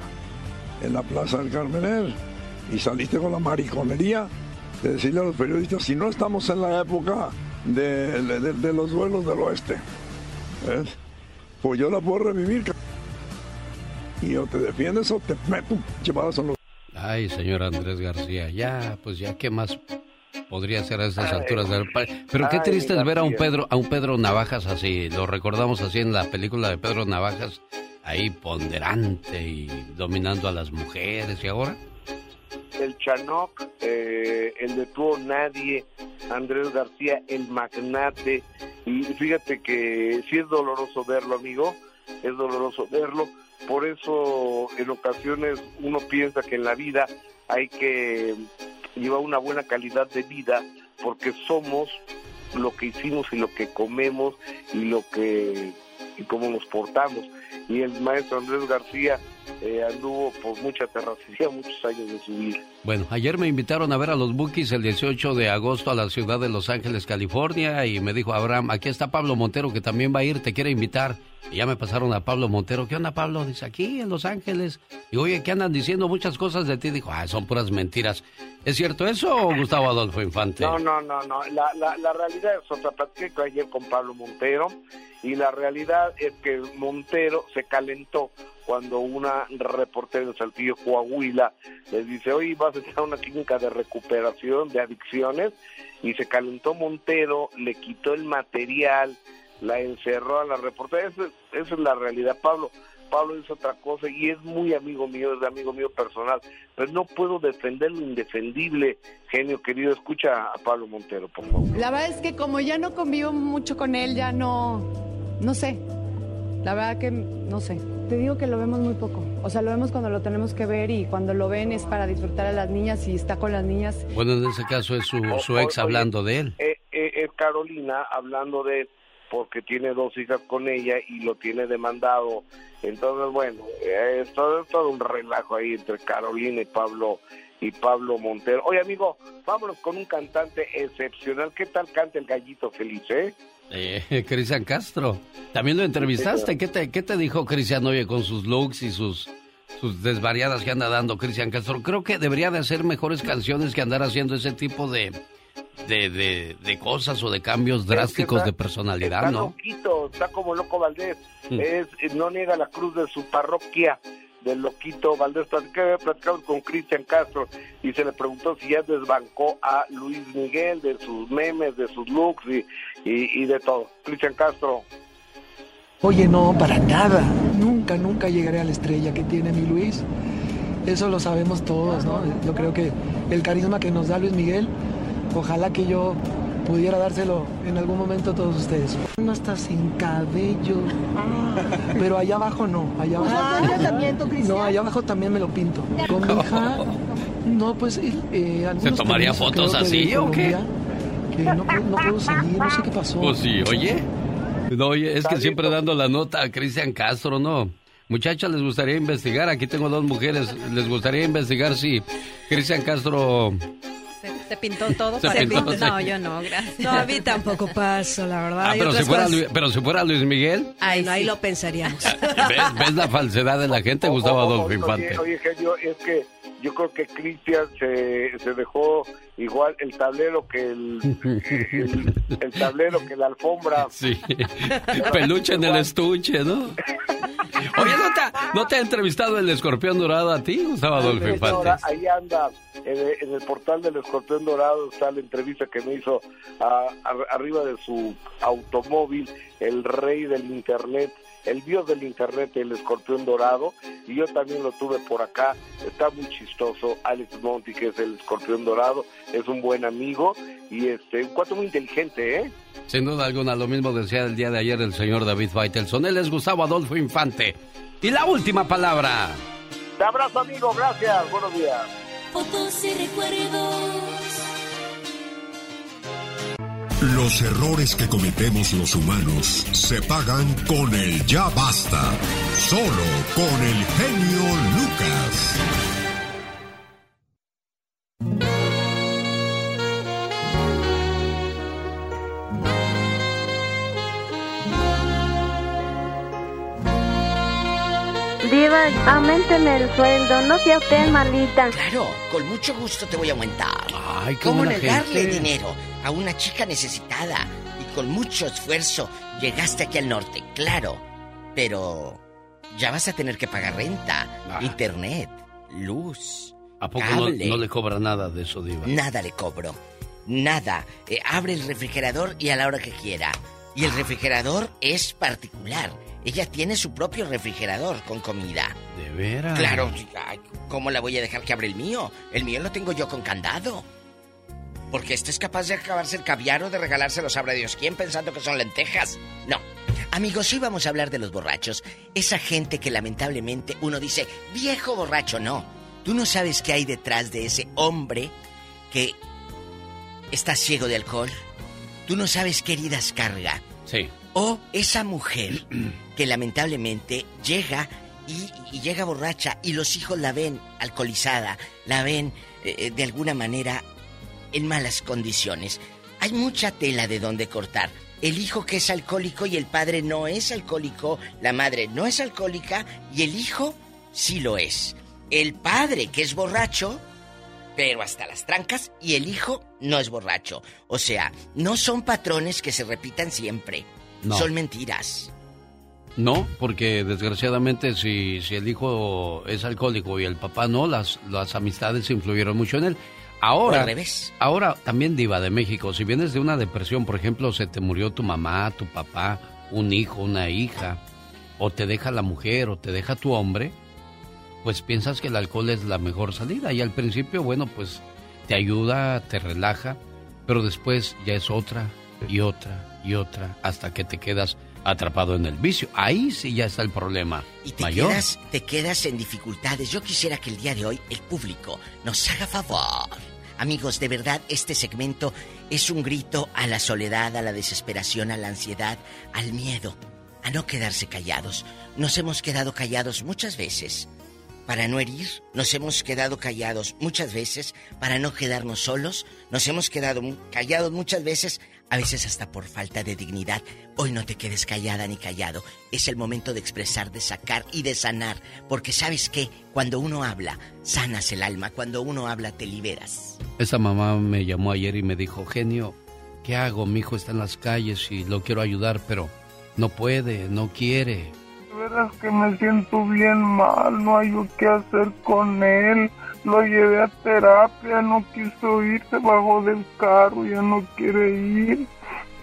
en la Plaza del Carmenel y saliste con la mariconería de decirle a los periodistas si no estamos en la época de, de- los duelos del oeste. Pues yo la puedo revivir. Y o te defiendes o te meto balazo en los Ay, señor Andrés García, ya, pues ya, ¿qué más podría ser a estas alturas del pa- Pero qué triste es ver a un. Pedro, a un Pedro Navajas así, lo recordamos así en la película de Pedro Navajas, ahí ponderante y dominando a las mujeres, y ahora el Chanoc, eh, el de Tuvo Nadie, Andrés García, el magnate. Y fíjate que sí es doloroso verlo, amigo, es doloroso verlo. Por eso en ocasiones uno piensa que en la vida hay que llevar una buena calidad de vida porque somos lo que hicimos y lo que comemos y lo que y cómo nos portamos. Y el maestro Andrés García eh, anduvo por mucha terracería muchos años de su vida. Bueno, ayer me invitaron a ver a los Bookies el 18 de agosto a la ciudad de Los Ángeles, California, y me dijo Abraham, aquí está Pablo Montero que también va a ir, te quiere invitar. Y ya me pasaron a Pablo Montero. ¿Qué onda, Pablo? Dice, aquí en Los Ángeles. Y oye, que andan diciendo muchas cosas de ti. Dijo, ah, son puras mentiras. ¿Es cierto eso o Gustavo Adolfo Infante? No, no, no, no. La, la, la realidad es otra. Platiqué con- ayer con Pablo Montero y la realidad es que Montero se calentó cuando una reportera de Saltillo, Coahuila, les dice, hoy vas a estar a una clínica de recuperación de adicciones y se calentó Montero, le quitó el material, la encerró a la reportera. Esa, es- esa es la realidad, Pablo. Pablo es otra cosa y es muy amigo mío, es amigo mío personal, pero no puedo defender lo indefendible, genio querido. Escucha a Pablo Montero, por favor. La verdad es que como ya no convivo mucho con él, ya no, no sé. La verdad que no sé. Te digo que lo vemos muy poco. O sea, lo vemos cuando lo tenemos que ver y cuando lo ven es para disfrutar a las niñas y está con las niñas. Bueno, en ese caso es su, su ex hablando de él. Eh, eh, es Carolina hablando de él porque tiene dos hijas con ella y lo tiene demandado. Entonces, bueno, eh, es todo, es todo un relajo ahí entre Carolina y Pablo y Pablo Montero. Oye, amigo, vámonos con un cantante excepcional. ¿Qué tal canta el gallito feliz, eh? Eh, Cristian Castro. También lo entrevistaste. ¿Qué te, qué te dijo Cristian Oye con sus looks y sus, sus desvariadas que anda dando Cristian Castro? Creo que debería de hacer mejores canciones que andar haciendo ese tipo de, de, de, de cosas o de cambios drásticos de personalidad, está ¿no? loquito, está como loco Valdés. Mm. Es, eh, no niega la cruz de su parroquia del loquito Valdés. Platicamos con Cristian Castro y se le preguntó si ya desbancó a Luis Miguel de sus memes, de sus looks y, y, y de todo. Cristian Castro. Oye, no, para nada. Nunca, nunca llegaré a la estrella que tiene mi Luis. Eso lo sabemos todos, ¿no? Yo creo que el carisma que nos da Luis Miguel, ojalá que yo pudiera dárselo en algún momento a todos ustedes. No está sin cabello, pero allá abajo no, allá abajo. Ah, tratamiento, No, allá abajo también me lo pinto. Con mi hija, no, pues eh, algunos ¿Se tomaría fotos así o qué? Que no, puedo- no puedo seguir, no sé qué pasó. Pues sí, oye. No, oye, es que siempre dando la nota a Cristian Castro, ¿no? Muchachas, les gustaría investigar. Aquí tengo dos mujeres. Les gustaría investigar si Cristian Castro. ¿Se, se pintó todo Se para pintó, sí. No, yo no, gracias. No, a mí tampoco paso, la verdad. Ah, Hay pero si, fuera Luis, pero si fuera Luis Miguel. Ay, no, ahí lo pensaríamos. ¿Ves, ves la falsedad de la gente, Gustavo Adolfo Oye, Infante? oye, genio, es que yo creo que Cristian se, se dejó igual el tablero que el, el, el tablero que la alfombra. Sí. Peluche en el estuche, ¿no? Oye, ¿no te, ha- ¿no te ha entrevistado el escorpión dorado a ti, Gustavo Adolfo Infante? Ahí anda, en el, en el portal del Escorpión Dorado está la entrevista que me hizo a- a- arriba de su automóvil, el rey del Internet, el dios del Internet, el Escorpión Dorado, y yo también lo tuve por acá, está muy chistoso, Alex Monti, que es el Escorpión Dorado, es un buen amigo, y este, un cuate muy inteligente, ¿eh? Sin duda alguna, lo mismo decía el día de ayer el señor David Faitelson. Él es Gustavo Adolfo Infante. Y la última palabra. Te abrazo, amigo, gracias, buenos días. Fotos y recuerdos. Los errores que cometemos los humanos se pagan con el ya basta. Solo con el genio Lucas. Diva, aumenteme el sueldo, no sea usted malita. Claro, con mucho gusto te voy a aumentar. Ay, qué ¿Cómo buena negarle gente. dinero a una chica necesitada? Y con mucho esfuerzo llegaste aquí al norte, claro. Pero ya vas a tener que pagar renta, internet, luz. Ah. ¿A poco no, cable. no le cobra nada de eso, Diva? Nada le cobro. Nada. Eh, abre el refrigerador y a la hora que quiera. Y Ah. el refrigerador es particular. Ella tiene su propio refrigerador con comida. ¿De veras? Claro, ¿cómo la voy a dejar que abra el mío? El mío lo tengo yo con candado. Porque esto es capaz de acabarse el caviar o de regalárselo sabrá Dios quién pensando que son lentejas. No. Amigos, hoy vamos a hablar de los borrachos. Esa gente que lamentablemente uno dice, viejo borracho, no. Tú no sabes qué hay detrás de ese hombre que está ciego de alcohol. Tú no sabes qué heridas carga. Sí. O esa mujer que lamentablemente llega y, y llega borracha y los hijos la ven alcoholizada, la ven eh, eh, de alguna manera en malas condiciones. Hay mucha tela de donde cortar. El hijo que es alcohólico y el padre no es alcohólico, la madre no es alcohólica y el hijo sí lo es. El padre que es borracho, pero hasta las trancas, y el hijo no es borracho. O sea, no son patrones que se repitan siempre. No. Son mentiras. No, porque desgraciadamente si, si el hijo es alcohólico y el papá no, las, las amistades influyeron mucho en él. Ahora, al revés. ahora también diva de México, si vienes de una depresión, por ejemplo, se te murió tu mamá, tu papá, un hijo, una hija, o te deja la mujer, o te deja tu hombre, pues piensas que el alcohol es la mejor salida. Y al principio, bueno, pues te ayuda, te relaja, pero después ya es otra y otra y otra hasta que te quedas atrapado en el vicio. Ahí sí ya está el problema Y te mayor. quedas, te quedas en dificultades. Yo quisiera que el día de hoy el público nos haga favor. Amigos, de verdad, este segmento es un grito a la soledad, a la desesperación, a la ansiedad, al miedo, a no quedarse callados. Nos hemos quedado callados muchas veces para no herir, nos hemos quedado callados muchas veces para no quedarnos solos, nos hemos quedado callados muchas veces, a veces hasta por falta de dignidad. Hoy no te quedes callada ni callado, es el momento de expresar, de sacar y de sanar, porque sabes que cuando uno habla, sanas el alma, cuando uno habla te liberas. Esa mamá me llamó ayer y me dijo, genio, ¿qué hago? Mi hijo está en las calles y lo quiero ayudar, pero no puede, no quiere. De veras que me siento bien mal, no hay qué hacer con él. Lo llevé a terapia, no quiso ir, se bajó del carro, ya no quiere ir.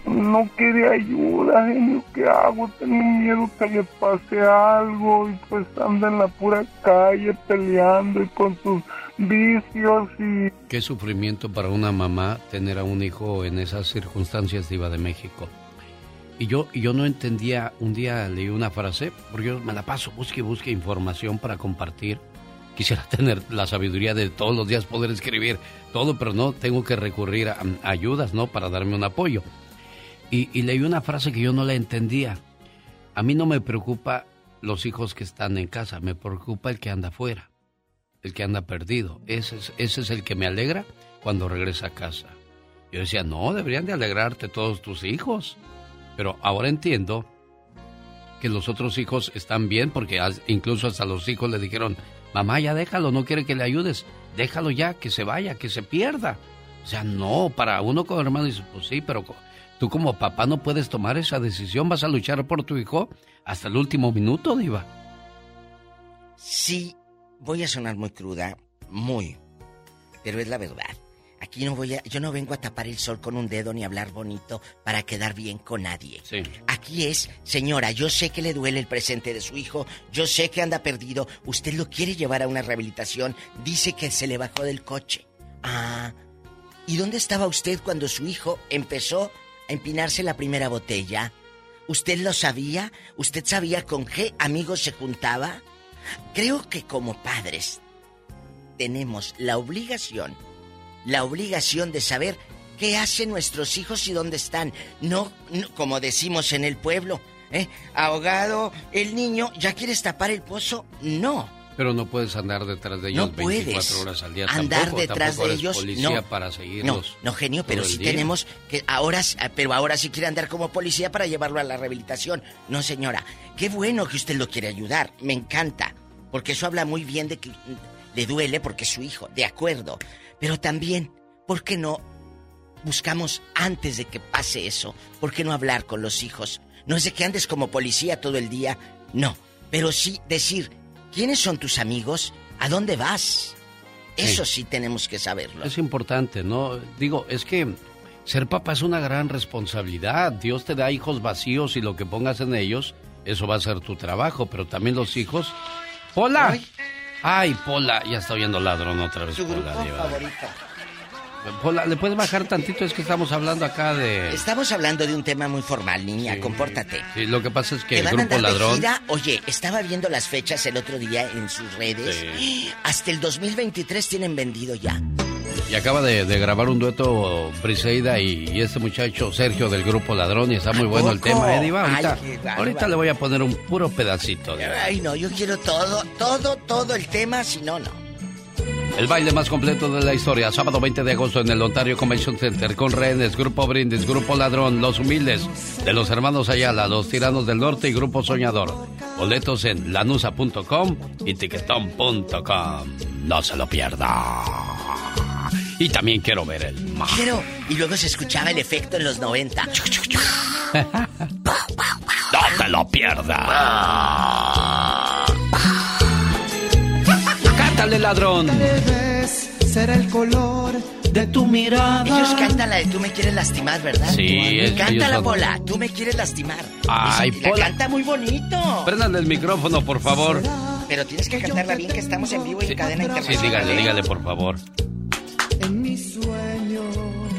No quiere ayuda, genio, ¿qué hago? Tengo miedo que le pase algo y pues anda en la pura calle peleando y con sus vicios y Qué sufrimiento para una mamá tener a un hijo en esas circunstancias diva de México. Y yo, yo no entendía, un día leí una frase, porque yo me la paso, busque busque información para compartir. Quisiera tener la sabiduría de todos los días poder escribir todo, pero no, tengo que recurrir a, a ayudas, ¿no? Para darme un apoyo. Y, leí una frase que yo no la entendía. A mí no me preocupa los hijos que están en casa, me preocupa el que anda afuera, el que anda perdido. Ese es, ese es el que me alegra cuando regresa a casa. Yo decía, no, deberían de alegrarte todos tus hijos. Pero ahora entiendo que los otros hijos están bien porque incluso hasta los hijos le dijeron, mamá, ya déjalo, no quiere que le ayudes, déjalo ya, que se vaya, que se pierda. O sea, no, para uno como hermano dice, pues sí, pero tú como papá no puedes tomar esa decisión, vas a luchar por tu hijo hasta el último minuto, diva. Sí, voy a sonar muy cruda, muy, pero es la verdad. Aquí no voy a, yo no vengo a tapar el sol con un dedo ni hablar bonito para quedar bien con nadie. Sí. Aquí es, señora, yo sé que le duele el presente de su hijo, yo sé que anda perdido, usted lo quiere llevar a una rehabilitación, dice que se le bajó del coche. Ah, ¿y dónde estaba usted cuando su hijo empezó a empinarse la primera botella? ¿Usted lo sabía? ¿Usted sabía con qué amigos se juntaba? Creo que como padres tenemos la obligación, la obligación de saber qué hacen nuestros hijos y dónde están. No, no, como decimos en el pueblo, ¿eh? Ahogado, el niño, ¿ya quieres tapar el pozo? No. Pero no puedes andar detrás de ellos No 24 puedes horas al día. andar tampoco, detrás tampoco de ellos. policía no, para seguirlos. no, genio, pero sí día. tenemos que ahora, pero ahora sí quiere andar como policía para llevarlo a la rehabilitación. No, señora, qué bueno que usted lo quiere ayudar, me encanta, porque eso habla muy bien de que le duele porque es su hijo, de acuerdo. Pero también, ¿por qué no buscamos antes de que pase eso? ¿Por qué no hablar con los hijos? No es de que andes como policía todo el día, no, pero sí decir, ¿quiénes son tus amigos? ¿A dónde vas? Eso sí tenemos que saberlo. Es importante, ¿no? Digo, es que ser papá es una gran responsabilidad. Dios te da hijos vacíos y lo que pongas en ellos, eso va a ser tu trabajo, pero también los hijos. ¡Pola! Ay, Pola, ya está oyendo ladrón otra vez. Su grupo Pola, favorito. Pola, ¿le puedes bajar tantito? Es que estamos hablando acá de... Estamos hablando de un tema muy formal, niña, compórtate. Sí, lo que pasa es que ¿Te el grupo ladrón... Oye, estaba viendo las fechas el otro día en sus redes. Hasta el 2023 tienen vendido ya. Y acaba de, de grabar un dueto Briseida y, y este muchacho Sergio del grupo Ladrón y está muy bueno el tema, ¿eh, Diva? Ahorita, Ay, ahorita le voy a poner un puro pedacito. Diva. Ay, no, yo quiero todo, todo, todo el tema, si no, no. El baile más completo de la historia, sábado 20 de agosto en el Ontario Convention Center con Rehenes, Grupo Brindis, Grupo Ladrón, Los Humildes, de los hermanos Ayala, Los Tiranos del Norte y Grupo Soñador. Boletos en lanusa.com y tiquetón.com. No se lo pierda. Y también quiero ver el mar. Quiero. Y luego se escuchaba el efecto en los 90. No te lo pierdas. Cántale, ladrón. Debes ser el color de tu mirada. Ellos cantan la de tú me quieres lastimar, ¿verdad? Sí, es- Canta la son- bola, tú me quieres lastimar. Ay, la Pola. canta muy bonito. Préndale el micrófono, por favor. Pero tienes que cantarla bien, que estamos en vivo y en cadena Sí, internacional. dígale, ¿eh? dígale, por favor.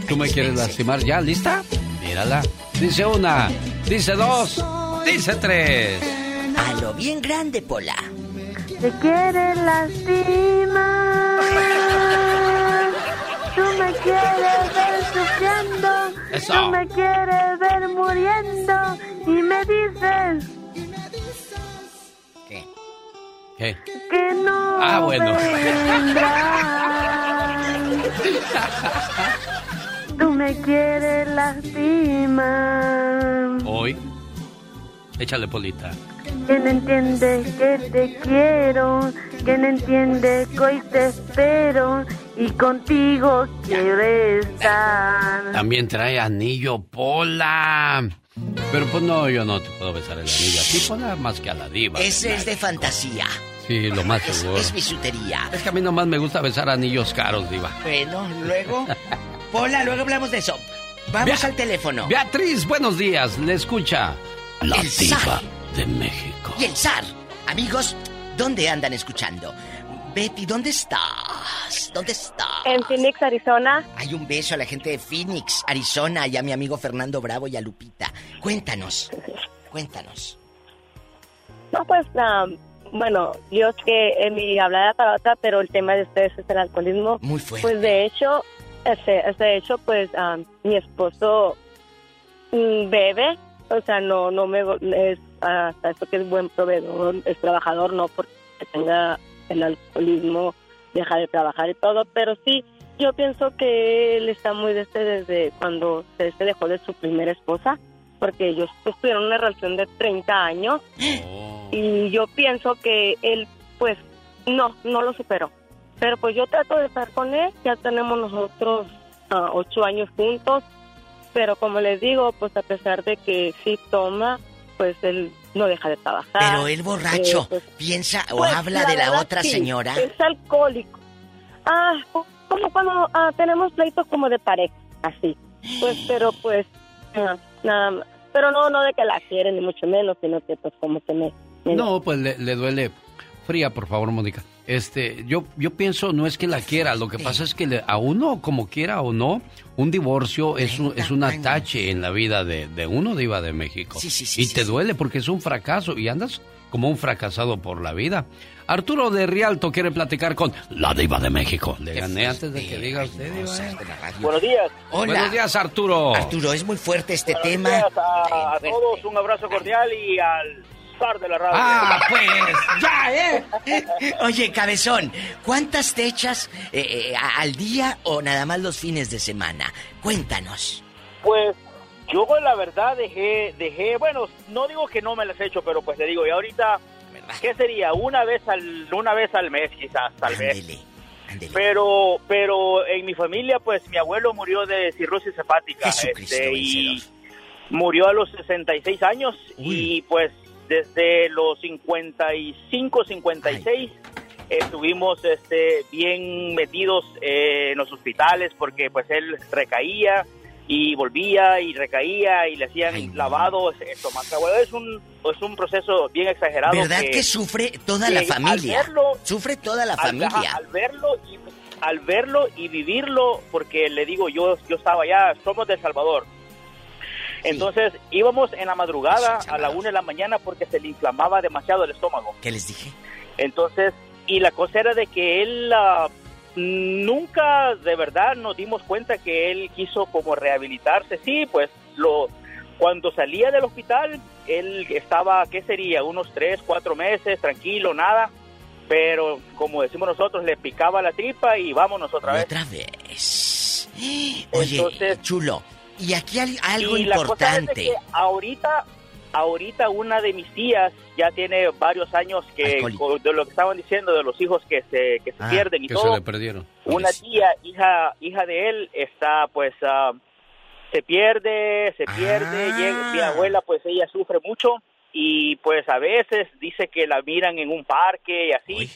¿Tú me quieres lastimar? ¿Ya? ¿Lista? Mírala. Dice una, dice dos. Dice tres. A lo bien grande, Pola. Te quiere lastimar. Tú me quieres ver sufriendo. Eso. Tú me quieres ver muriendo. Y me dices ¿Qué? que no Ah, bueno. Tú me quieres lastimar. Hoy. Échale polita. Que no entiende que te quiero, que no entiende que hoy te espero y contigo quiero estar. También trae anillo Pola. Pero pues no, yo no te puedo besar el anillo así, Pola, más que a la diva. Ese es de fantasía. Sí, lo más Es, seguro. es bisutería. Es que a mí nomás me gusta besar anillos caros, diva. Bueno, luego. Pola, luego hablamos de eso. Vamos al teléfono. Beatriz, buenos días. Le escucha la El diva zar. de México. Y el zar. Amigos, ¿dónde andan escuchando? Betty, ¿dónde estás? ¿Dónde estás? En Phoenix, Arizona. Hay un beso a la gente de Phoenix, Arizona, y a mi amigo Fernando Bravo y a Lupita. Cuéntanos, cuéntanos. No, pues, um, bueno, yo sé que en mi hablada para otra, pero el tema de ustedes es el alcoholismo. Muy fuerte. Pues de hecho, ese, de hecho, pues um, mi esposo mm, bebe, o sea, no, no me, es hasta eso que es buen proveedor, es trabajador, no porque tenga el alcoholismo, deja de trabajar y todo, pero sí, yo pienso que él está muy desde, desde cuando se, se dejó de su primera esposa, porque ellos pues, tuvieron una relación de 30 años y yo pienso que él pues no, no lo superó. Pero pues yo trato de estar con él, ya tenemos nosotros ah, ocho años juntos, pero como les digo, pues a pesar de que sí toma, pues él no deja de trabajar. Pero el borracho Eh, pues, piensa o pues, habla de la otra sí, señora. Es alcohólico. Ah, como cuando ah, tenemos pleitos como de pareja, así. Pues, pero pues, ah, nada más. Pero no, no de que la quieren, ni mucho menos, sino que pues como que me... me- No, pues le, le duele. Fría, por favor, Mónica. Este, yo, yo pienso, no es que la quiera, lo que pasa es que le- a uno, como quiera o no, un divorcio es un, es un atache en la vida de, de uno diva de México. Sí, sí, sí, y sí, te sí. duele porque es un fracaso y andas como un fracasado por la vida. Arturo de Rialto quiere platicar con la diva de México. Le gané antes de que diga usted, diva. Buenos días. Hola. Buenos días, Arturo. Arturo, es muy fuerte este Buenos tema. días a, a todos, un abrazo cordial y al zar de la radio. Ah, pues, ya, ¿eh? Oye, cabezón, ¿cuántas te echas eh, eh, al día o nada más los fines de semana? Cuéntanos. Pues yo la verdad dejé, dejé, bueno, no digo que no me las he hecho, pero pues le digo, y ahorita, ¿qué sería? Una vez al, una vez al mes quizás, tal vez. Pero, pero en mi familia, pues mi abuelo murió de cirrosis hepática. Jesucristo este, y murió a los 66 años y pues desde los 55, 56 estuvimos este, bien metidos eh, en los hospitales porque pues él recaía y volvía y recaía y le hacían lavados, estomacal. Bueno, es un, es un proceso bien exagerado. ¿Verdad que sufre toda la familia? Al verlo, Sufre toda la al- familia. Al, verlo y al verlo y vivirlo, porque le digo, yo yo estaba allá, somos de El Salvador. Entonces íbamos en la madrugada a la una de la mañana porque se le inflamaba demasiado el estómago. ¿Qué les dije? Entonces, y la cosa era de que él ah, nunca de verdad nos dimos cuenta que él quiso como rehabilitarse. Sí, pues lo cuando salía del hospital, él estaba, ¿qué sería? Unos tres, cuatro meses, tranquilo, nada. Pero como decimos nosotros, le picaba la tripa y vámonos otra vez. Otra vez. Oye, Entonces- chulo, y aquí hay algo y la cosa es de importante. que ahorita, ahorita una de mis tías ya tiene varios años que de lo que estaban diciendo de los hijos que se, que se Ah, pierden y que todo. se le perdieron. Una tía, hija, hija de él, está pues ah, se pierde, se pierde, Ah. llega- mi abuela pues ella sufre mucho y pues a veces dice que la miran en un parque y así.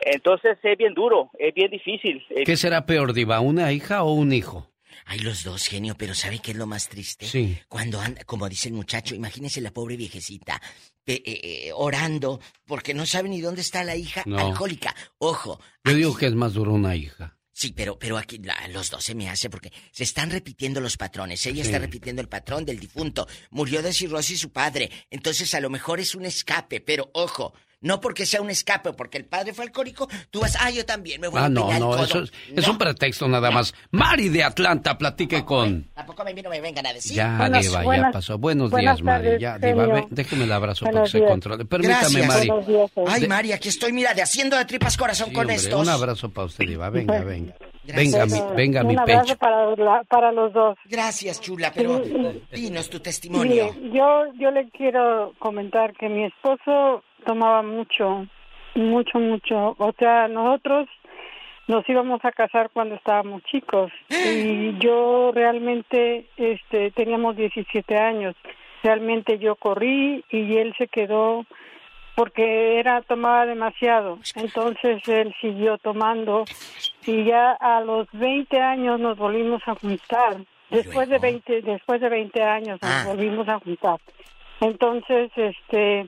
Entonces es bien duro, es bien difícil. ¿Qué será peor, diva, una hija o un hijo? Hay los dos, genio, pero ¿sabe qué es lo más triste? Sí. Cuando anda, como dice el muchacho, imagínese la pobre viejecita eh, eh, orando porque no sabe ni dónde está la hija No. alcohólica. Ojo, Yo digo que es más duro una hija. Sí, pero, pero aquí la- los dos se me hace porque se están repitiendo los patrones. Ella está repitiendo el patrón del difunto. Murió de cirrosis su padre. Entonces a lo mejor es un escape, pero ojo, no porque sea un escape, porque el padre fue alcohólico, tú vas, ah, yo también me voy Ah, a no, no, codo". eso es, es un pretexto nada más. Mari de Atlanta, platique con... Tampoco a mí no me vengan a decir. Ya, Buenas- Diva, ya pasó. Buenos días, Mari. Ya, Diva, ve- déjeme el abrazo para que Buenos se días. controle. Permítame, Gracias. Mari. Buenos días, Ay, Mari, aquí estoy, mira, de haciendo de tripas corazón Sí, con hombre, estos. un abrazo para usted, Diva. Venga, venga. Gracias. Venga, mi, venga, mi un abrazo pecho. para, la- para los dos. Gracias, chula, pero Sí. dinos tu testimonio. Yo, yo le quiero comentar que mi esposo tomaba mucho, mucho, mucho. O sea, nosotros nos íbamos a casar cuando estábamos chicos y yo realmente este teníamos 17 años. Realmente yo corrí y él se quedó porque era tomaba demasiado. Entonces él siguió tomando y ya a los 20 años nos volvimos a juntar. Después de 20 después de 20 años nos Ah. volvimos a juntar. Entonces este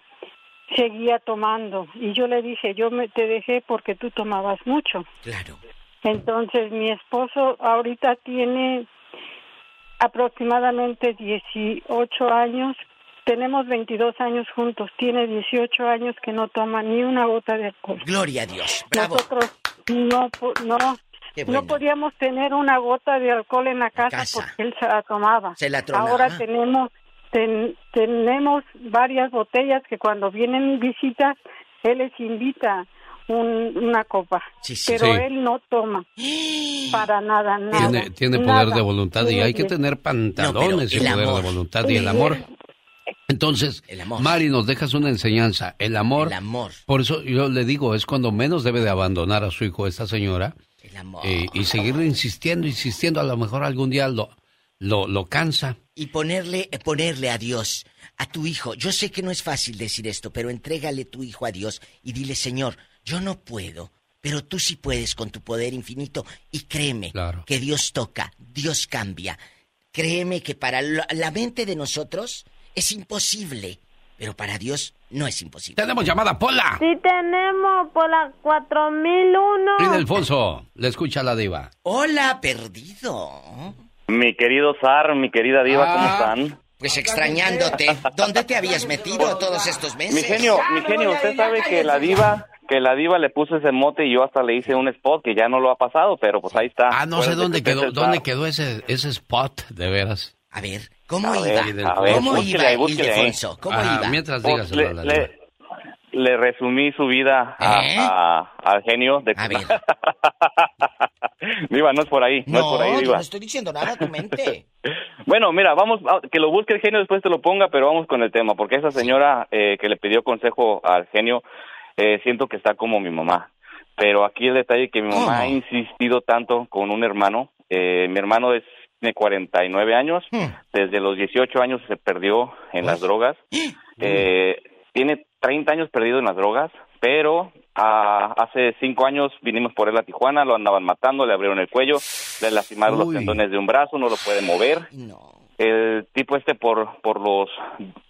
seguía tomando y yo le dije, "Yo me te dejé porque tú tomabas mucho." Claro. Entonces mi esposo ahorita tiene aproximadamente 18 años. Tenemos 22 años juntos. Tiene 18 años que no toma ni una gota de alcohol. Gloria a Dios. Bravo. Nosotros no no no podíamos tener una gota de alcohol en la casa, casa. porque él se la tomaba. Se la tronaba. Ahora tenemos ten- tenemos varias botellas que cuando vienen visitas él les invita un- una copa, Sí, sí. pero Sí. él no toma para nada, nada. Tiene, tiene nada. poder de voluntad y hay que tener pantalones el y poder amor. de voluntad y el amor. Entonces, Mari, nos dejas una enseñanza. El amor. El amor. Por eso yo le digo, es cuando menos debe de abandonar a su hijo esta señora. El amor. eh, y seguirle insistiendo, insistiendo. A lo mejor algún día lo, lo, lo cansa. Y ponerle, ponerle a Dios, a tu hijo. Yo sé que no es fácil decir esto, pero entrégale tu hijo a Dios y dile, Señor, yo no puedo, pero tú sí puedes con tu poder infinito. Y créeme que Dios toca, Dios cambia. Créeme que para la mente de nosotros es imposible, pero para Dios no es imposible. Tenemos llamada, Pola. Sí tenemos por la 4001. Y Alfonso, le escucha la diva. Hola, perdido. Mi querido Zar, mi querida Diva, ¿cómo Ah, están? Pues extrañándote. ¿Dónde te habías metido todos estos meses? Mi genio, mi genio, usted sabe que la Diva, que la Diva le puso ese mote y yo hasta le hice un spot que ya no lo ha pasado, pero pues ahí está. Ah, no sé dónde quedó, dónde quedó ese, ese spot, de veras. A ver, ¿cómo A iba? ver, a ver, ¿Cómo búsquele iba, búsquele. Ildefonso? ¿Cómo Ah, iba? Mientras Pues, a la le, diva. le- le resumí su vida a- ¿Eh? a- al genio de Diva, no es por ahí, no, es por ahí, yo Diva. no estoy diciendo nada a tu mente. Bueno, mira, vamos, a- que lo busque el genio después te lo ponga, pero vamos con el tema, porque esa señora eh, que le pidió consejo al genio, eh, siento que está como mi mamá. Pero aquí el detalle que mi mamá ha insistido tanto con un hermano, eh, mi hermano es, tiene 49 años, desde los 18 años se perdió en las drogas, eh, tiene 30 años perdido en las drogas, pero ah, hace 5 años vinimos por él a Tijuana, lo andaban matando, le abrieron el cuello, le lastimaron los tendones de un brazo, no lo puede mover. El tipo este por por los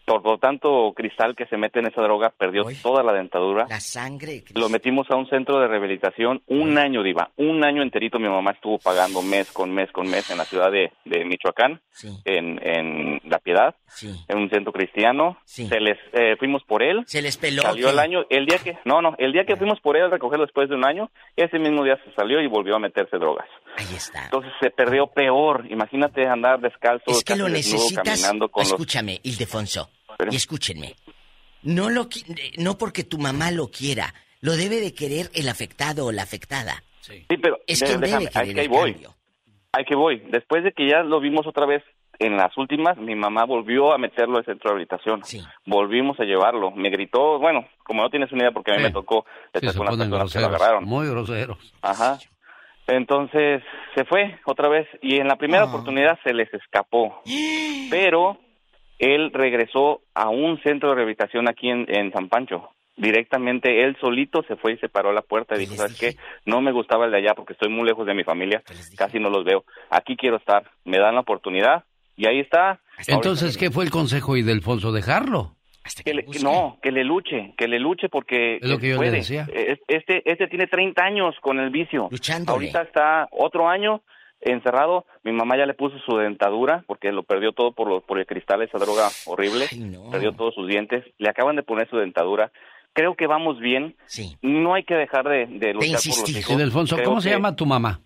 por lo tanto cristal que se mete en esa droga perdió toda la dentadura. La sangre. Lo metimos a un centro de rehabilitación un año, Diva. Un año enterito mi mamá estuvo pagando mes con mes con mes en la ciudad de, de Michoacán, en, en La Piedad, en un centro cristiano. Se les eh, fuimos por él. Se les peló. Salió el año, el día que, no, no, el día que fuimos por él a recogerlo después de un año, ese mismo día se salió y volvió a meterse drogas. Ahí está. Entonces se perdió peor. Imagínate andar descalzo, Es que lo necesitas. caminando con los Escúchame, Ildefonso. Y escúchenme. No lo qui- no porque tu mamá lo quiera, lo debe de querer el afectado o la afectada. Sí, pero Es quien déjame, querer que ahí el voy. cambio. Ahí que voy. Después de que ya lo vimos otra vez en las últimas, mi mamá volvió a meterlo al centro de rehabilitación. Volvimos a llevarlo. Me gritó, bueno, como no tienes una idea porque a mí me tocó, Sí, estas se con las que lo agarraron. muy groseros. Ajá. Entonces se fue otra vez y en la primera oportunidad se les escapó. Pero él regresó a un centro de rehabilitación aquí en, en San Pancho. Directamente él solito se fue y se paró a la puerta y dijo, ¿sabes qué? No me gustaba el de allá porque estoy muy lejos de mi familia, casi no los veo. Aquí quiero estar, me dan la oportunidad y ahí está. Entonces, ¿qué fue el consejo y de Alfonso? ¿Dejarlo? que le- no, que le luche, que le luche porque Es lo que yo le decía. Este, este tiene 30 años con el vicio. Luchándole. Ahorita está otro año encerrado. Mi mamá ya le puso su dentadura porque lo perdió todo por, los, por el cristal, esa droga horrible. Perdió todos sus dientes. Le acaban de poner su dentadura. Creo que vamos bien. No hay que dejar de, de luchar por los hijos. Creo ¿cómo se llama tu mamá?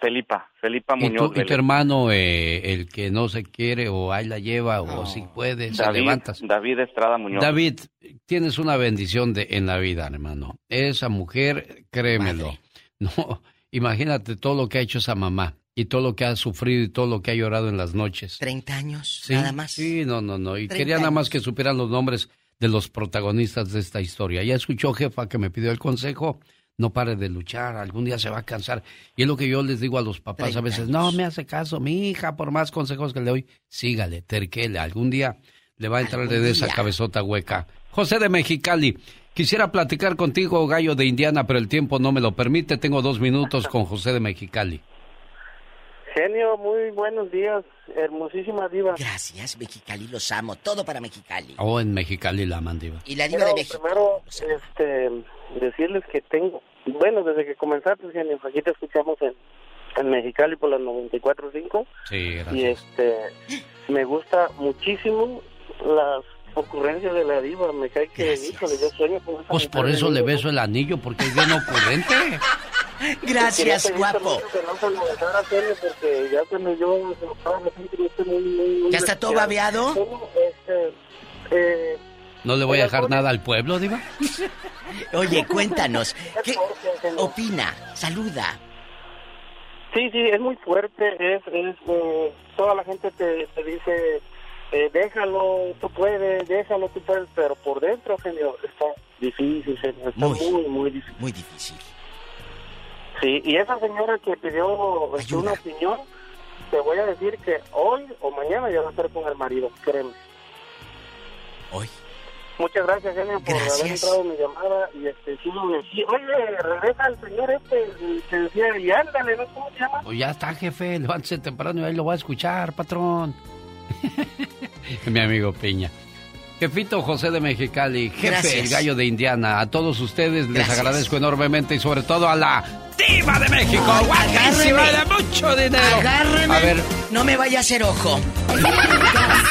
Felipa, Felipa ¿Y tu, Muñoz. y tu hermano, eh, el que no se quiere o ahí la lleva o si puede, se David, levantas? David Estrada Muñoz. David, tienes una bendición de, en la vida, hermano. Esa mujer, créemelo. No, imagínate todo lo que ha hecho esa mamá y todo lo que ha sufrido y todo lo que ha llorado en las noches. 30 años, Sí, nada más. Sí, no, no, no. Y 30 quería nada más que supieran los nombres de los protagonistas de esta historia. Ya escuchó, jefa, que me pidió el consejo. No pare de luchar, algún día se va a cansar. Y es lo que yo les digo a los papás a 30 veces, no me hace caso, mi hija, por más consejos que le doy, sígale, terquele, algún día le va a entrar de esa cabezota hueca. José de Mexicali, quisiera platicar contigo, gallo de Indiana, pero el tiempo no me lo permite. Tengo dos minutos con José de Mexicali. Genio, muy buenos días, hermosísima diva. Gracias, Mexicali, los amo. Todo para Mexicali. O en Mexicali la mandiva. Y la diva Quiero de México. primero este, decirles que tengo, bueno, desde que comenzaste, Genio, aquí te escuchamos en, en Mexicali por las 94.5 Sí, y gracias. este, me gusta muchísimo las ocurrencias de la diva, me cae que, híjole, yo sueño con esa Pues por eso de le beso el anillo, porque es bien ocurrente. Gracias, guapo. ya cuando yo se lo estaba metiendo, yo estoy muy, muy, muy ¿Ya está todo babeado? Este, eh, ¿No le voy a dejar nada al pueblo, Diva? Oye, cuéntanos, ¿qué opina? Saluda. Sí, sí, es muy fuerte, es, es eh, toda la gente te, te dice, eh, déjalo, tú puedes, déjalo, tú puedes, pero por dentro, genio, está difícil, genio, está Muy. muy, muy, difícil. Muy difícil. Sí, y esa señora que pidió este, una opinión, te voy a decir que hoy o mañana ya va a estar con el marido, créeme. Hoy. Muchas gracias, genio, por haber entrado en mi llamada y este, sí, sí, oye, regresa al señor este, que decía, y ándale, ¿no? ¿Cómo se llama? Pues ya está, jefe, levántese temprano y ahí lo voy a escuchar, patrón. Mi amigo Peña. Jefito José de Mexicali, jefe, Gracias. el gallo de Indiana, a todos ustedes les Gracias. agradezco enormemente y sobre todo a la diva de México, guapísima de mucho dinero. Agárreme. A ver, No me vaya a hacer ojo.